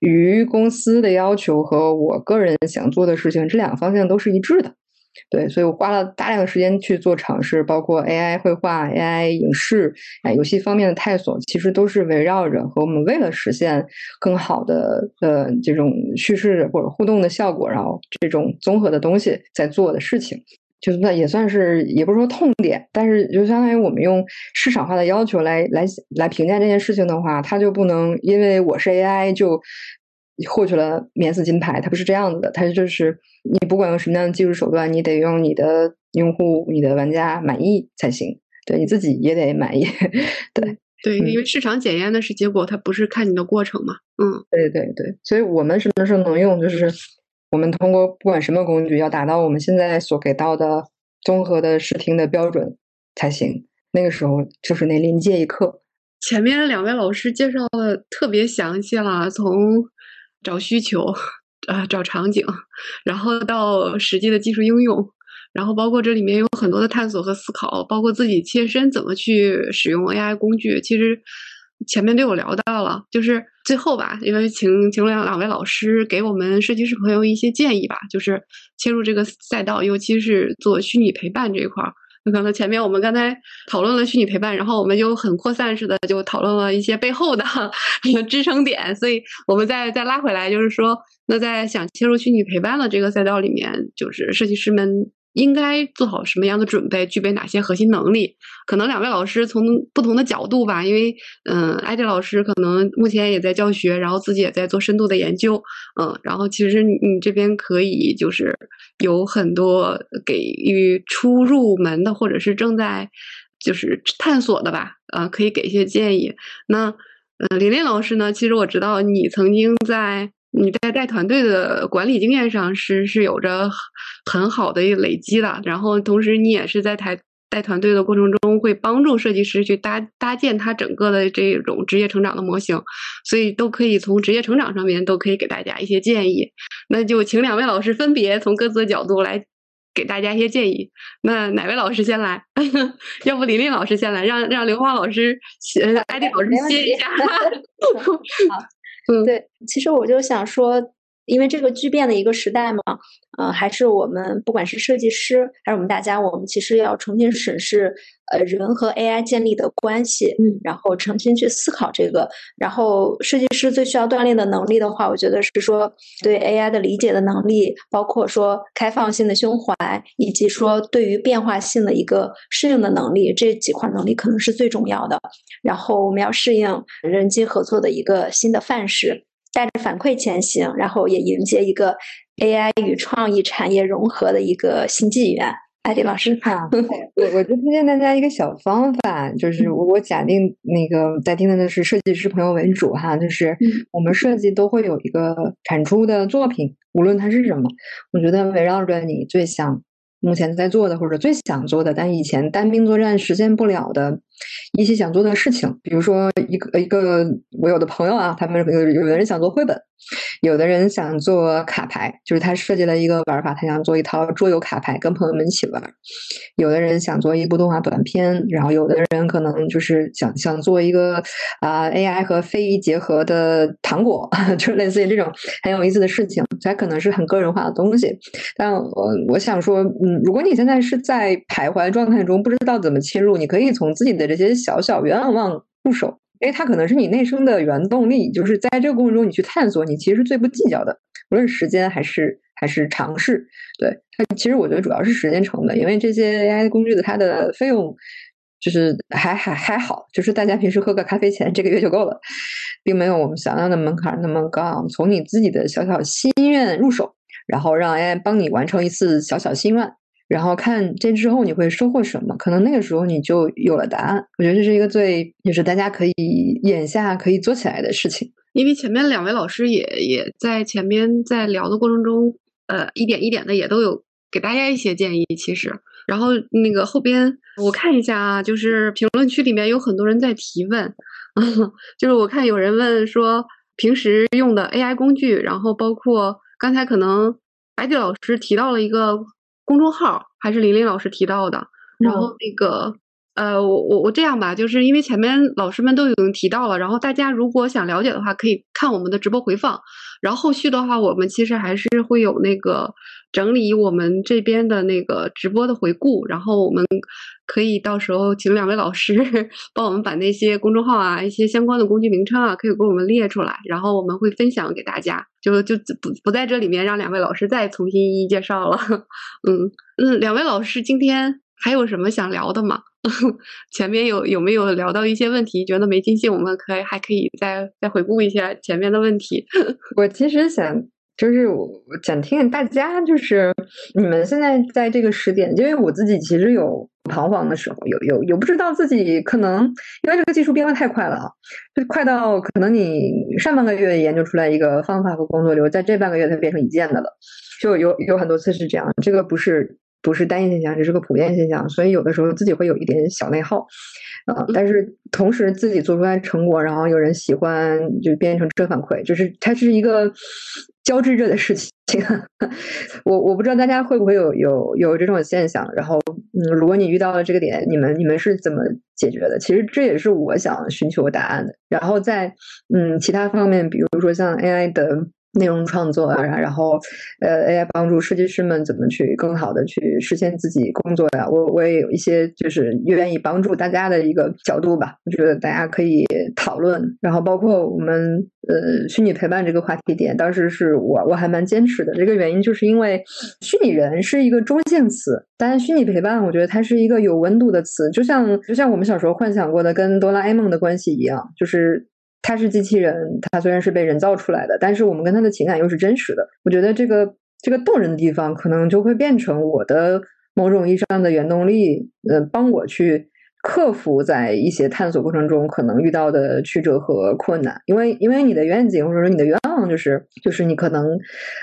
与公司的要求和我个人想做的事情，这两个方向都是一致的。对，所以我花了大量的时间去做尝试，包括 AI 绘画、AI 影视、啊游戏方面的探索，其实都是围绕着和我们为了实现更好的呃这种叙事或者互动的效果，然后这种综合的东西在做的事情，就算也算是也不是说痛点，但是就相当于我们用市场化的要求来来来评价这件事情的话，它就不能因为我是 AI 就。获取了免死金牌，它不是这样子的，它就是你不管用什么样的技术手段，你得用你的用户、你的玩家满意才行，对你自己也得满意，对对，因为市场检验的是结果，它不是看你的过程嘛，嗯，对对对，所以我们什么时候能用，就是我们通过不管什么工具，要达到我们现在所给到的综合的视听的标准才行，那个时候就是那临界一刻。前面两位老师介绍的特别详细了，从。找需求，啊，找场景，然后到实际的技术应用，然后包括这里面有很多的探索和思考，包括自己切身怎么去使用 AI 工具。其实前面都有聊到了，就是最后吧，因为请请两两位老师给我们设计师朋友一些建议吧，就是切入这个赛道，尤其是做虚拟陪伴这一块儿。可能前面我们刚才讨论了虚拟陪伴，然后我们就很扩散式的就讨论了一些背后的支撑点，所以我们再再拉回来，就是说，那在想切入虚拟陪伴的这个赛道里面，就是设计师们。应该做好什么样的准备？具备哪些核心能力？可能两位老师从不同的角度吧，因为嗯，艾迪老师可能目前也在教学，然后自己也在做深度的研究，嗯，然后其实你这边可以就是有很多给予初入门的或者是正在就是探索的吧，呃，可以给一些建议。那嗯，林林老师呢？其实我知道你曾经在。你在带团队的管理经验上是是有着很好的一个累积的，然后同时你也是在台带团队的过程中会帮助设计师去搭搭建他整个的这种职业成长的模型，所以都可以从职业成长上面都可以给大家一些建议。那就请两位老师分别从各自的角度来给大家一些建议。那哪位老师先来？要不李丽老师先来，让让刘芳老师、艾迪老师歇一下。好。嗯，对，其实我就想说，因为这个巨变的一个时代嘛，呃，还是我们不管是设计师还是我们大家，我们其实要重新审视，呃，人和 AI 建立的关系，嗯，然后重新去思考这个。然后设计师最需要锻炼的能力的话，我觉得是说对 AI 的理解的能力，包括说开放性的胸怀，以及说对于变化性的一个适应的能力，这几块能力可能是最重要的。然后我们要适应人机合作的一个新的范式，带着反馈前行，然后也迎接一个 AI 与创意产业融合的一个新纪元。艾迪老师，啊，我我就推荐大家一个小方法，就是我我假定那个在听的是设计师朋友为主哈，就是我们设计都会有一个产出的作品，无论它是什么，我觉得围绕着你最想。目前在做的或者最想做的，但以前单兵作战实现不了的一些想做的事情，比如说一个一个我有的朋友啊，他们有有的人想做绘本，有的人想做卡牌，就是他设计了一个玩法，他想做一套桌游卡牌跟朋友们一起玩；有的人想做一部动画短片，然后有的人可能就是想想做一个啊 AI 和非遗结合的糖果，就类似于这种很有意思的事情，才可能是很个人化的东西，但我我想说。嗯，如果你现在是在徘徊状态中，不知道怎么切入，你可以从自己的这些小小愿望入手，因为它可能是你内生的原动力，就是在这个过程中你去探索，你其实是最不计较的，无论时间还是还是尝试。对它，其实我觉得主要是时间成本，因为这些 AI 工具的它的费用就是还还还好，就是大家平时喝个咖啡钱这个月就够了，并没有我们想象的门槛那么高。从你自己的小小心愿入手。然后让 AI 帮你完成一次小小心愿，然后看这之后你会收获什么，可能那个时候你就有了答案。我觉得这是一个最，就是大家可以眼下可以做起来的事情。因为前面两位老师也也在前面在聊的过程中，呃，一点一点的也都有给大家一些建议。其实，然后那个后边我看一下啊，就是评论区里面有很多人在提问，就是我看有人问说平时用的 AI 工具，然后包括。刚才可能艾迪老师提到了一个公众号，还是玲玲老师提到的。然后那个呃，我我我这样吧，就是因为前面老师们都已经提到了，然后大家如果想了解的话，可以看我们的直播回放。然后后续的话，我们其实还是会有那个整理我们这边的那个直播的回顾，然后我们可以到时候请两位老师帮我们把那些公众号啊、一些相关的工具名称啊，可以给我们列出来，然后我们会分享给大家，就就不不在这里面让两位老师再重新一一介绍了。嗯嗯，两位老师今天还有什么想聊的吗？前面有有没有聊到一些问题？觉得没尽兴，我们可以还可以再再回顾一下前面的问题。我其实想就是我想听听大家，就是你们现在在这个时点，因为我自己其实有彷徨的时候，有有有不知道自己可能因为这个技术变化太快了啊，就快到可能你上半个月研究出来一个方法和工作流，在这半个月它变成一件的了，就有有很多次是这样，这个不是。不是单一现象，这是个普遍现象，所以有的时候自己会有一点小内耗，啊，但是同时自己做出来成果，然后有人喜欢，就变成正反馈，就是它是一个交织着的事情。我我不知道大家会不会有有有这种现象，然后嗯，如果你遇到了这个点，你们你们是怎么解决的？其实这也是我想寻求答案的。然后在嗯其他方面，比如说像 AI 的。内容创作啊，然后呃，AI 帮助设计师们怎么去更好的去实现自己工作呀？我我也有一些就是愿意帮助大家的一个角度吧，我觉得大家可以讨论。然后包括我们呃虚拟陪伴这个话题点，当时是我我还蛮坚持的。这个原因就是因为虚拟人是一个中性词，但虚拟陪伴我觉得它是一个有温度的词，就像就像我们小时候幻想过的跟哆啦 A 梦的关系一样，就是。他是机器人，他虽然是被人造出来的，但是我们跟他的情感又是真实的。我觉得这个这个动人的地方，可能就会变成我的某种意义上的原动力，呃，帮我去。克服在一些探索过程中可能遇到的曲折和困难，因为因为你的愿景或者说你的愿望就是就是你可能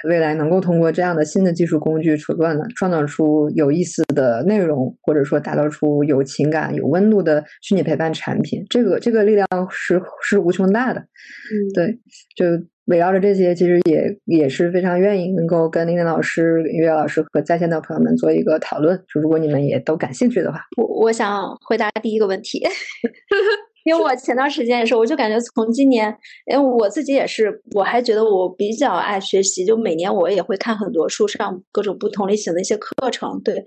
未来能够通过这样的新的技术工具手段呢，创造出有意思的内容，或者说打造出有情感、有温度的虚拟陪伴产品，这个这个力量是是无穷大的。嗯，对，就。围绕着这些，其实也也是非常愿意能够跟林林老师、月月老师和在线的朋友们做一个讨论。就如果你们也都感兴趣的话，我我想回答第一个问题，因为我前段时间也是，我就感觉从今年，因为我自己也是，我还觉得我比较爱学习，就每年我也会看很多书，上各种不同类型的一些课程。对，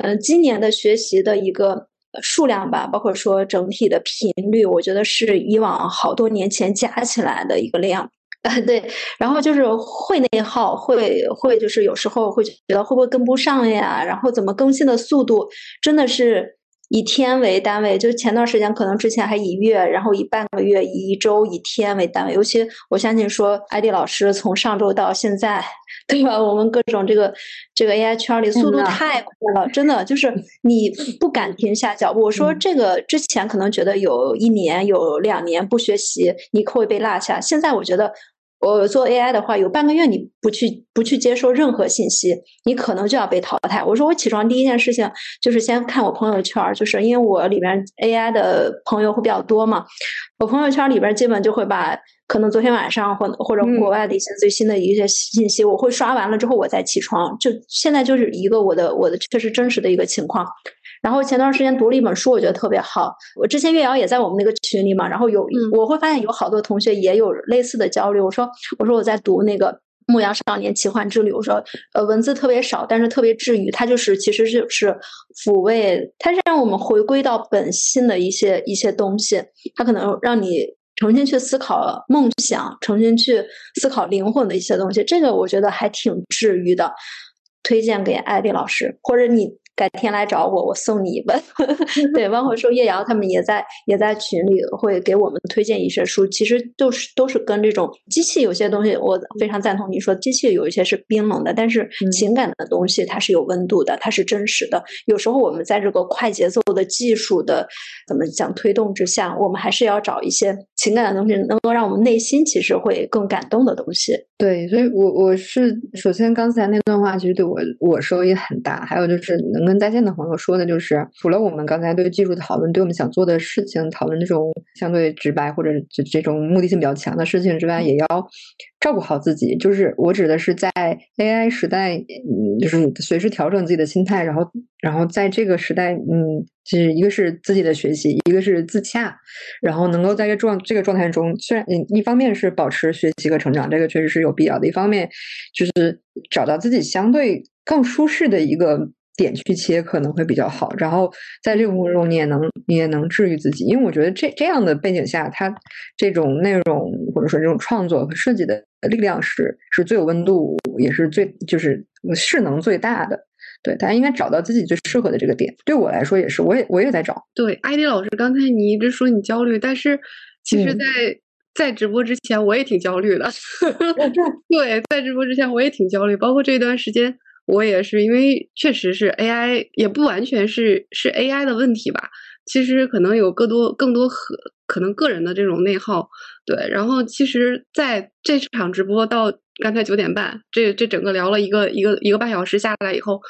嗯，今年的学习的一个数量吧，包括说整体的频率，我觉得是以往好多年前加起来的一个量。啊，对，然后就是会内耗，会会就是有时候会觉得会不会跟不上呀？然后怎么更新的速度真的是以天为单位？就前段时间可能之前还以月，然后以半个月、以一周、以天为单位。尤其我相信说，艾迪老师从上周到现在对吧？我们各种这个这个 AI 圈里速度太快了，真的就是 你不敢停下脚步。我说这个之前可能觉得有一年有两年不学习你会被落下，现在我觉得。我做 AI 的话，有半个月你不去不去接收任何信息，你可能就要被淘汰。我说我起床第一件事情就是先看我朋友圈，就是因为我里边 AI 的朋友会比较多嘛，我朋友圈里边基本就会把可能昨天晚上或或者国外的一些最新的一些信息，我会刷完了之后我再起床。就现在就是一个我的我的确实真实的一个情况。然后前段时间读了一本书，我觉得特别好。我之前月瑶也在我们那个群里嘛，然后有我会发现有好多同学也有类似的焦虑。我说我说我在读那个《牧羊少年奇幻之旅》，我说呃文字特别少，但是特别治愈。它就是其实就是抚慰，它是让我们回归到本心的一些一些东西。它可能让你重新去思考梦想，重新去思考灵魂的一些东西。这个我觉得还挺治愈的，推荐给艾丽老师，或者你。改天来找我，我送你一本。对，包括说叶瑶他们也在也在群里会给我们推荐一些书，其实都是都是跟这种机器有些东西，我非常赞同你说，机器有一些是冰冷的，但是情感的东西它是有温度的，它是真实的。有时候我们在这个快节奏的技术的怎么讲推动之下，我们还是要找一些情感的东西，能够让我们内心其实会更感动的东西。对，所以我我是首先刚才那段话其实对我我收益很大，还有就是能。跟在线的朋友说的就是，除了我们刚才对技术讨论，对我们想做的事情讨论这种相对直白或者这这种目的性比较强的事情之外，也要照顾好自己。就是我指的是在 AI 时代，就是随时调整自己的心态，然后，然后在这个时代，嗯，就是一个是自己的学习，一个是自洽，然后能够在这状这个状态中，虽然一方面是保持学习和成长，这个确实是有必要的；一方面就是找到自己相对更舒适的一个。点去切可能会比较好，然后在这个过程中你也能你也能治愈自己，因为我觉得这这样的背景下，它这种内容或者说这种创作和设计的力量是是最有温度，也是最就是势能最大的。对，大家应该找到自己最适合的这个点。对我来说也是，我也我也在找。对，艾迪老师，刚才你一直说你焦虑，但是其实，在在直播之前我也挺焦虑的。对，在直播之前我也挺焦虑，包括这段时间。我也是，因为确实是 AI，也不完全是是 AI 的问题吧。其实可能有更多更多和可能个人的这种内耗。对，然后其实在这场直播到刚才九点半，这这整个聊了一个一个一个半小时下来以后，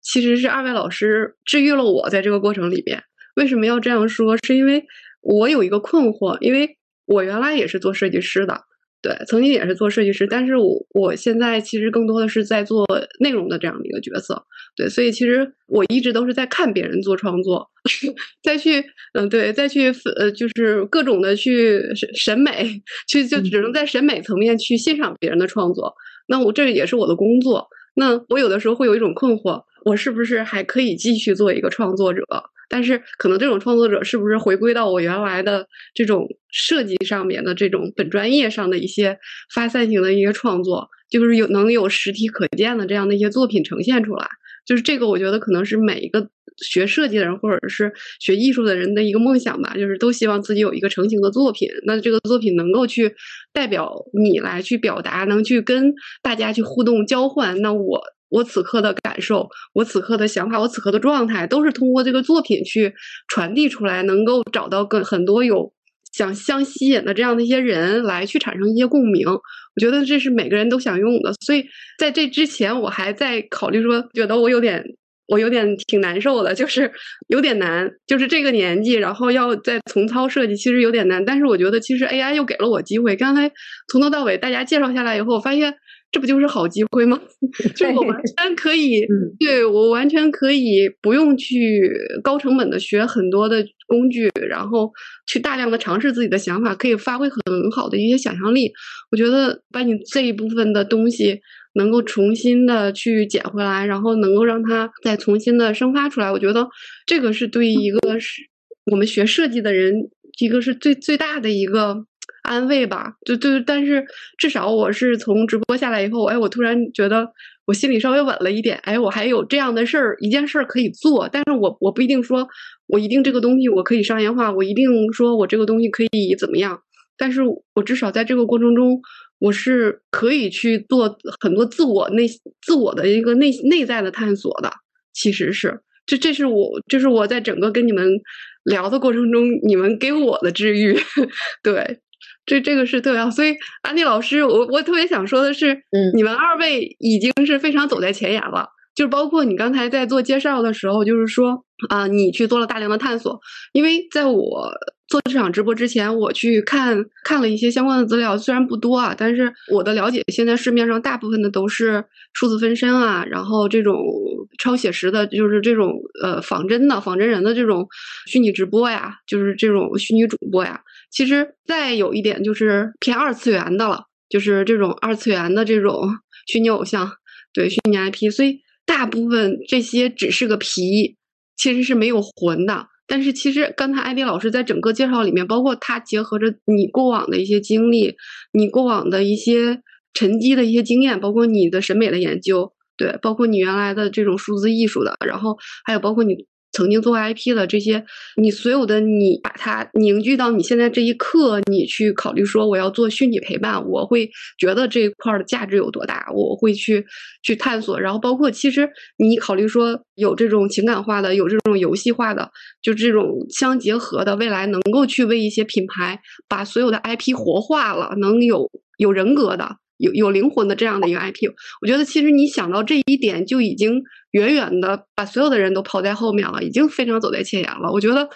其实是二位老师治愈了我。在这个过程里边，为什么要这样说？是因为我有一个困惑，因为我原来也是做设计师的。对，曾经也是做设计师，但是我我现在其实更多的是在做内容的这样的一个角色。对，所以其实我一直都是在看别人做创作，再去嗯，对，再去呃，就是各种的去审审美，去就只能在审美层面去欣赏别人的创作。那我这也是我的工作。那我有的时候会有一种困惑，我是不是还可以继续做一个创作者？但是可能这种创作者是不是回归到我原来的这种设计上面的这种本专业上的一些发散型的一些创作，就是有能有实体可见的这样的一些作品呈现出来，就是这个我觉得可能是每一个学设计的人或者是学艺术的人的一个梦想吧，就是都希望自己有一个成型的作品，那这个作品能够去代表你来去表达，能去跟大家去互动交换，那我。我此刻的感受，我此刻的想法，我此刻的状态，都是通过这个作品去传递出来，能够找到跟很多有想相吸引的这样的一些人来去产生一些共鸣。我觉得这是每个人都想用的，所以在这之前，我还在考虑说，觉得我有点，我有点挺难受的，就是有点难，就是这个年纪，然后要再重操设计，其实有点难。但是我觉得，其实 AI 又给了我机会。刚才从头到尾大家介绍下来以后，我发现。这不就是好机会吗？就是我完全可以，对我完全可以不用去高成本的学很多的工具，然后去大量的尝试自己的想法，可以发挥很好的一些想象力。我觉得把你这一部分的东西能够重新的去捡回来，然后能够让它再重新的生发出来，我觉得这个是对一个是我们学设计的人一个是最最大的一个。安慰吧，就就但是至少我是从直播下来以后，哎，我突然觉得我心里稍微稳了一点，哎，我还有这样的事儿，一件事儿可以做，但是我我不一定说我一定这个东西我可以商业化，我一定说我这个东西可以怎么样，但是我至少在这个过程中，我是可以去做很多自我内自我的一个内内在的探索的。其实是，这这是我，这是我在整个跟你们聊的过程中，你们给我的治愈。对，这这个是特别好。所以安迪老师，我我特别想说的是，嗯，你们二位已经是非常走在前沿了。就包括你刚才在做介绍的时候，就是说啊，你去做了大量的探索。因为在我做这场直播之前，我去看看了一些相关的资料，虽然不多啊，但是我的了解，现在市面上大部分的都是数字分身啊，然后这种超写实的，就是这种呃仿真的、仿真人的这种虚拟直播呀，就是这种虚拟主播呀。其实再有一点就是偏二次元的了，就是这种二次元的这种 虚拟偶像，对虚拟 IP，所以。大部分这些只是个皮，其实是没有魂的。但是其实刚才艾迪老师在整个介绍里面，包括他结合着你过往的一些经历，你过往的一些沉积的一些经验，包括你的审美的研究，对，包括你原来的这种数字艺术的，然后还有包括你。曾经做 IP 的这些，你所有的你把它凝聚到你现在这一刻，你去考虑说我要做虚拟陪伴，我会觉得这一块的价值有多大，我会去去探索。然后包括其实你考虑说有这种情感化的，有这种游戏化的，就这种相结合的，未来能够去为一些品牌把所有的 IP 活化了，能有有人格的。有有灵魂的这样的一个 IP，我觉得其实你想到这一点就已经远远的把所有的人都抛在后面了，已经非常走在前沿了。我觉得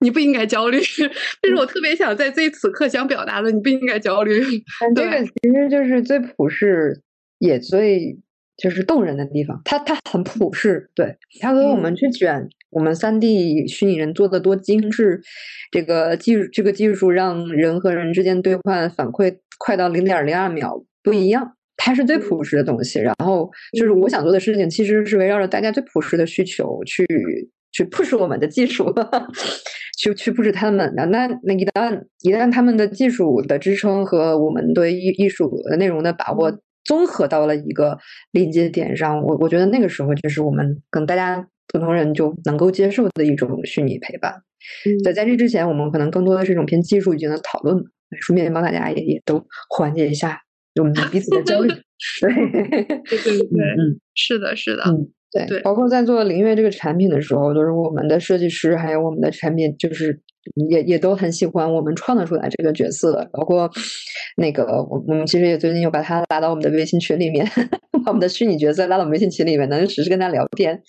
你不应该焦虑，这是我特别想在这此刻想表达的，你不应该焦虑。这个其实就是最普世也最就是动人的地方，它它很普世，对它和我们去卷我们三 D 虚拟人做的多精致，这个技术这个技术让人和人之间对话反馈快到零点零二秒。不一样，它是最朴实的东西。然后就是我想做的事情，其实是围绕着大家最朴实的需求去去 push 我们的技术，去去 push 他们。那那那一旦一旦他们的技术的支撑和我们对艺艺术内容的把握综合到了一个临界点上，我我觉得那个时候就是我们跟大家普通人就能够接受的一种虚拟陪伴。在在这之前，我们可能更多的是一种偏技术性的讨论，顺便帮大家也也都缓解一下。我们彼此的焦虑，对对对对，嗯，是的，是的，嗯，对对，包括在做灵悦这个产品的时候，就是我们的设计师还有我们的产品，就是也也都很喜欢我们创造出来这个角色。包括那个，我我们其实也最近又把他拉到我们的微信群里面，把我们的虚拟角色拉到微信群里面，能实时跟他聊天，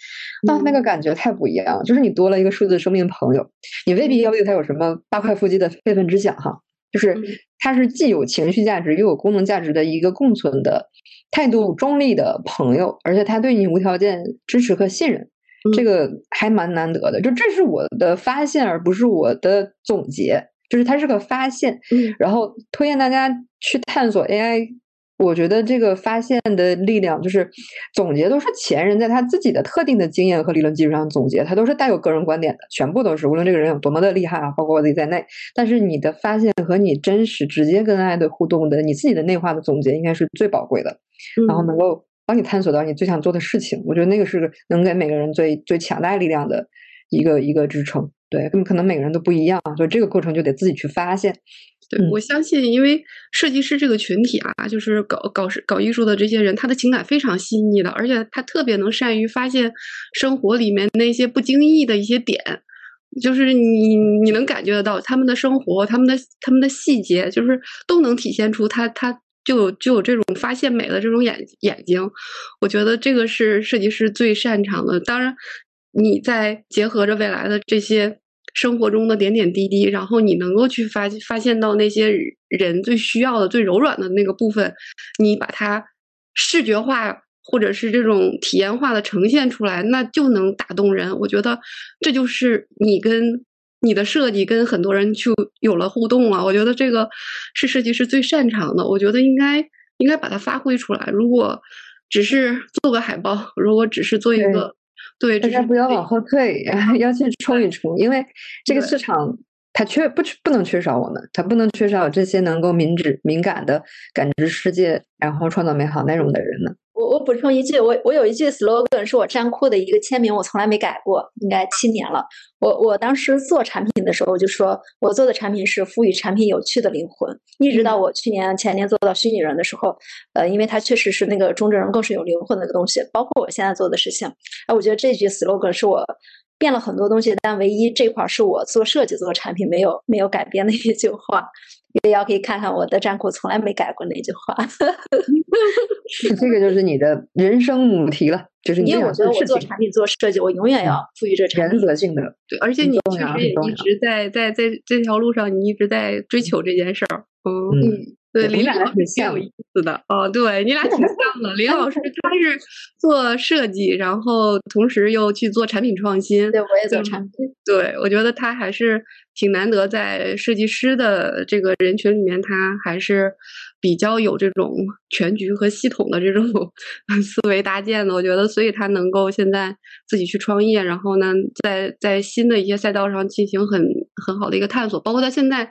那那个感觉太不一样。就是你多了一个数字生命朋友，你未必要对他有什么八块腹肌的非分之想哈。就是它是既有情绪价值又有功能价值的一个共存的态度中立的朋友，而且他对你无条件支持和信任，这个还蛮难得的。就这是我的发现，而不是我的总结，就是它是个发现。然后推荐大家去探索 AI。我觉得这个发现的力量，就是总结都是前人在他自己的特定的经验和理论基础上总结，他都是带有个人观点的，全部都是无论这个人有多么的厉害啊，包括我自己在内。但是你的发现和你真实直接跟爱的互动的，你自己的内化的总结，应该是最宝贵的，然后能够帮你探索到你最想做的事情。我觉得那个是能给每个人最最强大力量的一个一个支撑。对，可能每个人都不一样，所以这个过程就得自己去发现。对，我相信，因为设计师这个群体啊，就是搞搞搞艺术的这些人，他的情感非常细腻的，而且他特别能善于发现生活里面那些不经意的一些点，就是你你能感觉得到他们的生活，他们的他们的细节，就是都能体现出他他就有就有这种发现美的这种眼眼睛。我觉得这个是设计师最擅长的。当然，你在结合着未来的这些。生活中的点点滴滴，然后你能够去发发现到那些人最需要的、最柔软的那个部分，你把它视觉化或者是这种体验化的呈现出来，那就能打动人。我觉得这就是你跟你的设计跟很多人就有了互动了。我觉得这个是设计师最擅长的，我觉得应该应该把它发挥出来。如果只是做个海报，如果只是做一个。对，大家不要往后退，要去冲一冲，因为这个市场它缺不不能缺少我们，它不能缺少这些能够敏智敏感的感知世界，然后创造美好内容的人呢。我我补充一句，我我有一句 slogan 是我站酷的一个签名，我从来没改过，应该七年了。我我当时做产品的时候，我就说我做的产品是赋予产品有趣的灵魂。一直到我去年前年做到虚拟人的时候，呃，因为它确实是那个中之人更是有灵魂的一个东西。包括我现在做的事情，哎，我觉得这句 slogan 是我变了很多东西，但唯一这块是我做设计做产品没有没有改变的一句话。也要可以看看我的站库，从来没改过那句话。这个就是你的人生母题了，就是 因为我觉得我做产品做设计，我永远要赋予这原则性的。对，而且你确实也一直在在在这条路上，你一直在追求这件事儿。嗯。对，你俩挺有意思的哦。对你俩挺像的。林老师他是做设计，然后同时又去做产品创新。对，我也做产品。对，我觉得他还是挺难得，在设计师的这个人群里面，他还是比较有这种全局和系统的这种 思维搭建的。我觉得，所以他能够现在自己去创业，然后呢，在在新的一些赛道上进行很很好的一个探索，包括他现在。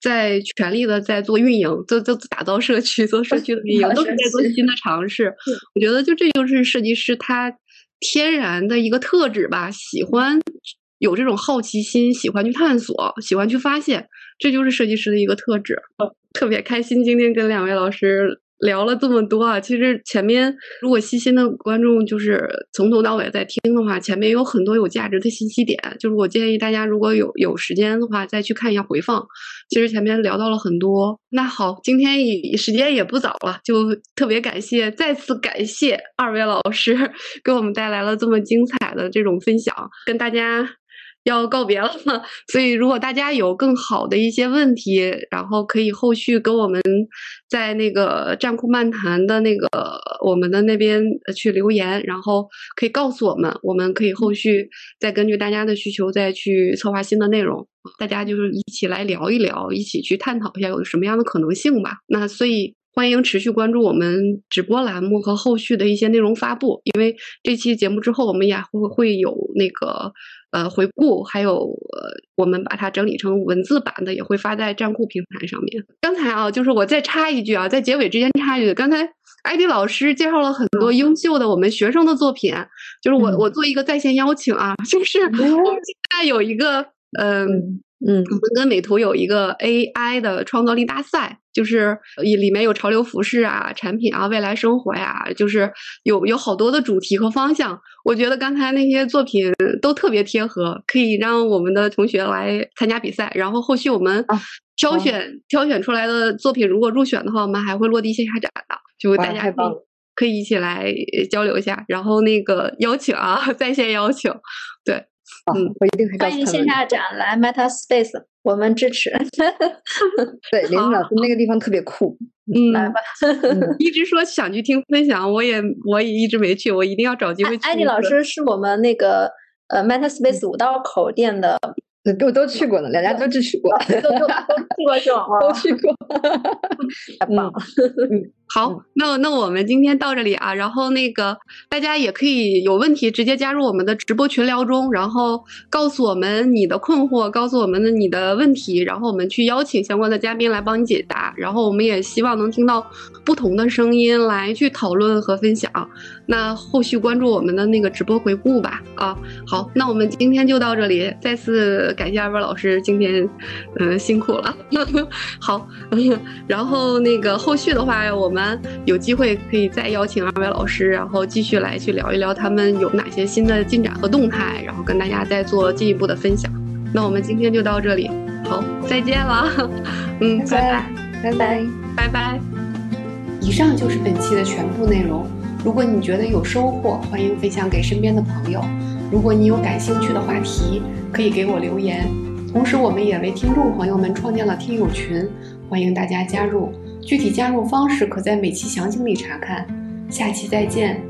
在全力的在做运营，做做打造社区，做社区的运营，都是在做新的尝试。我觉得就这就是设计师他天然的一个特质吧，喜欢有这种好奇心，喜欢去探索，喜欢去发现，这就是设计师的一个特质。特别开心今天跟两位老师。聊了这么多啊，其实前面如果细心的观众就是从头到尾在听的话，前面有很多有价值的信息点。就是我建议大家如果有有时间的话，再去看一下回放。其实前面聊到了很多。那好，今天也时间也不早了，就特别感谢，再次感谢二位老师 给我们带来了这么精彩的这种分享，跟大家。要告别了嘛，所以如果大家有更好的一些问题，然后可以后续跟我们在那个站酷漫谈的那个我们的那边去留言，然后可以告诉我们，我们可以后续再根据大家的需求再去策划新的内容，大家就是一起来聊一聊，一起去探讨一下有什么样的可能性吧。那所以欢迎持续关注我们直播栏目和后续的一些内容发布，因为这期节目之后我们也会会有那个。呃，回顾还有呃，我们把它整理成文字版的，也会发在站库平台上面。刚才啊，就是我再插一句啊，在结尾之间插一句，刚才艾迪老师介绍了很多优秀的我们学生的作品，就是我我做一个在线邀请啊，就是我们现在有一个嗯。嗯，我们跟美图有一个 AI 的创造力大赛，就是里里面有潮流服饰啊、产品啊、未来生活呀，就是有有好多的主题和方向。我觉得刚才那些作品都特别贴合，可以让我们的同学来参加比赛。然后后续我们挑选挑选出来的作品，如果入选的话，我们还会落地线下展的，就大家可以一起来交流一下。然后那个邀请啊，在线邀请，对。嗯，我一定会欢迎线下展来 Meta Space，我们支持。对，林老师那个地方特别酷，嗯，来吧。一直说想去听分享，我也我也一直没去，我一定要找机会去。艾迪老师是我们那个呃 Meta Space 五道口店的。都都去过了，两家都支持过，都都都去过是吗？都去过，太棒了。嗯，好，那那我们今天到这里啊，然后那个大家也可以有问题直接加入我们的直播群聊中，然后告诉我们你的困惑，告诉我们的你的问题，然后我们去邀请相关的嘉宾来帮你解答。然后我们也希望能听到不同的声音来去讨论和分享。那后续关注我们的那个直播回顾吧。啊，好，那我们今天就到这里，再次感谢二位老师今天，嗯，辛苦了。好，然后那个后续的话，我们有机会可以再邀请二位老师，然后继续来去聊一聊他们有哪些新的进展和动态，然后跟大家再做进一步的分享。那我们今天就到这里，好，再见了。嗯，拜拜，拜拜，拜拜。以上就是本期的全部内容。如果你觉得有收获，欢迎分享给身边的朋友。如果你有感兴趣的话题，可以给我留言。同时，我们也为听众朋友们创建了听友群，欢迎大家加入。具体加入方式可在每期详情里查看。下期再见。